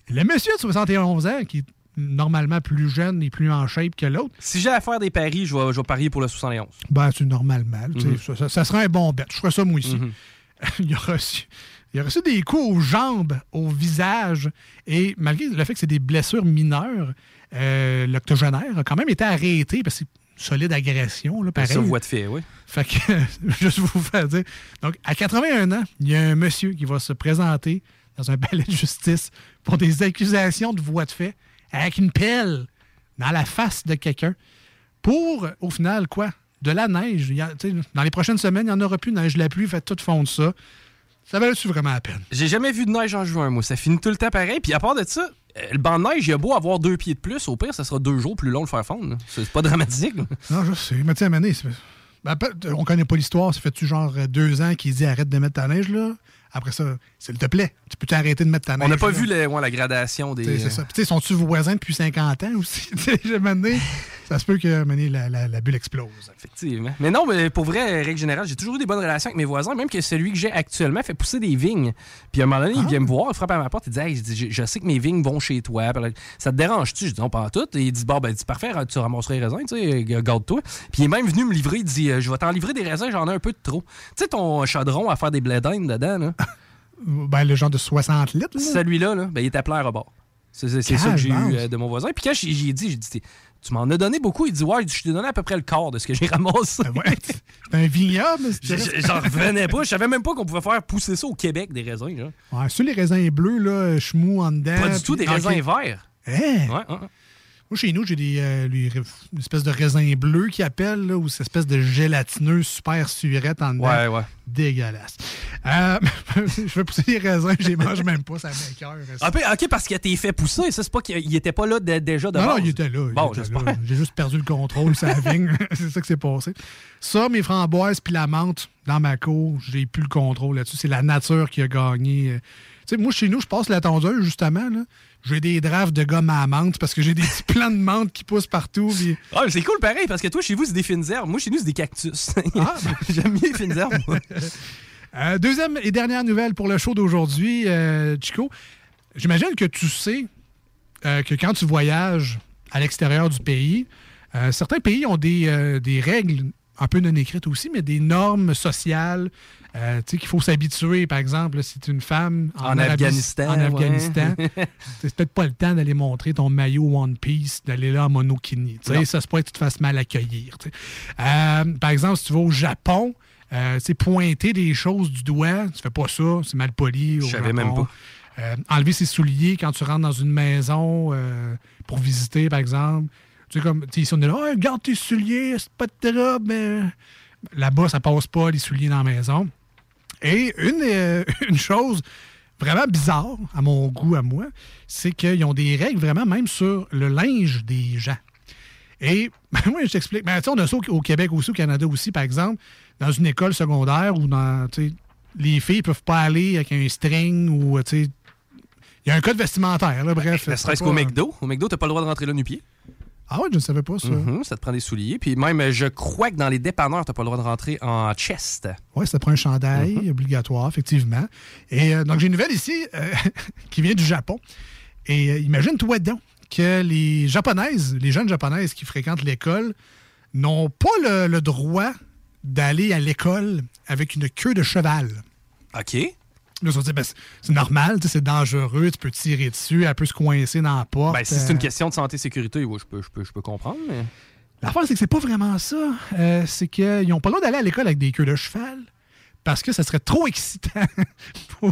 [SPEAKER 12] le monsieur de 71 ans, qui est normalement plus jeune et plus en shape que l'autre,
[SPEAKER 8] Si j'ai à faire des paris, je vais, je vais parier pour le 71.
[SPEAKER 12] ben, c'est normalement. sais,
[SPEAKER 8] Mhm.
[SPEAKER 12] ça, ça- ça serait un bon bet. Je ferais ça, moi, ici.
[SPEAKER 8] Mhm. *laughs*
[SPEAKER 12] il, a reçu, il a reçu des coups aux jambes, au visage. Et malgré le fait que c'est des blessures mineures, euh, l'octogénaire a quand même été arrêté parce que solide agression. Là, pareil.
[SPEAKER 8] Ça, voix de fait, oui.
[SPEAKER 12] Fait que, *laughs* juste vous faire dire. Donc, à 81 ans, il y a un monsieur qui va se présenter dans un palais de justice pour des accusations de voie de fait avec une pelle dans la face de quelqu'un pour, au final, quoi? De la neige. A- dans les prochaines semaines, il n'y en aura plus de neige. La pluie fait tout fondre ça. Ça valait-tu vraiment la peine?
[SPEAKER 8] J'ai jamais vu de neige en juin, moi. Ça finit tout le temps pareil. Puis à part de ça, le banc de neige, il a beau avoir deux pieds de plus. Au pire, ça sera deux jours plus long de le faire fondre. C'est pas dramatique. là.
[SPEAKER 12] Non, je sais. Mais tu sais, ben, peut- on connaît pas l'histoire. Ça fait-tu genre euh, deux ans qu'il dit arrête de mettre ta neige, là? Après ça, s'il te plaît, tu peux t'arrêter de mettre ta neige?
[SPEAKER 8] On n'a pas
[SPEAKER 12] là?
[SPEAKER 8] vu les- ouais, la gradation des.
[SPEAKER 12] Tu sais, C'est ça. Puis, sont-tu voisins depuis 50 ans aussi? *laughs* Tu sais, ça se peut que donné, la, la- la bulle explose.
[SPEAKER 8] Effectivement. Mais non, mais pour vrai, règle générale, j'ai toujours eu des bonnes relations avec mes voisins, même que celui que j'ai actuellement fait pousser des vignes. Puis à un moment donné, il vient me voir, il frappe à ma porte, il dit Hey, je, dis, je- je sais que mes vignes vont chez toi. Ça te dérange-tu Je dis Non, pas en tout. Et il dit Bon, ben, dis parfait, tu ramasseras les raisins, tu sais, g- garde-toi. Puis il est même venu me livrer, il dit euh, Je vais t'en livrer des raisins, j'en ai un peu de trop. Tu sais, ton chaudron à faire des blé d'Inde dedans, là. *laughs*
[SPEAKER 12] Ben, le genre de 60 litres, là.
[SPEAKER 8] Celui-là, là, ben, il était plein à rebord. C'est ça que j'ai eu euh, de mon voisin. Puis quand j'ai dit, j'ai dit, T'es- tu m'en as donné beaucoup. Il dit, ouais, je t'ai donné à peu près le quart de ce que j'ai ramassé.
[SPEAKER 12] C'est un vignoble.
[SPEAKER 8] Je- je- J'en revenais pas. Je savais même pas qu'on pouvait faire pousser ça au Québec, des raisins. Genre.
[SPEAKER 12] Ouais, sur les raisins bleus, là, chemou en dedans.
[SPEAKER 8] Pas du tout, des raisins verts.
[SPEAKER 12] Hein?
[SPEAKER 8] Ouais, ouais, ouais.
[SPEAKER 12] Moi, chez nous, j'ai des, euh, une espèce de raisin bleu qui appelle, là, ou cette espèce de gélatineux super surette en dedans.
[SPEAKER 8] Ouais, ouais.
[SPEAKER 12] Dégueulasse. Euh, *laughs* je fais pousser les raisins, je les mange même pas, ça m'écoeure.
[SPEAKER 8] Ah, ok, parce qu'il a été fait pousser. Ça, c'est pas qu'il était pas là de- déjà de
[SPEAKER 12] Non, non, il était là.
[SPEAKER 8] Bon.
[SPEAKER 12] J'ai juste perdu le contrôle la *laughs* vigne. c'est ça qui s'est passé. Ça, mes framboises puis la menthe dans ma cour, j'ai plus le contrôle là-dessus. C'est la nature qui a gagné. Tu sais, moi, chez nous, je passe la tondeuse, justement. là. J'ai des drafts de gomme à menthe parce que j'ai des *laughs* petits plants de menthe qui poussent partout. puis-
[SPEAKER 8] Ah, c'est cool pareil, parce que toi, chez vous, c'est des fines herbes. Moi, chez nous, c'est des cactus. *laughs*
[SPEAKER 12] Ah, *laughs*
[SPEAKER 8] J'aime mieux les fines herbes, moi.
[SPEAKER 12] Euh, deuxième et dernière nouvelle pour le show d'aujourd'hui, euh, Chico. J'imagine que tu sais euh, que quand tu voyages à l'extérieur du pays, certains pays ont des, des règles un peu non écrites aussi, mais des normes sociales. Euh, tu sais, qu'il faut s'habituer, par exemple, si tu es une femme
[SPEAKER 8] En
[SPEAKER 12] Arabie-
[SPEAKER 8] Afghanistan,
[SPEAKER 12] En
[SPEAKER 8] ouais.
[SPEAKER 12] Afghanistan. *laughs* c'est peut-être pas le temps d'aller montrer ton maillot One Piece, d'aller là en monokini. Tu sais, ça se pourrait que tu te fasses mal accueillir. Euh, par exemple, si tu vas au Japon, Euh, tu sais, pointer des choses du doigt, tu fais pas ça, c'est mal poli.
[SPEAKER 8] Je savais
[SPEAKER 12] Japon.
[SPEAKER 8] même pas.
[SPEAKER 12] Euh, enlever ses souliers quand tu rentres dans une maison euh, pour visiter, par exemple. Tu sais, comme, tu sais, on est là, Ah, garde tes souliers, c'est pas de robe, mais. Là-bas, ça passe pas, les souliers dans la maison. Et une, euh, *laughs* une chose vraiment bizarre, à mon goût, à moi, c'est qu'ils ont des règles vraiment même sur le linge des gens. Et *laughs* moi, je t'explique. Ben, tu sais, on a ça au, Québec aussi, au Canada aussi, par exemple, dans une école secondaire où dans, les filles peuvent pas aller avec un string ou, tu sais, il y a un code vestimentaire, là, bref.
[SPEAKER 8] Ne
[SPEAKER 12] c'est
[SPEAKER 8] serait-ce qu'au McDo. Au McDo, t'as pas le droit de rentrer là nu-pied.
[SPEAKER 12] Ah ouais, je ne savais pas ça.
[SPEAKER 8] Mhm, ça te prend des souliers. Puis même, je crois que dans les dépanneurs, t'as pas le droit de rentrer en chest.
[SPEAKER 12] Oui, ça prend un chandail
[SPEAKER 8] Mhm.
[SPEAKER 12] obligatoire, effectivement. Et euh, donc, j'ai une nouvelle ici euh, *laughs* qui vient du Japon. Et euh, imagine-toi donc que les Japonaises, les jeunes Japonaises qui fréquentent l'école, n'ont pas le, le droit d'aller à l'école avec une queue de cheval.
[SPEAKER 8] OK.
[SPEAKER 12] Là, sont dit, ben, c'est- normal, c'est dangereux, tu peux tirer dessus, elle peut se coincer dans la porte.
[SPEAKER 8] Ben, si c'est une
[SPEAKER 12] euh,
[SPEAKER 8] question de santé-sécurité, oui, je peux, je, peux, je peux comprendre. Mais...
[SPEAKER 12] L'affaire, c'est que c'est pas vraiment ça. Euh, c'est qu'ils n'ont pas le droit d'aller à l'école avec des queues de cheval parce que ça serait trop excitant *laughs* pour,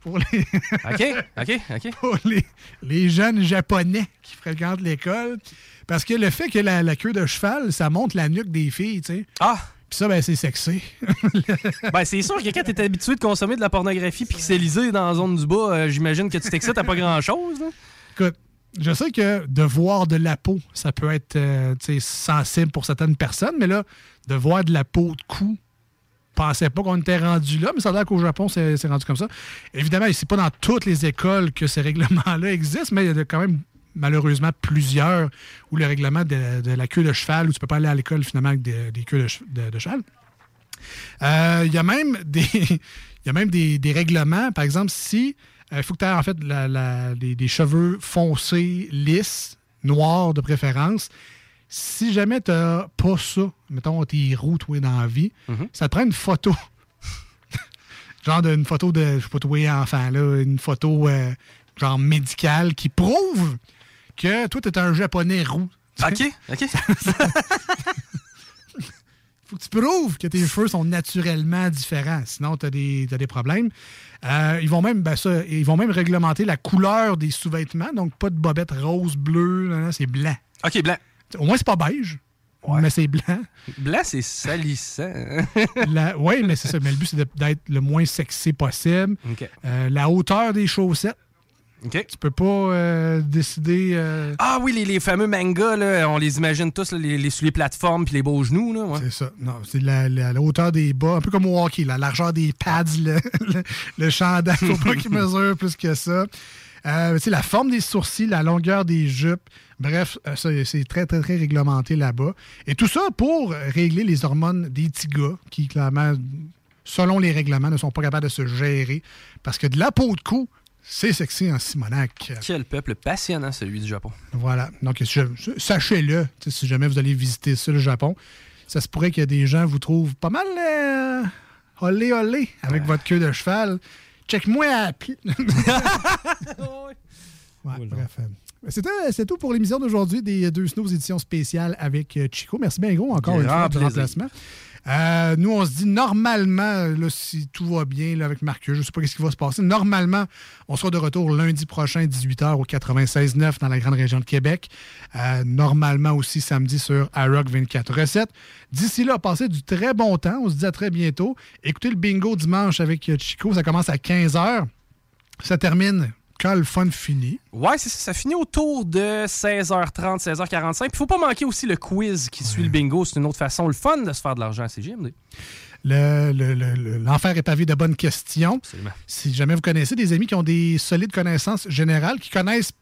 [SPEAKER 12] pour les... *laughs*
[SPEAKER 8] OK, OK, OK.
[SPEAKER 12] pour les, les jeunes japonais qui fréquentent l'école. Parce que le fait que la, la queue de cheval, ça monte la nuque des filles, tu sais.
[SPEAKER 8] Ah!
[SPEAKER 12] Puis ça, ben, c'est sexy. *laughs*
[SPEAKER 8] Ben, c'est sûr que quand t'es habitué de consommer de la pornographie pixelisée dans la zone du bas, euh, j'imagine que tu t'excites à pas grand-chose.
[SPEAKER 12] Écoute, je sais que de voir de la peau, ça peut être euh, sensible pour certaines personnes, mais là, de voir de la peau de cou, je pensais pas qu'on était rendu là, mais ça a l'air qu'au Japon, c'est c'est rendu comme ça. Évidemment, c'est pas dans toutes les écoles que ces règlements-là existent, mais il y a quand même malheureusement plusieurs où le règlement de, de la queue de cheval, où tu peux pas aller à l'école finalement avec des, des queues de, de- de cheval. Euh, Il y a même *laughs* des, il y a même des, des règlements. Par exemple, si il faut que tu aies en fait la- la- des, des cheveux foncés, lisses, noirs de préférence. Si jamais tu n'as pas ça, mettons, t'es roux, toi, dans la vie, ça te prend une photo. *laughs* genre une photo de, je sais pas, toi, enfant, là, une photo euh, genre médicale qui prouve que toi, tu es un japonais roux.
[SPEAKER 8] OK, OK. *laughs*
[SPEAKER 12] faut que tu prouves que tes cheveux sont naturellement différents. Sinon, tu as des, t'as des problèmes. Euh, ils, vont même, ben ça, ils vont même réglementer la couleur des sous-vêtements. Donc, pas de bobette rose, bleu. non, non, c'est blanc.
[SPEAKER 8] OK, blanc.
[SPEAKER 12] Au moins, c'est pas beige. Mais c'est blanc.
[SPEAKER 8] Blanc, c'est salissant. *laughs*
[SPEAKER 12] oui, mais c'est ça. Mais le but, c'est d'être le moins sexy possible. Euh, la hauteur des chaussettes.
[SPEAKER 8] OK.
[SPEAKER 12] Tu peux pas euh, décider. euh,
[SPEAKER 8] Ah oui, les, les fameux mangas, là, on les imagine tous, là, les, les sous les plateformes puis les beaux genoux. Là, ouais.
[SPEAKER 12] C'est ça. Non, c'est la, la- la hauteur des bas, un peu comme au hockey, la largeur des pads, le, *laughs* le, le chandail, faut pas qu'il mesure plus que ça. Euh, la forme des sourcils, la longueur des jupes, bref, euh, ça, c'est très, très, très réglementé là-bas. Et tout ça pour régler les hormones des petits gars qui, clairement, selon les règlements, ne sont pas capables de se gérer. Parce que de la peau de cou, c'est sexy en Simonac.
[SPEAKER 8] Quel peuple passionnant, celui du Japon.
[SPEAKER 12] Voilà. Donc, sachez-le, si jamais vous allez visiter ça, le Japon, ça se pourrait que des gens vous trouvent pas mal euh, olé olé avec votre queue de cheval. Check-moi à. *laughs* *laughs* Ouais, bref. c'est tout pour l'émission d'aujourd'hui des deux Snows édition spéciale avec euh, Chico. Merci bien gros encore une fois remplacement. Euh, nous, on se dit normalement, là, si tout va bien avec Marcus, je ne sais pas ce qui va se passer. Normalement, on sera de retour lundi prochain, 18h au 96.9 dans la grande région de Québec. Euh, normalement aussi samedi sur iRock 24 recettes. D'ici là, passez du très bon temps. On se dit à très bientôt. Écoutez le bingo dimanche avec euh, Chico. Ça commence à 15h. Ça termine quand le fun finit.
[SPEAKER 8] Ouais, c'est ça. Ça finit autour de 16h30, 16h45. Puis faut pas manquer aussi le quiz qui suit le bingo. C'est une autre façon, le fun de se faire de l'argent à CGMD.
[SPEAKER 12] Le- le- le- le- L'enfer est pavé de bonnes questions.
[SPEAKER 8] Absolument.
[SPEAKER 12] Si jamais vous connaissez des amis qui ont des solides connaissances générales, qui connaissent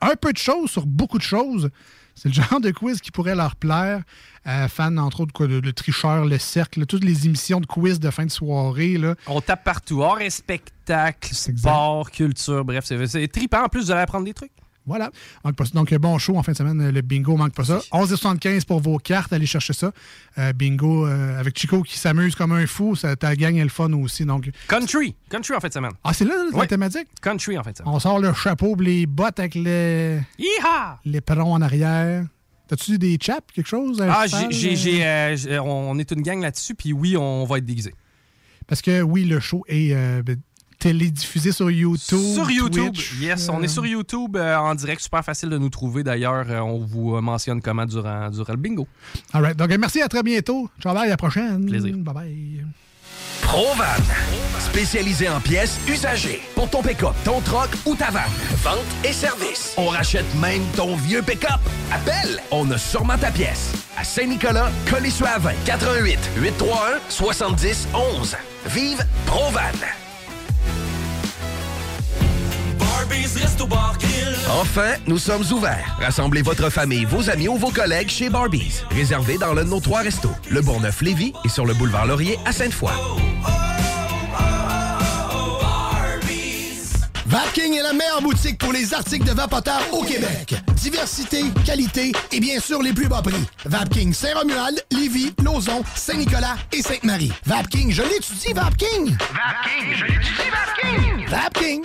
[SPEAKER 12] un peu de choses sur beaucoup de choses, c'est le genre de quiz qui pourrait leur plaire. Euh, fan, entre autres, quoi, de, Le Tricheur, Le Cercle, toutes les émissions de quiz de fin de soirée. Là.
[SPEAKER 8] On tape partout. Art et spectacle, sport, culture, bref, c'est c'est trippant. En plus, vous allez apprendre des trucs.
[SPEAKER 12] Voilà. Manque pas ça. Donc, bon show en fin de semaine. Le bingo, manque pas ça. 11,75 pour vos cartes. Allez chercher ça. Euh, bingo euh, avec Chico qui s'amuse comme un fou. Ça, ta gang est le fun aussi. Donc,
[SPEAKER 8] Country. Country en fin de semaine.
[SPEAKER 12] ah, c'est là la
[SPEAKER 8] Ouais.
[SPEAKER 12] thématique?
[SPEAKER 8] Country en fin de semaine.
[SPEAKER 12] On sort le chapeau, les bottes avec les,
[SPEAKER 8] Yeehaw!
[SPEAKER 12] les perrons en arrière.
[SPEAKER 10] T'as-tu des chaps, quelque chose?
[SPEAKER 8] Ah, j'ai,
[SPEAKER 10] euh?
[SPEAKER 8] euh, on est une gang là-dessus, puis oui, on va être déguisé.
[SPEAKER 10] Parce que oui, le show est euh, ben, télédiffusé sur YouTube.
[SPEAKER 8] Sur YouTube,
[SPEAKER 10] Twitch,
[SPEAKER 8] yes, on est sur YouTube euh, en direct, super facile de nous trouver. D'ailleurs, euh, on vous euh, mentionne comment durant, durant le bingo.
[SPEAKER 10] All right. Donc, merci, à très bientôt. Ciao, bye, à la prochaine.
[SPEAKER 8] Plaisir.
[SPEAKER 10] Bye bye.
[SPEAKER 6] Provan, spécialisé en pièces usagées pour ton pick-up, ton troc ou ta vanne. Vente et service. On rachète même ton vieux pick-up. Appelle, on a sûrement ta pièce. À Saint-Nicolas, Colissois 20 88 831 70 11. Vive Provan. Enfin, nous sommes ouverts. Rassemblez votre famille, vos amis ou vos collègues chez Barbies. Réservé dans l'un de nos trois restos, le Bourgneuf-Lévis et sur le boulevard Laurier à Sainte-Foy.
[SPEAKER 32] Vapking est la meilleure boutique pour les articles de vapoteurs au Québec. Diversité, qualité et bien sûr les plus bas prix. Vapking Saint-Romuald, Lévis, Lauson, Saint-Nicolas et Sainte-Marie. Vapking, je l'étudie, Vapking!
[SPEAKER 11] Vapking, je l'étudie, Vapking!
[SPEAKER 32] Vapking!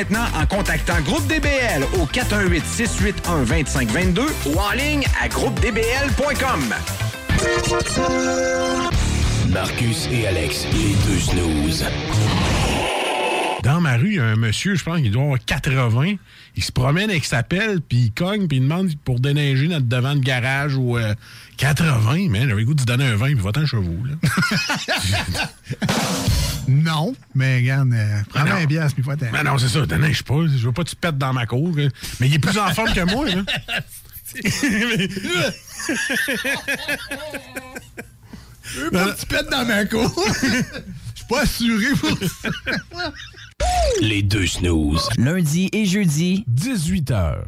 [SPEAKER 33] en contactant Groupe DBL au 418-681-2522 ou en ligne à groupedbl.com.
[SPEAKER 20] Marcus et Alex, les deux snooze. Dans ma rue, il y a un monsieur, je pense qu'il doit avoir 80. Il se promène avec sa pelle, puis il cogne, puis il demande pour déneiger notre devant de garage ou 80, man. J'avais le goût de se donner un 20, puis va-t'en chez vous, là. *laughs*
[SPEAKER 10] Non, mais regarde, euh, prends un bière, puis faut
[SPEAKER 20] Ben non, c'est ça, déneige pas. Je veux pas que tu pètes dans ma cour. Mais il est plus en forme que moi, là.
[SPEAKER 10] Je veux pas que tu pètes dans ma cour. *laughs* Je suis pas assuré pour ça. *laughs*
[SPEAKER 20] Les deux snooze.
[SPEAKER 34] Lundi et jeudi,
[SPEAKER 20] 18h.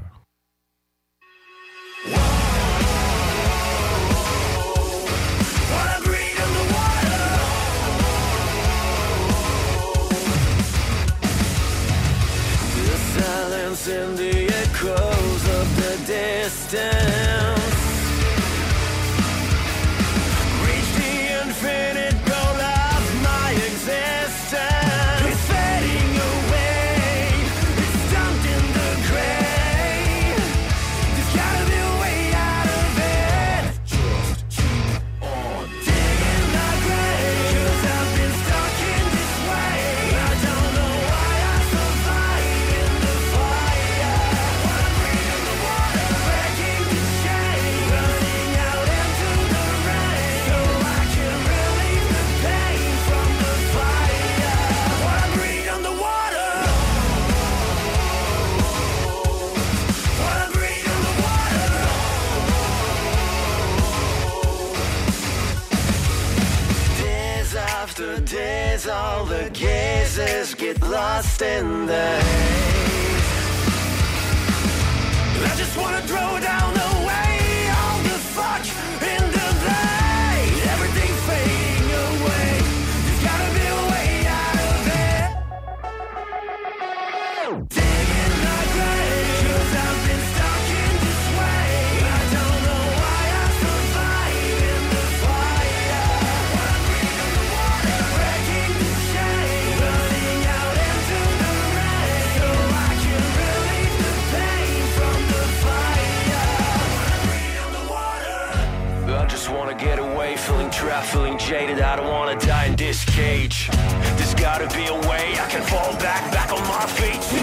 [SPEAKER 11] The silence and the echoes of the distance gazes get lost in the haze. I just wanna throw down away this cage. There's gotta be a way I can fall back, back on my feet.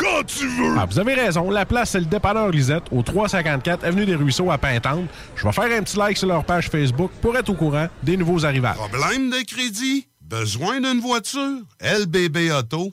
[SPEAKER 20] Quand tu veux! Ah, vous avez raison. La place, c'est le dépanneur Lisette, au 354 Avenue des Ruisseaux à Pintante. Je vais faire un petit like sur leur page Facebook pour être au courant des nouveaux arrivages.
[SPEAKER 35] Problème de crédit? Besoin d'une voiture? lbbauto.com.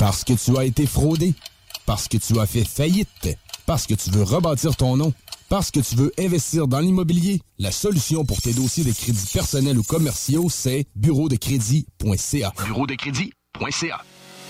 [SPEAKER 27] Parce que tu as été fraudé. Parce que tu as fait faillite. Parce que tu veux rebâtir ton nom. Parce que tu veux investir dans l'immobilier. La solution pour tes dossiers de crédits personnels ou commerciaux, c'est bureau de.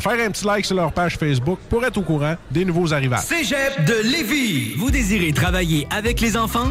[SPEAKER 20] faire un petit like sur leur page Facebook pour être au courant des nouveaux arrivages.
[SPEAKER 5] Cégep de Lévis. Vous désirez travailler avec les enfants?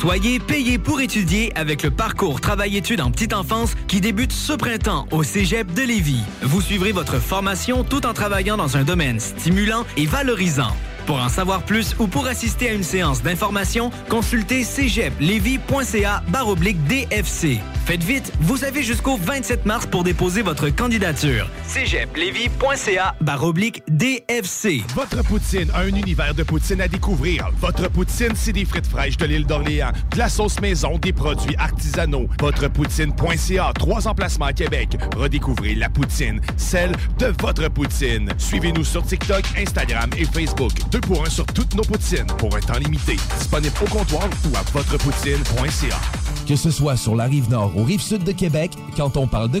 [SPEAKER 5] Soyez payé pour étudier avec le parcours Travail-études en petite enfance qui débute ce printemps au Cégep de Lévis. Vous suivrez votre formation tout en travaillant dans un domaine stimulant et valorisant. Pour en savoir plus ou pour assister à une séance d'information, consultez cégeplevy.ca baroblique DFC. Faites vite, vous avez jusqu'au 27 mars pour déposer votre candidature. cégeplevy.ca baroblique DFC.
[SPEAKER 19] Votre poutine, un univers de poutine à découvrir. Votre poutine, c'est des frites fraîches de l'île d'Orléans, de la sauce maison, des produits artisanaux. Votrepoutine.ca, trois emplacements à Québec. Redécouvrez la poutine, celle de votre poutine. Suivez-nous sur TikTok, Instagram et Facebook. Pour un sur toutes nos poutines, pour un temps limité. Disponible au comptoir ou à votrepoutine.ca.
[SPEAKER 6] Que ce soit sur la rive nord ou rive sud de Québec, quand on parle de